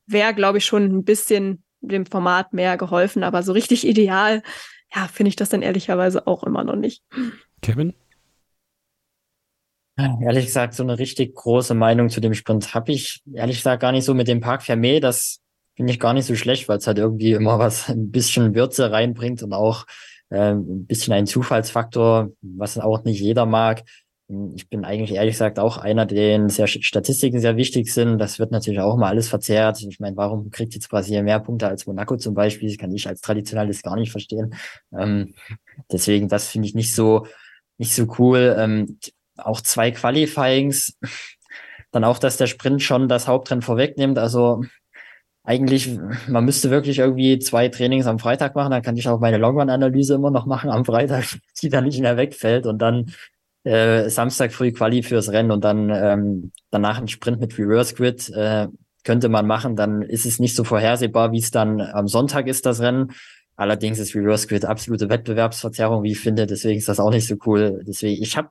wäre, glaube ich, schon ein bisschen dem Format mehr geholfen, aber so richtig ideal, ja, finde ich das dann ehrlicherweise auch immer noch nicht. Kevin? Ehrlich gesagt, so eine richtig große Meinung zu dem Sprint habe ich ehrlich gesagt gar nicht so mit dem Park Fermé. Das finde ich gar nicht so schlecht, weil es halt irgendwie immer was ein bisschen Würze reinbringt und auch äh, ein bisschen ein Zufallsfaktor, was auch nicht jeder mag. Ich bin eigentlich ehrlich gesagt auch einer, denen sehr Statistiken sehr wichtig sind. Das wird natürlich auch mal alles verzerrt. Ich meine, warum kriegt jetzt Brasilien mehr Punkte als Monaco zum Beispiel? Das kann ich als Traditionalist gar nicht verstehen. Ähm, deswegen, das finde ich nicht so, nicht so cool. Ähm, auch zwei Qualifyings. Dann auch, dass der Sprint schon das Hauptrennen vorwegnimmt. Also eigentlich, man müsste wirklich irgendwie zwei Trainings am Freitag machen, dann kann ich auch meine Longrun-Analyse immer noch machen am Freitag, die dann nicht mehr wegfällt und dann äh, Samstag früh Quali fürs Rennen und dann ähm, danach ein Sprint mit Reverse Grid äh, könnte man machen. Dann ist es nicht so vorhersehbar, wie es dann am Sonntag ist, das Rennen. Allerdings ist Reverse Grid absolute Wettbewerbsverzerrung, wie ich finde. Deswegen ist das auch nicht so cool. Deswegen, ich habe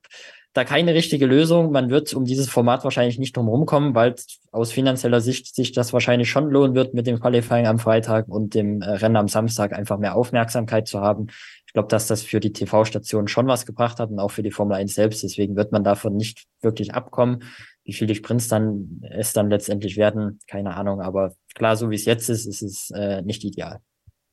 da keine richtige Lösung. Man wird um dieses Format wahrscheinlich nicht drum rumkommen, weil aus finanzieller Sicht sich das wahrscheinlich schon lohnen wird, mit dem Qualifying am Freitag und dem äh, Rennen am Samstag einfach mehr Aufmerksamkeit zu haben. Ich glaube, dass das für die TV-Station schon was gebracht hat und auch für die Formel 1 selbst. Deswegen wird man davon nicht wirklich abkommen. Wie viele Sprints dann es dann letztendlich werden, keine Ahnung. Aber klar, so wie es jetzt ist, ist es äh, nicht ideal.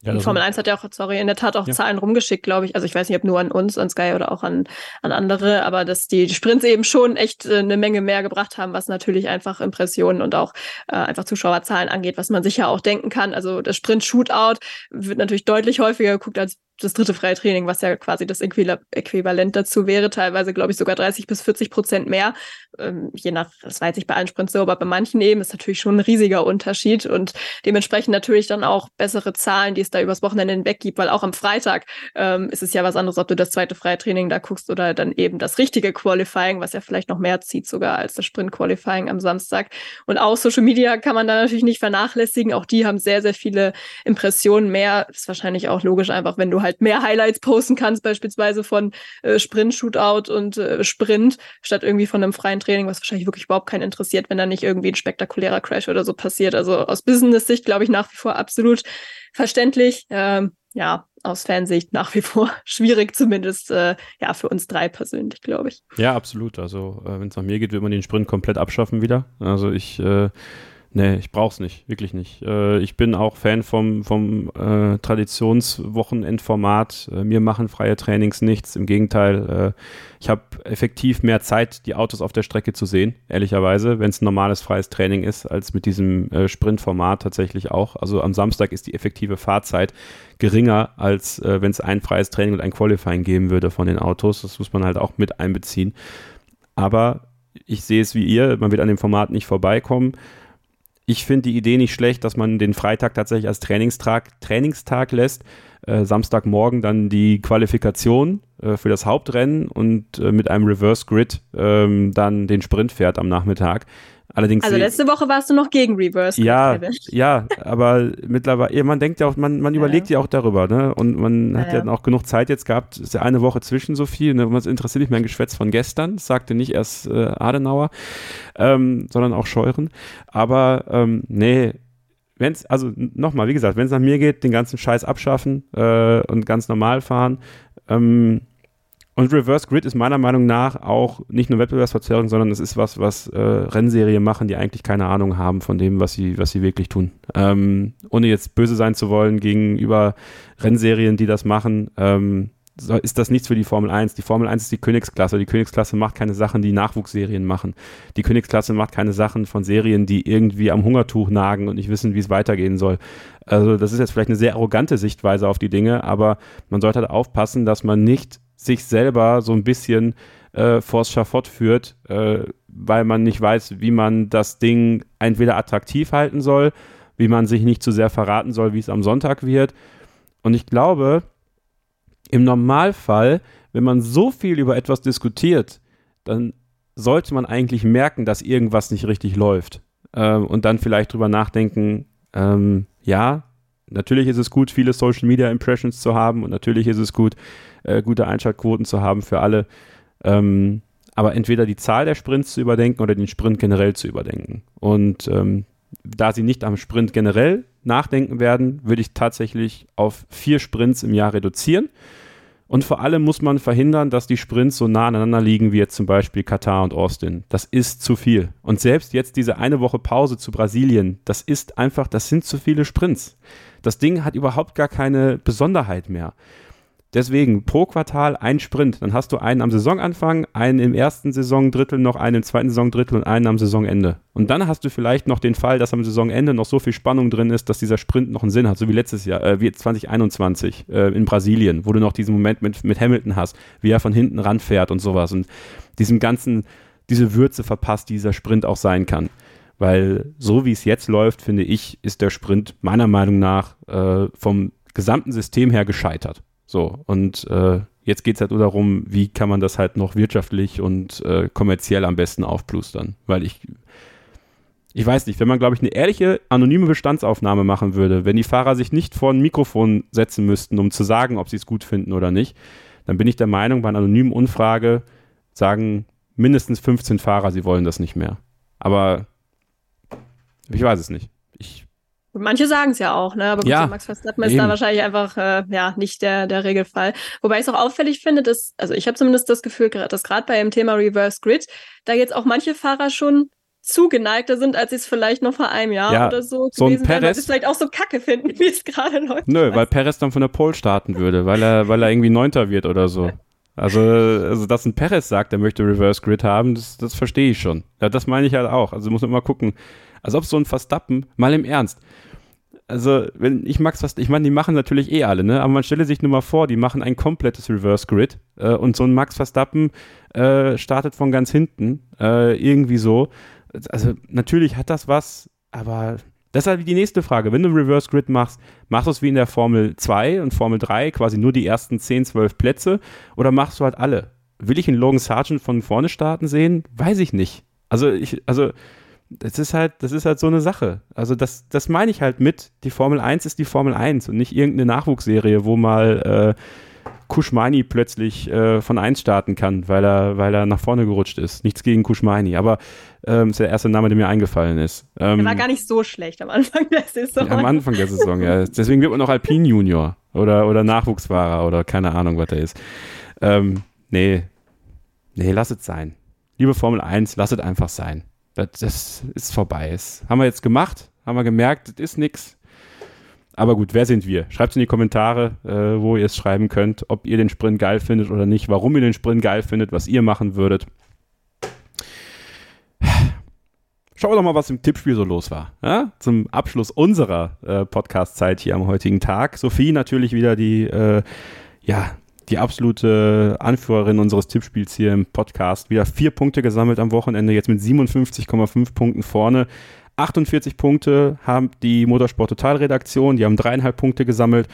Ja, die Formel 1 hat ja auch, sorry, in der Tat auch ja. Zahlen rumgeschickt, glaube ich. Also ich weiß nicht, ob nur an uns, an Sky oder auch an, an andere, aber dass die Sprints eben schon echt äh, eine Menge mehr gebracht haben, was natürlich einfach Impressionen und auch äh, einfach Zuschauerzahlen angeht, was man sicher auch denken kann. Also das Sprint-Shootout wird natürlich deutlich häufiger geguckt als das dritte freie Training, was ja quasi das Äquivalent dazu wäre, teilweise glaube ich sogar 30 bis 40 Prozent mehr, ähm, je nach, das weiß ich bei allen Sprints so, aber bei manchen eben ist natürlich schon ein riesiger Unterschied und dementsprechend natürlich dann auch bessere Zahlen, die es da übers Wochenende hinweg gibt, weil auch am Freitag ähm, ist es ja was anderes, ob du das zweite freie Training da guckst oder dann eben das richtige Qualifying, was ja vielleicht noch mehr zieht sogar als das Sprint-Qualifying am Samstag. Und auch Social Media kann man da natürlich nicht vernachlässigen, auch die haben sehr, sehr viele Impressionen mehr, ist wahrscheinlich auch logisch einfach, wenn du halt halt mehr Highlights posten kannst, beispielsweise von äh, Sprint, Shootout und äh, Sprint, statt irgendwie von einem freien Training, was wahrscheinlich wirklich überhaupt keinen interessiert, wenn da nicht irgendwie ein spektakulärer Crash oder so passiert. Also aus Business-Sicht glaube ich nach wie vor absolut verständlich. Ähm, ja, aus Fansicht nach wie vor schwierig, zumindest äh, ja für uns drei persönlich, glaube ich. Ja, absolut. Also äh, wenn es nach mir geht, wird man den Sprint komplett abschaffen wieder. Also ich äh, Nee, ich brauch's nicht, wirklich nicht. Äh, ich bin auch Fan vom, vom äh, Traditionswochenendformat. Äh, mir machen freie Trainings nichts. Im Gegenteil, äh, ich habe effektiv mehr Zeit, die Autos auf der Strecke zu sehen, ehrlicherweise, wenn es ein normales freies Training ist, als mit diesem äh, Sprintformat tatsächlich auch. Also am Samstag ist die effektive Fahrzeit geringer, als äh, wenn es ein freies Training und ein Qualifying geben würde von den Autos. Das muss man halt auch mit einbeziehen. Aber ich sehe es wie ihr, man wird an dem Format nicht vorbeikommen ich finde die Idee nicht schlecht, dass man den Freitag tatsächlich als Trainingstag, Trainingstag lässt. Äh, Samstagmorgen dann die Qualifikation äh, für das Hauptrennen und äh, mit einem Reverse Grid ähm, dann den Sprint fährt am Nachmittag. Allerdings also letzte Woche warst du noch gegen Reverse. Ja, ja, aber mittlerweile, ja, man denkt ja auch, man, man überlegt ja. ja auch darüber, ne? Und man ja, hat ja, ja auch genug Zeit jetzt gehabt, ist ja eine Woche zwischen so viel, ne? Was interessiert mich mein Geschwätz von gestern, das sagte nicht erst äh, Adenauer, ähm, sondern auch Scheuren. Aber ähm, nee, wenn es, also nochmal, wie gesagt, wenn es nach mir geht, den ganzen Scheiß abschaffen äh, und ganz normal fahren. Ähm, und Reverse Grid ist meiner Meinung nach auch nicht nur Wettbewerbsverzerrung, sondern es ist was, was äh, Rennserien machen, die eigentlich keine Ahnung haben von dem, was sie, was sie wirklich tun. Ähm, ohne jetzt böse sein zu wollen gegenüber Rennserien, die das machen, ähm, ist das nichts für die Formel 1. Die Formel 1 ist die Königsklasse. Die Königsklasse macht keine Sachen, die Nachwuchsserien machen. Die Königsklasse macht keine Sachen von Serien, die irgendwie am Hungertuch nagen und nicht wissen, wie es weitergehen soll. Also das ist jetzt vielleicht eine sehr arrogante Sichtweise auf die Dinge, aber man sollte halt aufpassen, dass man nicht sich selber so ein bisschen äh, vors Schafott führt, äh, weil man nicht weiß, wie man das Ding entweder attraktiv halten soll, wie man sich nicht zu sehr verraten soll, wie es am Sonntag wird. Und ich glaube, im Normalfall, wenn man so viel über etwas diskutiert, dann sollte man eigentlich merken, dass irgendwas nicht richtig läuft. Ähm, und dann vielleicht drüber nachdenken, ähm, ja, natürlich ist es gut, viele Social Media Impressions zu haben und natürlich ist es gut, äh, gute Einschaltquoten zu haben für alle. Ähm, aber entweder die Zahl der Sprints zu überdenken oder den Sprint generell zu überdenken. Und ähm, da sie nicht am Sprint generell nachdenken werden, würde ich tatsächlich auf vier Sprints im Jahr reduzieren. Und vor allem muss man verhindern, dass die Sprints so nah aneinander liegen wie jetzt zum Beispiel Katar und Austin. Das ist zu viel. Und selbst jetzt diese eine Woche Pause zu Brasilien, das ist einfach, das sind zu viele Sprints. Das Ding hat überhaupt gar keine Besonderheit mehr. Deswegen pro Quartal ein Sprint. Dann hast du einen am Saisonanfang, einen im ersten Saisondrittel, noch einen im zweiten Saisondrittel und einen am Saisonende. Und dann hast du vielleicht noch den Fall, dass am Saisonende noch so viel Spannung drin ist, dass dieser Sprint noch einen Sinn hat, so wie letztes Jahr, äh, wie 2021 äh, in Brasilien, wo du noch diesen Moment mit, mit Hamilton hast, wie er von hinten ranfährt und sowas und diesem ganzen, diese Würze verpasst, die dieser Sprint auch sein kann. Weil so wie es jetzt läuft, finde ich, ist der Sprint meiner Meinung nach äh, vom gesamten System her gescheitert. So, und äh, jetzt geht es halt nur darum, wie kann man das halt noch wirtschaftlich und äh, kommerziell am besten aufplustern. Weil ich, ich weiß nicht, wenn man, glaube ich, eine ehrliche, anonyme Bestandsaufnahme machen würde, wenn die Fahrer sich nicht vor ein Mikrofon setzen müssten, um zu sagen, ob sie es gut finden oder nicht, dann bin ich der Meinung, bei einer anonymen Umfrage sagen mindestens 15 Fahrer, sie wollen das nicht mehr. Aber ich weiß es nicht. Manche sagen es ja auch, ne? Aber gut, ja, Max Verstappen ist eben. da wahrscheinlich einfach äh, ja nicht der, der Regelfall. Wobei ich es auch auffällig finde, dass, also ich habe zumindest das Gefühl, dass gerade bei dem Thema Reverse Grid, da jetzt auch manche Fahrer schon zugeneigter sind, als sie es vielleicht noch vor einem Jahr ja, oder so, so gewesen wären, weil sie es vielleicht auch so kacke finden, wie es gerade läuft. Nö, weil Perez dann von der Pole starten würde, weil er, weil er irgendwie Neunter wird oder so. Also, also, dass ein Perez sagt, er möchte Reverse Grid haben, das, das verstehe ich schon. Ja, das meine ich halt auch. Also muss man mal gucken. Als ob so ein Verstappen, mal im Ernst, also, wenn ich Max was, ich meine, die machen natürlich eh alle, ne? Aber man stelle sich nur mal vor, die machen ein komplettes Reverse Grid äh, und so ein Max Verstappen äh, startet von ganz hinten, äh, irgendwie so. Also, natürlich hat das was, aber das ist halt die nächste Frage. Wenn du Reverse Grid machst, machst du es wie in der Formel 2 und Formel 3, quasi nur die ersten 10, 12 Plätze oder machst du halt alle? Will ich einen Logan Sargent von vorne starten sehen? Weiß ich nicht. Also, ich, also, das ist halt, das ist halt so eine Sache. Also das, das meine ich halt mit, die Formel 1 ist die Formel 1 und nicht irgendeine Nachwuchsserie, wo mal äh, Kuschmani plötzlich äh, von 1 starten kann, weil er, weil er nach vorne gerutscht ist. Nichts gegen Kuschmani, aber ähm, ist der erste Name, der mir eingefallen ist. Ähm, er war gar nicht so schlecht am Anfang der Saison. am Anfang der Saison, ja. Deswegen wird man noch Alpin Junior oder, oder Nachwuchsfahrer oder keine Ahnung, was er ist. Ähm, nee, nee, lass es sein. Liebe Formel 1, lass es einfach sein das, ist vorbei. Das haben wir jetzt gemacht, haben wir gemerkt, das ist nichts. Aber gut, wer sind wir? Schreibt es in die Kommentare, äh, wo ihr es schreiben könnt, ob ihr den Sprint geil findet oder nicht, warum ihr den Sprint geil findet, was ihr machen würdet. Schauen wir doch mal, was im Tippspiel so los war. Ja? Zum Abschluss unserer äh, Podcast-Zeit hier am heutigen Tag. Sophie natürlich wieder die äh, ja, die absolute Anführerin unseres Tippspiels hier im Podcast. Wieder vier Punkte gesammelt am Wochenende, jetzt mit 57,5 Punkten vorne. 48 Punkte haben die Motorsport Total Redaktion, die haben dreieinhalb Punkte gesammelt.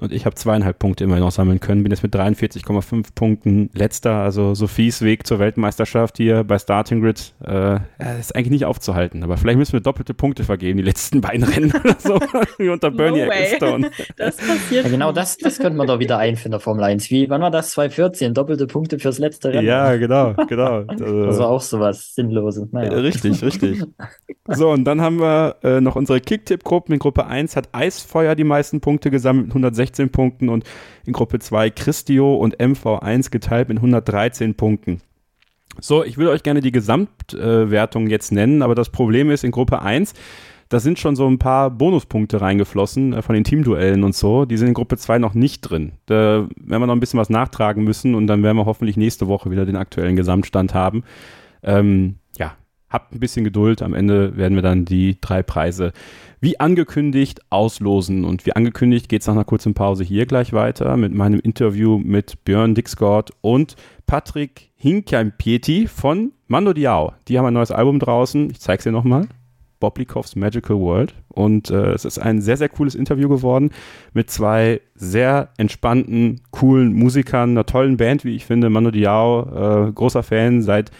Und ich habe zweieinhalb Punkte immer noch sammeln können. Bin jetzt mit 43,5 Punkten letzter. Also Sophies Weg zur Weltmeisterschaft hier bei Starting Grid äh, ist eigentlich nicht aufzuhalten. Aber vielleicht müssen wir doppelte Punkte vergeben, die letzten beiden Rennen oder so. Wie unter Bernie no Ecclestone. Das passiert. Ja, genau das, das könnte man doch wieder einführen in der Formel 1. Wie, wann war das? 2014? Doppelte Punkte fürs letzte Rennen. Ja, genau, genau. das war auch sowas Sinnloses. Naja. Richtig, richtig. So, und dann haben wir äh, noch unsere Kicktipp-Gruppen. In Gruppe 1 hat Eisfeuer die meisten Punkte gesammelt mit 116 Punkten und in Gruppe 2 Christio und MV1 geteilt mit 113 Punkten. So, ich will euch gerne die Gesamtwertung jetzt nennen, aber das Problem ist in Gruppe 1, da sind schon so ein paar Bonuspunkte reingeflossen äh, von den Teamduellen und so. Die sind in Gruppe 2 noch nicht drin. Da werden wir noch ein bisschen was nachtragen müssen und dann werden wir hoffentlich nächste Woche wieder den aktuellen Gesamtstand haben. Ähm, Habt ein bisschen Geduld. Am Ende werden wir dann die drei Preise wie angekündigt auslosen. Und wie angekündigt geht es nach einer kurzen Pause hier gleich weiter mit meinem Interview mit Björn Dixgord und Patrick Hinkheim-Pieti von Mando Diao. Die haben ein neues Album draußen. Ich zeige es dir nochmal. Boblikovs Magical World. Und äh, es ist ein sehr, sehr cooles Interview geworden mit zwei sehr entspannten, coolen Musikern, einer tollen Band, wie ich finde. Mando Diao, äh, großer Fan seit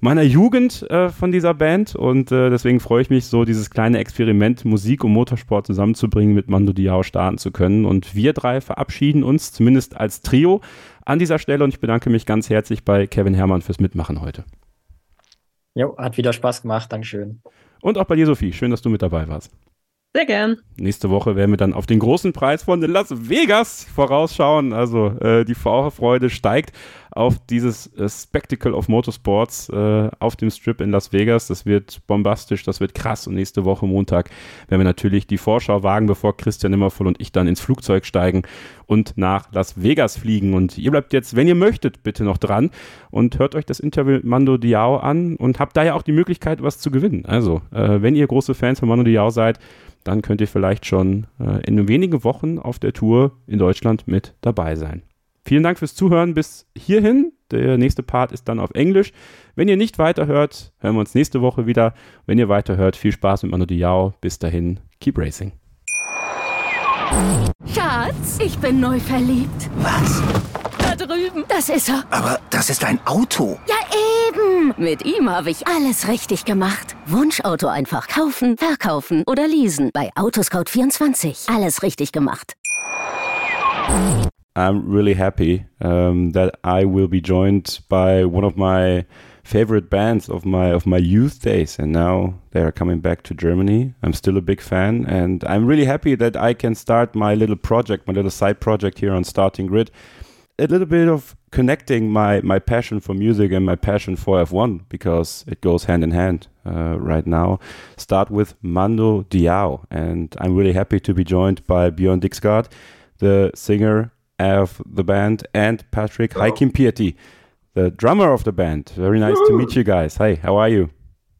meiner Jugend äh, von dieser Band und äh, deswegen freue ich mich so, dieses kleine Experiment Musik und Motorsport zusammenzubringen, mit Mando Diao starten zu können. Und wir drei verabschieden uns zumindest als Trio an dieser Stelle und ich bedanke mich ganz herzlich bei Kevin Herrmann fürs Mitmachen heute. Jo, hat wieder Spaß gemacht, Dankeschön. Und auch bei dir, Sophie, schön, dass du mit dabei warst. Sehr gern. Nächste Woche werden wir dann auf den großen Preis von Las Vegas vorausschauen. Also äh, die Vorfreude steigt auf dieses äh, Spectacle of Motorsports äh, auf dem Strip in Las Vegas. Das wird bombastisch, das wird krass. Und nächste Woche Montag werden wir natürlich die Vorschau wagen, bevor Christian Immervoll und ich dann ins Flugzeug steigen und nach Las Vegas fliegen. Und ihr bleibt jetzt, wenn ihr möchtet, bitte noch dran und hört euch das Interview mit Mando Diao an und habt da ja auch die Möglichkeit, was zu gewinnen. Also, äh, wenn ihr große Fans von Mando Diao seid, dann könnt ihr vielleicht schon äh, in wenigen Wochen auf der Tour in Deutschland mit dabei sein. Vielen Dank fürs Zuhören bis hierhin. Der nächste Part ist dann auf Englisch. Wenn ihr nicht weiterhört, hören wir uns nächste Woche wieder. Wenn ihr weiterhört, viel Spaß mit Manu Diao. Bis dahin, keep racing. Schatz, ich bin neu verliebt. Was? Da drüben. Das ist er. Aber das ist ein Auto. Ja, eben. Mit ihm habe ich alles richtig gemacht. Wunschauto einfach kaufen, verkaufen oder leasen. Bei Autoscout24. Alles richtig gemacht. I'm really happy um, that I will be joined by one of my favorite bands of my of my youth days and now they are coming back to Germany. I'm still a big fan and I'm really happy that I can start my little project, my little side project here on Starting Grid a little bit of connecting my my passion for music and my passion for F1 because it goes hand in hand uh, right now. Start with Mando Diao, and I'm really happy to be joined by Björn Dixgard, the singer of the band, and Patrick Heikim Pieti, the drummer of the band. Very nice Woo! to meet you guys. Hey, how are you?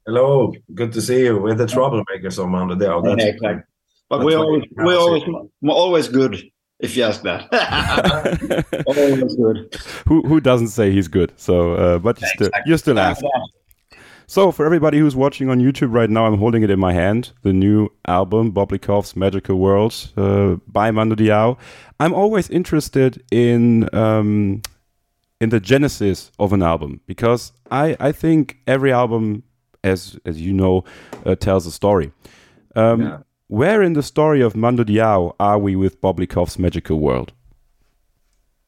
Hello, good to see you. We're the troublemakers on Mando Diao. That's yeah, exactly. But we always we always we're always good if you ask that. Always good. Who who doesn't say he's good? So, uh, but you still you still ask. So, for everybody who's watching on YouTube right now, I'm holding it in my hand. The new album, Boblikov's Magical World uh, by Mando Diao. I'm always interested in um, in the genesis of an album because I I think every album, as as you know, uh, tells a story. Um, yeah. Where in the story of Mando Diao are we with Boblikov's Magical World?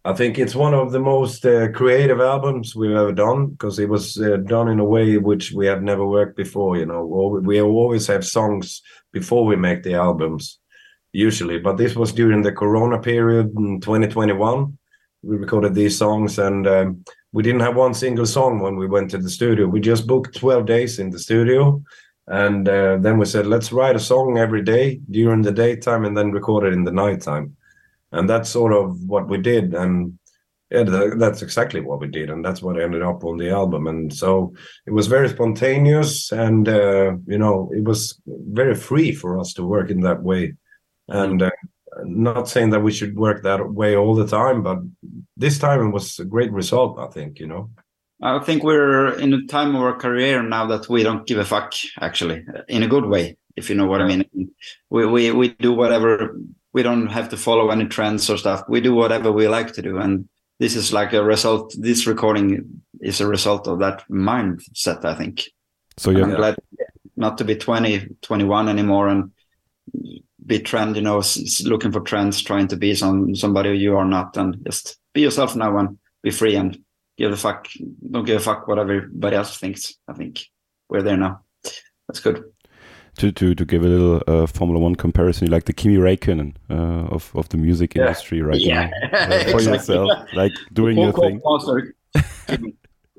I think it's one of the most uh, creative albums we've ever done because it was uh, done in a way which we have never worked before. You know, we always have songs before we make the albums, usually. But this was during the Corona period in 2021. We recorded these songs, and um, we didn't have one single song when we went to the studio. We just booked 12 days in the studio, and uh, then we said, let's write a song every day during the daytime and then record it in the nighttime. And that's sort of what we did. And yeah, that's exactly what we did. And that's what ended up on the album. And so it was very spontaneous and, uh, you know, it was very free for us to work in that way. And uh, not saying that we should work that way all the time, but this time it was a great result, I think, you know. I think we're in a time of our career now that we don't give a fuck, actually, in a good way, if you know what I mean. We, we, we do whatever, we don't have to follow any trends or stuff. We do whatever we like to do. And this is like a result, this recording is a result of that mindset, I think. So you're I'm glad not to be 20, 21 anymore and be trend, you know, looking for trends, trying to be some somebody you are not, and just be yourself now and be free and give a fuck. Don't give a fuck what everybody else thinks. I think we're there now. That's good. To to to give a little uh, Formula One comparison, like the Kimi Räikkönen uh, of of the music yeah. industry right yeah. now, uh, for exactly. yourself, like doing your thing.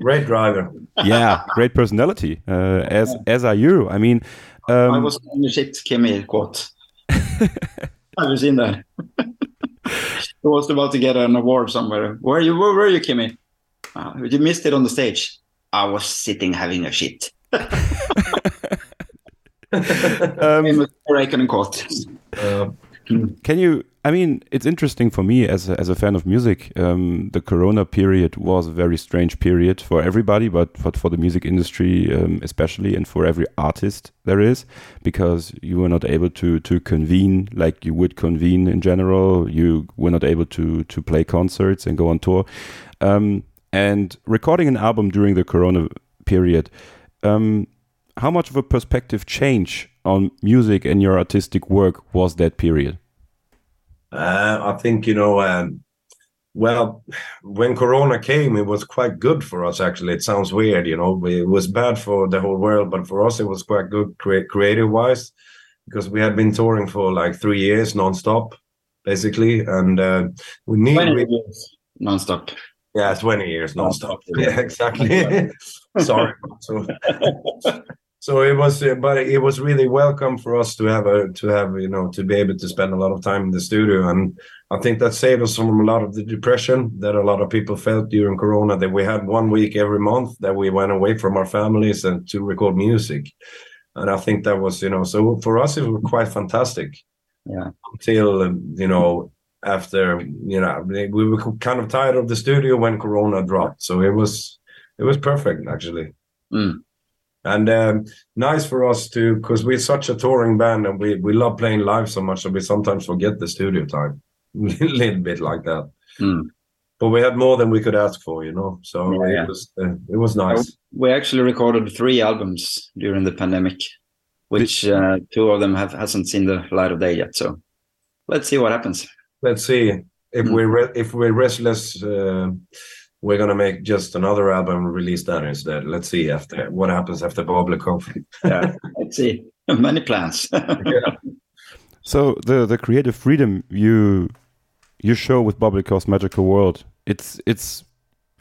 great driver. Yeah, great personality. Uh, as yeah. as are you. I mean, um, I was on the shit Kimi quote. I was in there. he was about to get an award somewhere. Where you? Where were you, Kimi? Uh, you missed it on the stage. I was sitting having a shit. Um, quote. Uh, can you I mean, it's interesting for me as a, as a fan of music. Um, the Corona period was a very strange period for everybody, but for, for the music industry um, especially, and for every artist there is, because you were not able to to convene like you would convene in general. You were not able to to play concerts and go on tour. Um, and recording an album during the Corona period, um, how much of a perspective change on music and your artistic work was that period? Uh, I think you know. Um, well, when Corona came, it was quite good for us. Actually, it sounds weird, you know. It was bad for the whole world, but for us, it was quite good cre- creative-wise because we had been touring for like three years nonstop, basically, and uh, we need twenty years nonstop. Yeah, twenty years nonstop. Yeah, exactly. Sorry. so, so it was uh, but it was really welcome for us to have a to have you know to be able to spend a lot of time in the studio. And i think that saved us from a lot of the depression that a lot of people felt during corona that we had one week every month that we went away from our families and to record music. And i think that was you know so for us it was quite fantastic. Yeah. Until you know after you know we were kind of tired of the studio when corona dropped. So it was it was perfect actually. Mm and um, nice for us to because we're such a touring band and we we love playing live so much that we sometimes forget the studio time. A little bit like that. Mm. but we had more than we could ask for you know? So yeah, it was uh, it was nice. We actually recorded three albums during the pandemic which uh, two of them have hasn't seen the light of day yet. So let's see what happens. Let's see. If mm. we're if we're restless uh, we're gonna make just another album and release that instead. Let's see after what happens after Boblikov. yeah, let's see. Many plans. yeah. So the the creative freedom you you show with Boblikov's Magical World, it's it's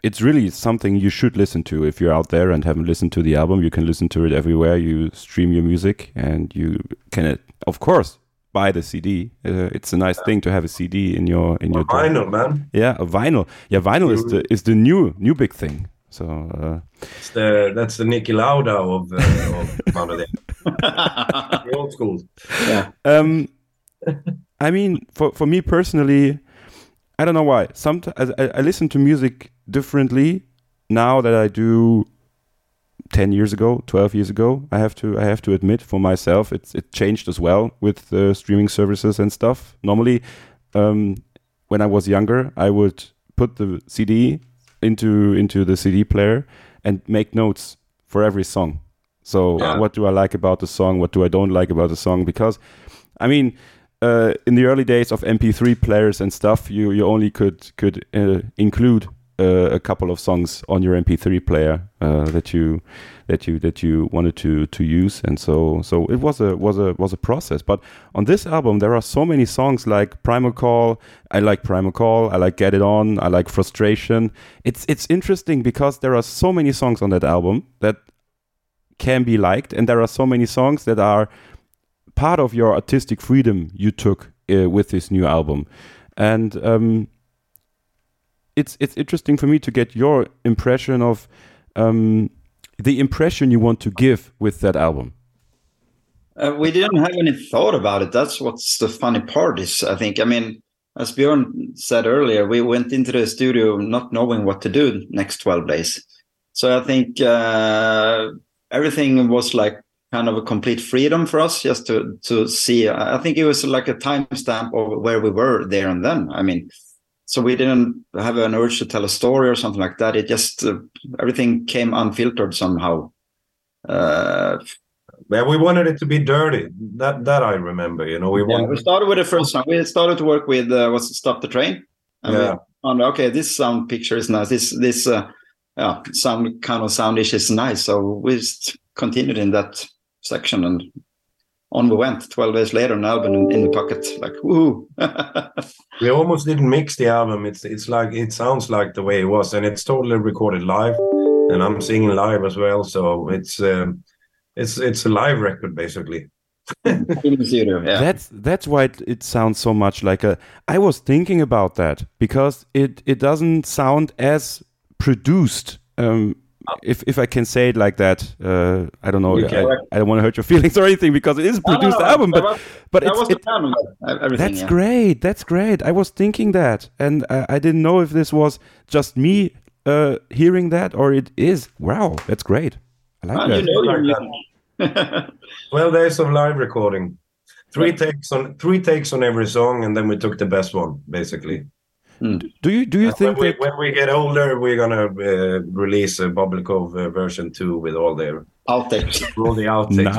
it's really something you should listen to if you're out there and haven't listened to the album. You can listen to it everywhere. You stream your music, and you can, of course, buy the CD. Uh, it's a nice thing to have a CD in your in your vinyl, man. Yeah, a vinyl. Yeah, vinyl is the is the new new big thing. So uh, it's the that's the Nicky Lauda of, uh, of the old school. Yeah. Um, I mean, for for me personally, I don't know why. Sometimes I, I listen to music differently now that I do 10 years ago 12 years ago i have to i have to admit for myself it's it changed as well with the streaming services and stuff. Normally um, when i was younger i would put the cd into into the cd player and make notes for every song. So yeah. what do i like about the song? What do i don't like about the song? Because i mean uh, in the early days of mp3 players and stuff you you only could could uh, include uh, a couple of songs on your MP3 player uh, that you that you that you wanted to to use, and so so it was a was a was a process. But on this album, there are so many songs like Primal Call. I like Primal Call. I like Get It On. I like Frustration. It's it's interesting because there are so many songs on that album that can be liked, and there are so many songs that are part of your artistic freedom you took uh, with this new album, and um, it's it's interesting for me to get your impression of um, the impression you want to give with that album. Uh, we didn't have any thought about it. That's what's the funny part is. I think. I mean, as Björn said earlier, we went into the studio not knowing what to do next twelve days. so I think uh, everything was like kind of a complete freedom for us just to to see. I think it was like a timestamp of where we were there and then. I mean, so we didn't have an urge to tell a story or something like that. It just uh, everything came unfiltered somehow. Uh, yeah, we wanted it to be dirty. That that I remember. You know, we yeah, we started with the first song. We started to work with uh, what's stop the train. And Yeah. we found okay, this sound picture is nice. This this uh, yeah, sound kind of soundish is nice. So we just continued in that section and on we went. Twelve days later, an album in, in the pocket. Like woohoo! we almost didn't mix the album. It's it's like it sounds like the way it was, and it's totally recorded live, and I'm singing live as well. So it's um, it's it's a live record basically. in. Yeah. That's that's why it, it sounds so much like a. I was thinking about that because it it doesn't sound as produced. Um, if if I can say it like that, uh, I don't know. I, I don't want to hurt your feelings or anything because it is a No, no, produced no, album. But was- but that it's, was it, plan of it, everything. that's yeah. great. That's great. I was thinking that, and I, I didn't know if this was just me uh, hearing that or it is. Wow, that's great. I like that. you know your Like music. Twelve days of live recording, three takes on three takes on every song, and then we took the best one basically. Do you do you when think we, that when we get older, we're gonna uh, release a Bublikov uh, version two with all the Outtakes. all the outtakes.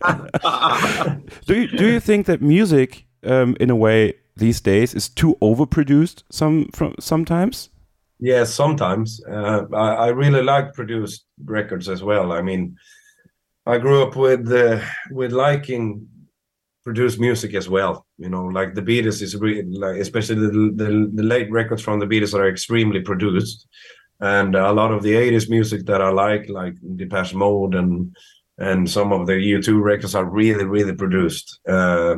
Nice. do you do you think that music, um, in a way, these days is too overproduced? Some from sometimes. Yeah, sometimes. Uh, I, I really like produced records as well. I mean, I grew up with uh, with liking produced music as well. You know, like the Beatles is really like, especially the, the the late records from the Beatles are extremely produced, and a lot of the '80s music that I like, like the Depeche Mode and and some of the U2 records are really really produced. Uh,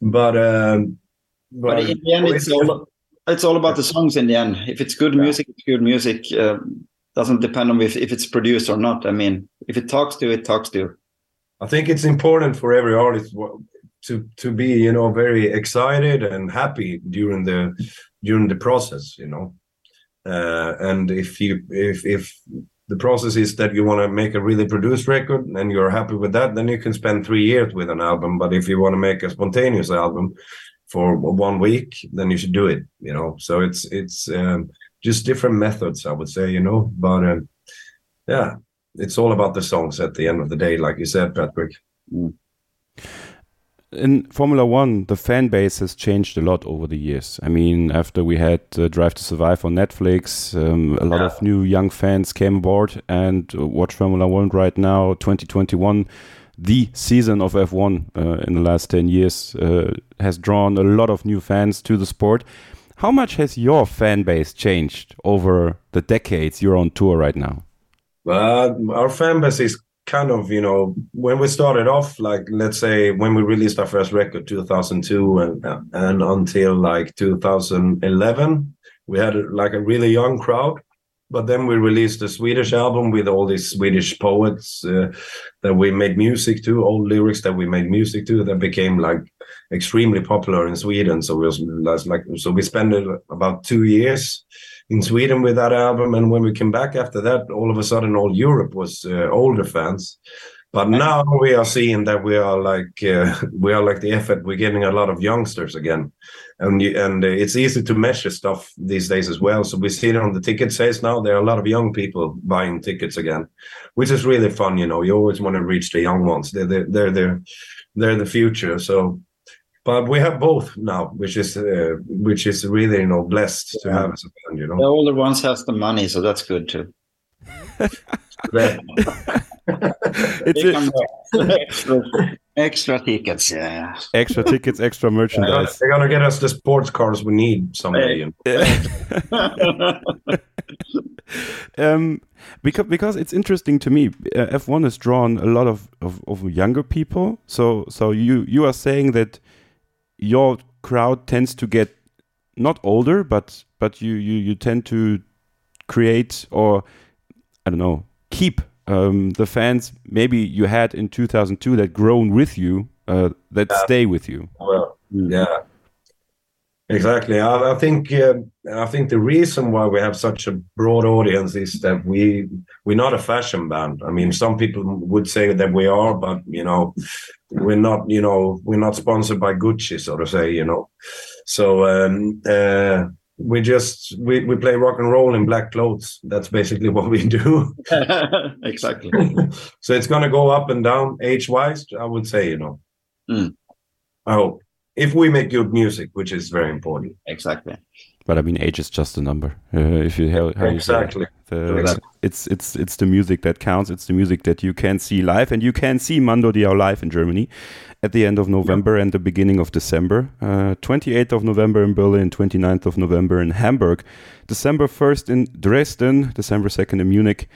but um, But in the end, it's all it's all about the songs. In the end, if it's good music, it's good music. Uh, doesn't depend on if, if it's produced or not. I mean, if it talks to, it talks to. I think it's important for every artist to to be you know very excited and happy during the during the process you know? Uh, and if you if if the process is that you want to make a really produced record and you're happy with that then you can spend three years with an album. But if you want to make a spontaneous album for one week then you should do it you know? So it's it's um, just different methods i would say you know? But um, yeah it's all about the songs at the end of the day like you said patrick in Formula One, the fan base has changed a lot over the years. I mean, after we had uh, Drive to Survive on Netflix, um, a lot of new young fans came aboard and uh, watch Formula One right now. 2021, the season of F1 uh, in the last 10 years, uh, has drawn a lot of new fans to the sport. How much has your fan base changed over the decades you're on tour right now? Uh, our fan base is kind of, you know, when we started off, like let's say when we released our first record, 2002, and and until like 2011, we had like a really young crowd. But then we released a Swedish album with all these Swedish poets uh, that we made music to, old lyrics that we made music to, that became like extremely popular in Sweden. So we was like so we spent about two years in Sweden with that album, and when we came back after that, all of a sudden, all Europe was uh, older fans. But now we are seeing that we are like uh, we are like the effort. We're getting a lot of youngsters again, and you, and uh, it's easy to measure stuff these days as well. So we see it on the ticket sales now. There are a lot of young people buying tickets again, which is really fun. You know, you always want to reach the young ones. They're they're they're they're, they're the future. So but we have both now, which is uh, which is really you know blessed to have as a band. You The older ones has the money, so that's good too. It's They a- can buy extra, extra tickets. Yeah. extra tickets, extra they're, merchandise. they're gonna get us the sports cars we need someday. You know? um, because because it's interesting to me. Uh, F1 has drawn a lot of, of, of younger people. So so you you are saying that your crowd tends to get not older, but but you you you tend to create or I don't know keep um, the fans maybe you had in 2002 that grown with you uh, that Yeah. stay with you. Well, yeah, Exactly. I, I think uh, I think the reason why we have such a broad audience is that we we're not a fashion band. I mean, some people would say that we are, but you know, we're not. You know, we're not sponsored by Gucci, so to say. You know, so um, uh, we just we, we play rock and roll in black clothes. That's basically what we do. exactly. so it's gonna go up and down age wise. I would say. You know. Mm. I hope if we make good music, which is very important. Exactly. But I mean, age is just a number. Uh, if you how, how exactly, you the, it's it's it's the music that counts. It's the music that you can see live, and you can see Mando Diao live in Germany at the end of November yeah. and the beginning of December. Uh, 28th of November in Berlin, 29th of November in Hamburg, December 1st in Dresden, December 2nd in Munich,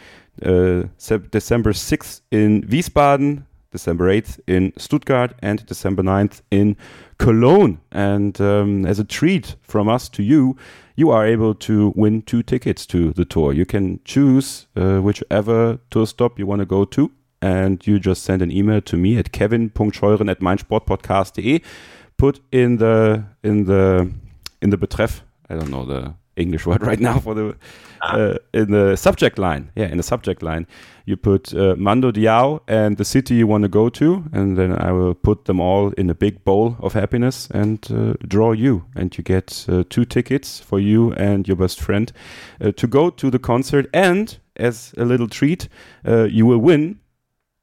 uh, December 6th in Wiesbaden, December 8th in Stuttgart, and December 9th in Cologne. And um, as a treat from us to you, you are able to win two tickets to the tour. You can choose uh, whichever tour stop you want to go to, and you just send an email to me at kevin.scheuren at meinsportpodcast.de. Put in the in the in the betreff. I don't know the English word right now for the. Uh, in the subject line. Yeah, in the subject line, you put uh, Mando Diao and the city you want to go to, and then I will put them all in a big bowl of happiness and uh, draw you, and you get uh, two tickets for you and your best friend uh, to go to the concert. And as a little treat, uh, you will win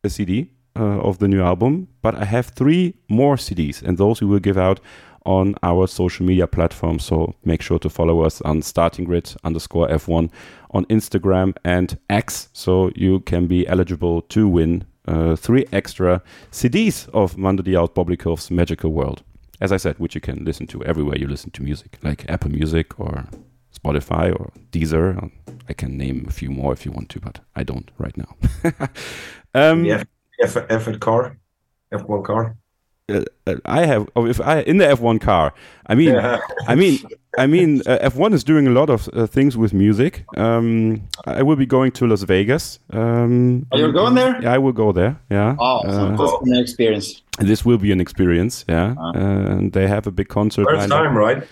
a CD of the new album. But I have three more CDs, and those we will give out on our social media platforms. So make sure to follow us on starting grid underscore F1 on Instagram and X so you can be eligible to win uh, three extra CDs of Mando Diao Boblikov's Magical World. As I said, which you can listen to everywhere you listen to music, like Apple Music or Spotify or Deezer. I can name a few more if you want to, but I don't right now. um, yeah, F- F- car, F1 car. Uh, uh, I have, if I in the F1 car. I mean, yeah. I mean, I mean, uh, F1 is doing a lot of uh, things with music. Um, I will be going to Las Vegas. Um, Are you going there? Yeah, I will go there. Yeah. Oh, uh, so an experience. This will be an experience. Yeah, uh-huh. and they have a big concert. First time, right?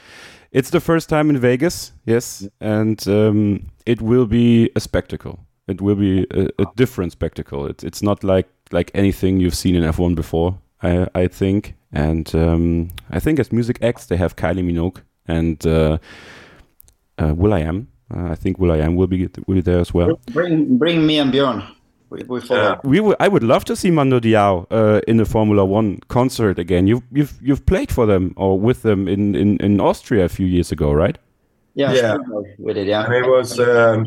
It's the first time in Vegas. Yes, and um, it will be a spectacle. It will be a, a different spectacle. It, it's not like like anything you've seen in F1 before. I, I think. And um, I think as Music X, they have Kylie Minogue and uh, uh, will.i.am. Uh, I think will.i.am will be will be there as well. Bring bring me and Bjorn. We, we follow. we w- I would love to see Mando Diao uh, in a Formula One concert again. You've you've you've played for them or with them in, in, in Austria a few years ago, right? Yeah, yeah. we did. Yeah, it was um,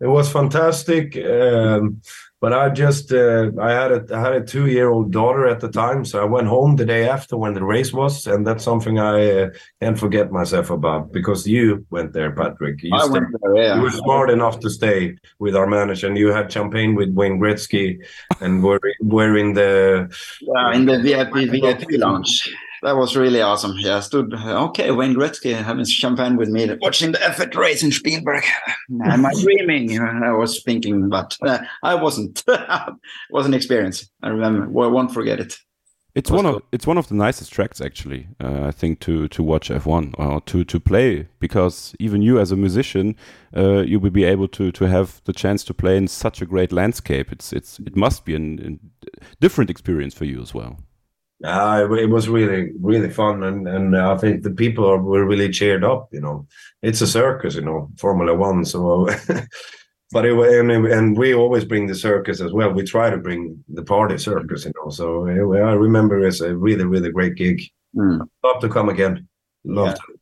it was fantastic. Um, but I just uh, I had a I had a two year old daughter at the time, so I went home the day after when the race was, and that's something I uh, can't forget myself about because you went there, Patrick. You, I went there, yeah. you were smart enough to stay with our manager, and you had champagne with Wayne Gretzky, and we're wearing the yeah in the VIP VIP lounge that was really awesome. Yeah, I stood, okay, Wayne Gretzky having champagne with me, watching the F1 race in Spielberg. Am I dreaming? I was thinking, but uh, I wasn't. it was an experience. I remember. Well, I won't forget it. It's one of it's one of the nicest tracks actually. Uh, I think to to watch F1 or to to play because even you as a musician, uh, you will be able to to have the chance to play in such a great landscape. It's it's it must be a different experience for you as well. Uh, it was really, really fun, and and I think the people were really cheered up. You know, it's a circus, you know, Formula One. So, but it and, and we always bring the circus as well. We try to bring the party circus, you know. So I remember it's a really, really great gig. Mm. Love to come again. Love. Yeah.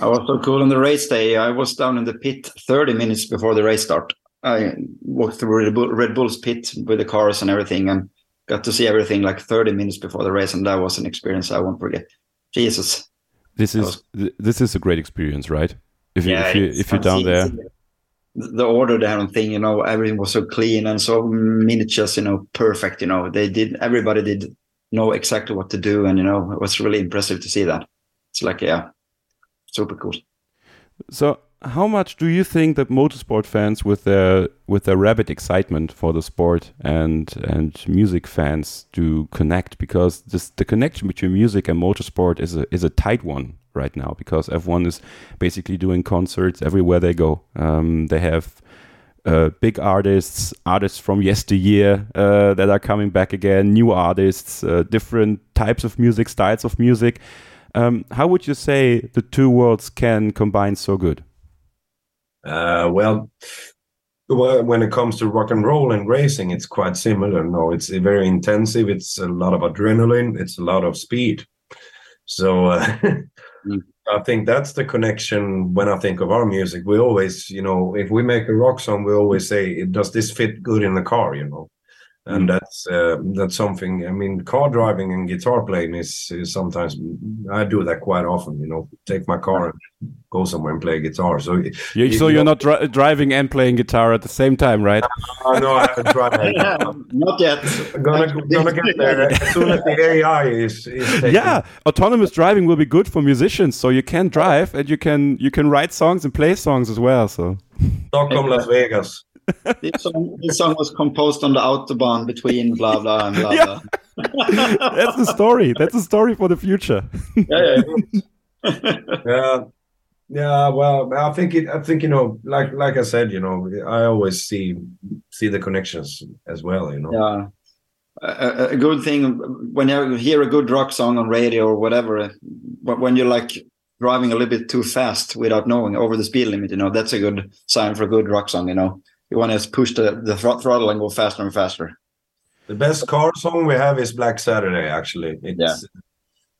I was so cool on the race day. I was down in the pit 30 minutes before the race start. I walked through Red, Bull, Red Bull's pit with the cars and everything, and got to see everything like 30 minutes before the race, and that was an experience I won't forget. Jesus, this is was... this is a great experience, right? If you yeah, if you if you're down there, the order down thing, you know, everything was so clean and so miniatures, you know, perfect. You know, they did everybody did know exactly what to do, and you know, it was really impressive to see that. It's like yeah, super cool. So how much do you think that motorsport fans, with their with their rabid excitement for the sport and and music fans, do connect? Because this the connection between music and motorsport is a is a tight one right now. Because F1 is basically doing concerts everywhere they go. Um, they have uh, big artists, artists from yesteryear uh, that are coming back again, new artists, uh, different types of music, styles of music. Um, how would you say the two worlds can combine so good? Uh, well, when it comes to rock and roll and racing, it's quite similar. No, it's very intensive. It's a lot of adrenaline. It's a lot of speed. So uh, mm. I think that's the connection. When I think of our music, we always, you know, if we make a rock song, we always say, "Does this fit good in the car?" You know, and mm. that's uh, that's something. I mean, car driving and guitar playing is, is, sometimes I do that quite often. You know, take my car and go somewhere and play guitar. So, you, so you're not dri driving and playing guitar at the same time, right? Uh, no, I haven't tried. yeah, not yet. Gonna gonna get there as soon as the AI is. is yeah, autonomous driving will be good for musicians. So you can drive and you can you can write songs and play songs as well. So Stockholm, Las Vegas this, song, this song was composed on the autobahn between blah blah and blah yeah. blah. That's the story. That's a story for the future. yeah, yeah. yeah. Yeah, well, I think it. I think you know, like like I said, you know, I always see see the connections as well. You know. Yeah, a, a good thing when you hear a good rock song on radio or whatever, but when you're like driving a little bit too fast without knowing over the speed limit, you know, that's a good sign for a good rock song. You know, you want to push the, the throttle and go faster and faster. The best car song we have is Black Saturday. Actually, it's yeah.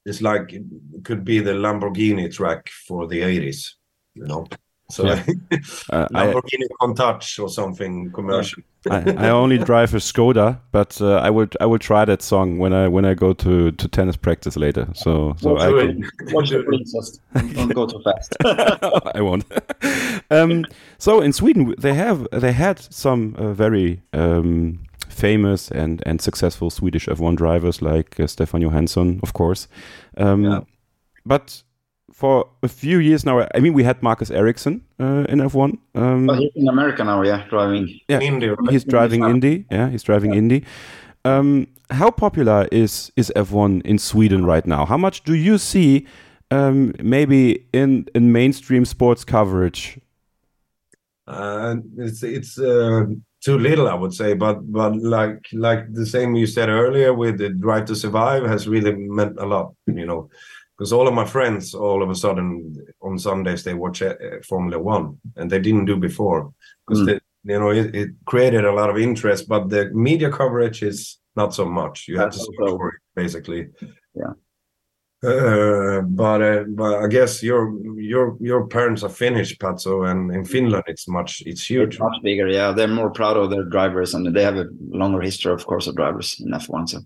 it's like it could be the Lamborghini track for the '80s. You know, so yeah. uh, Lamborghini I, Countach or something commercial. I, I, only drive a Skoda, but uh, I would I will try that song when I when I go to, to tennis practice later. So so I can... watch the princess. Don't go too fast. I won't. um, so in Sweden they have they had some uh, very um, famous and and successful Swedish F1 drivers like uh, Stefan Johansson, of course. Um, yeah. But for a few years now. I mean, we had Marcus Ericsson uh, in F1. Um, oh, he's in America now, yeah, driving. Yeah, Indy, right? he's driving Indy. Yeah, he's driving yeah. Indy. Um, how popular is is F1 in Sweden right now? How much do you see um, maybe in in mainstream sports coverage? Uh, it's it's uh, too little, I would say. But but like like the same you said earlier with the Drive to Survive has really meant a lot. You know, because all of my friends all of a sudden on Sundays they watch uh, Formula One and they didn't do before because mm. you know it, it, created a lot of interest, but the media coverage is not so much. You have to search for it basically. Yeah. Uh, but uh, but I guess your your your parents are Finnish, Patso, and in Finland it's much it's huge. It's much bigger, yeah. They're more proud of their drivers, and they have a longer history, of course, of drivers in F1. So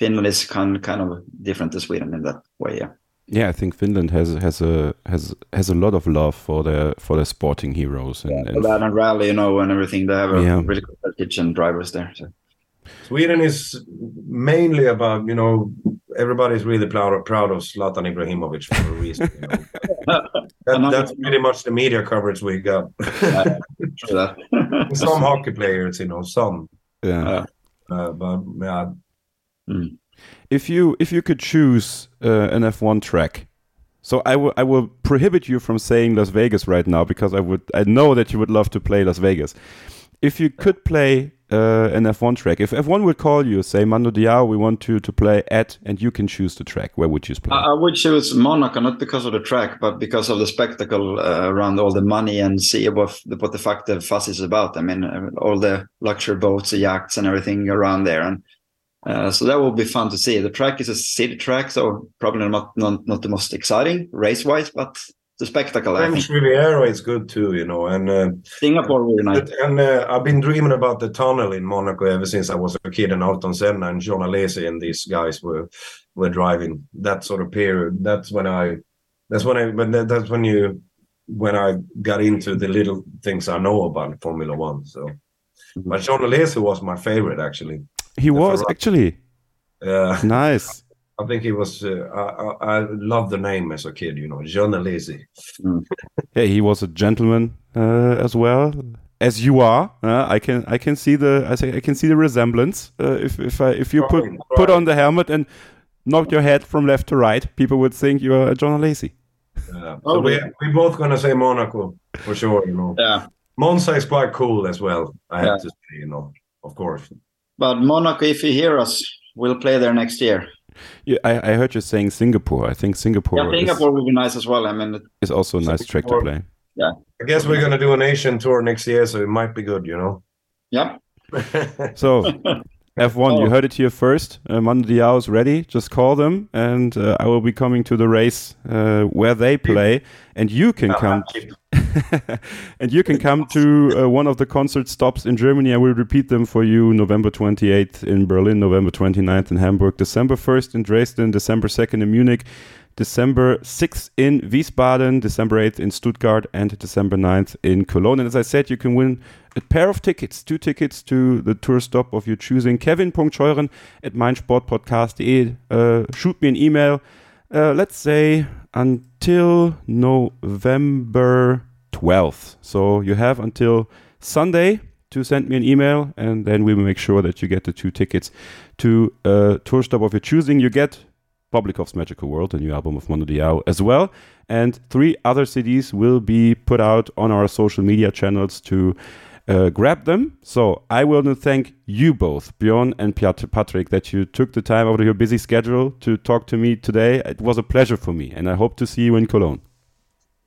Finland is kind kind of different to Sweden in that way, yeah. Yeah, I think Finland has has a has has a lot of love for their for their sporting heroes and, yeah, and, that and rally, you know, and everything. They have a yeah. really good kitchen drivers there. So. Sweden is mainly about you know everybody's really proud of, proud of Zlatan Ibrahimovic for a reason. You know? that, that's pretty much the media coverage we got. some hockey players, you know, some. Yeah. Uh, but yeah. Mm if you if you could choose uh, an F1 track, so I will I will prohibit you from saying Las Vegas right now because I would I know that you would love to play Las Vegas. If you could play uh, an F1 track, if F1 would call you, say Mando Diao, we want to to play at, and you can choose the track, where would you play? I, I would choose Monaco, not because of the track, but because of the spectacle uh, around all the money and see what the, what the fact the fuss is about. I mean, uh, all the luxury boats, the yachts, and everything around there, and uh, so that will be fun to see. The track is a city track, so probably not not, not the most exciting race wise, but the spectacle. French Riviera is good too, you know, and uh, Singapore really nice. And uh, I've been dreaming about the tunnel in Monaco ever since I was a kid, and Ayrton Senna and John Alesi and these guys were were driving that sort of period. That's when I, that's when I, but that's when you, when I got into the little things I know about Formula One. So, mm-hmm. but John Alesi was my favorite actually. He was actually. Yeah. Nice. I think he was. Uh, I, I loved the name as a kid. You know, John Lazy. Mm. Yeah, he was a gentleman uh, as well. As you are, uh, I can I can see the I say I can see the resemblance. Uh, if if I, if you put Right, put on the helmet and knock your head from left to right, people would think you are John Lacy. Uh, Oh, so we yeah. we both gonna say Monaco for sure. You know, Yeah. Monza is quite cool as well. I have to say. You know, of course. But Monaco, if you hear us, we'll play there next year. Yeah, I, I heard you saying Singapore. I think Singapore, Yeah, Singapore will be nice as well. I mean, it- is, is also a nice track to play. Yeah. I guess we're gonna do an Asian tour next year, so it might be good. You know. yeah. So F1, you Oh. heard it here first. Uh, Mando Diao is ready. Just call them, and uh, I will be coming to the race uh, where they play, and you can come. and you can come to uh, one of the concert stops in Germany. I will repeat them for you November 28th in Berlin, November 29th in Hamburg, December 1st in Dresden, December 2nd in Munich, December 6th in Wiesbaden, December 8th in Stuttgart, and December 9th in Cologne. And as I said, you can win a pair of tickets, two tickets to the tour stop of your choosing. Kevin.scheuren at meinsportpodcast.de. Uh, shoot me an email. Uh, let's say until November 12th. So you have until Sunday to send me an email, and then we will make sure that you get the two tickets to a tour stop of your choosing. You get Publikov's Magical World, a new album of Mondo Diao, as well. And three other CDs will be put out on our social media channels to uh, grab them. So I want to thank you both, Bjorn and Piat- Patrick, that you took the time out of your busy schedule to talk to me today. It was a pleasure for me, and I hope to see you in Cologne.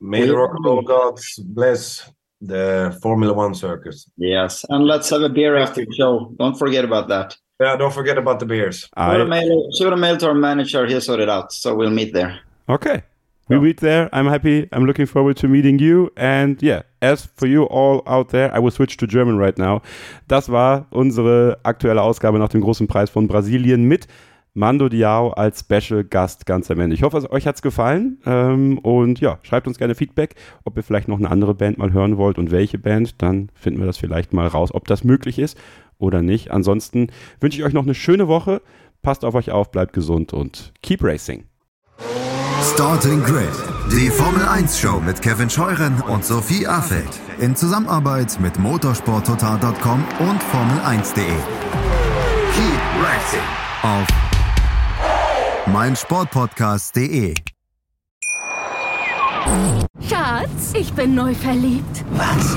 May the rock and roll gods bless the Formula One circus. Yes. And let's have a beer after the show. Don't forget about that. Yeah, don't forget about the beers. Shoot a I, mail, shoot a mail to our manager. He'll sort it out. So we'll meet there. okay. We meet there. I'm happy. I'm looking forward to meeting you. And yeah, as for you all out there, I will switch to German right now. Das war unsere aktuelle Ausgabe nach dem großen Preis von Brasilien mit Mando Diao als Special Gast ganz am Ende. Ich hoffe, euch hat's gefallen. Ähm, und ja, schreibt uns gerne Feedback, ob ihr vielleicht noch eine andere Band mal hören wollt und welche Band. Dann finden wir das vielleicht mal raus, ob das möglich ist oder nicht. Ansonsten wünsche ich euch noch eine schöne Woche. Passt auf euch auf, bleibt gesund und keep racing. Starting Grid, die Formel 1 Show mit Kevin Scheuren und Sophie Affeld in Zusammenarbeit mit motorsporttotal.com und Formel1.de. Keep racing auf meinsportpodcast.de. Schatz, ich bin neu verliebt. Was?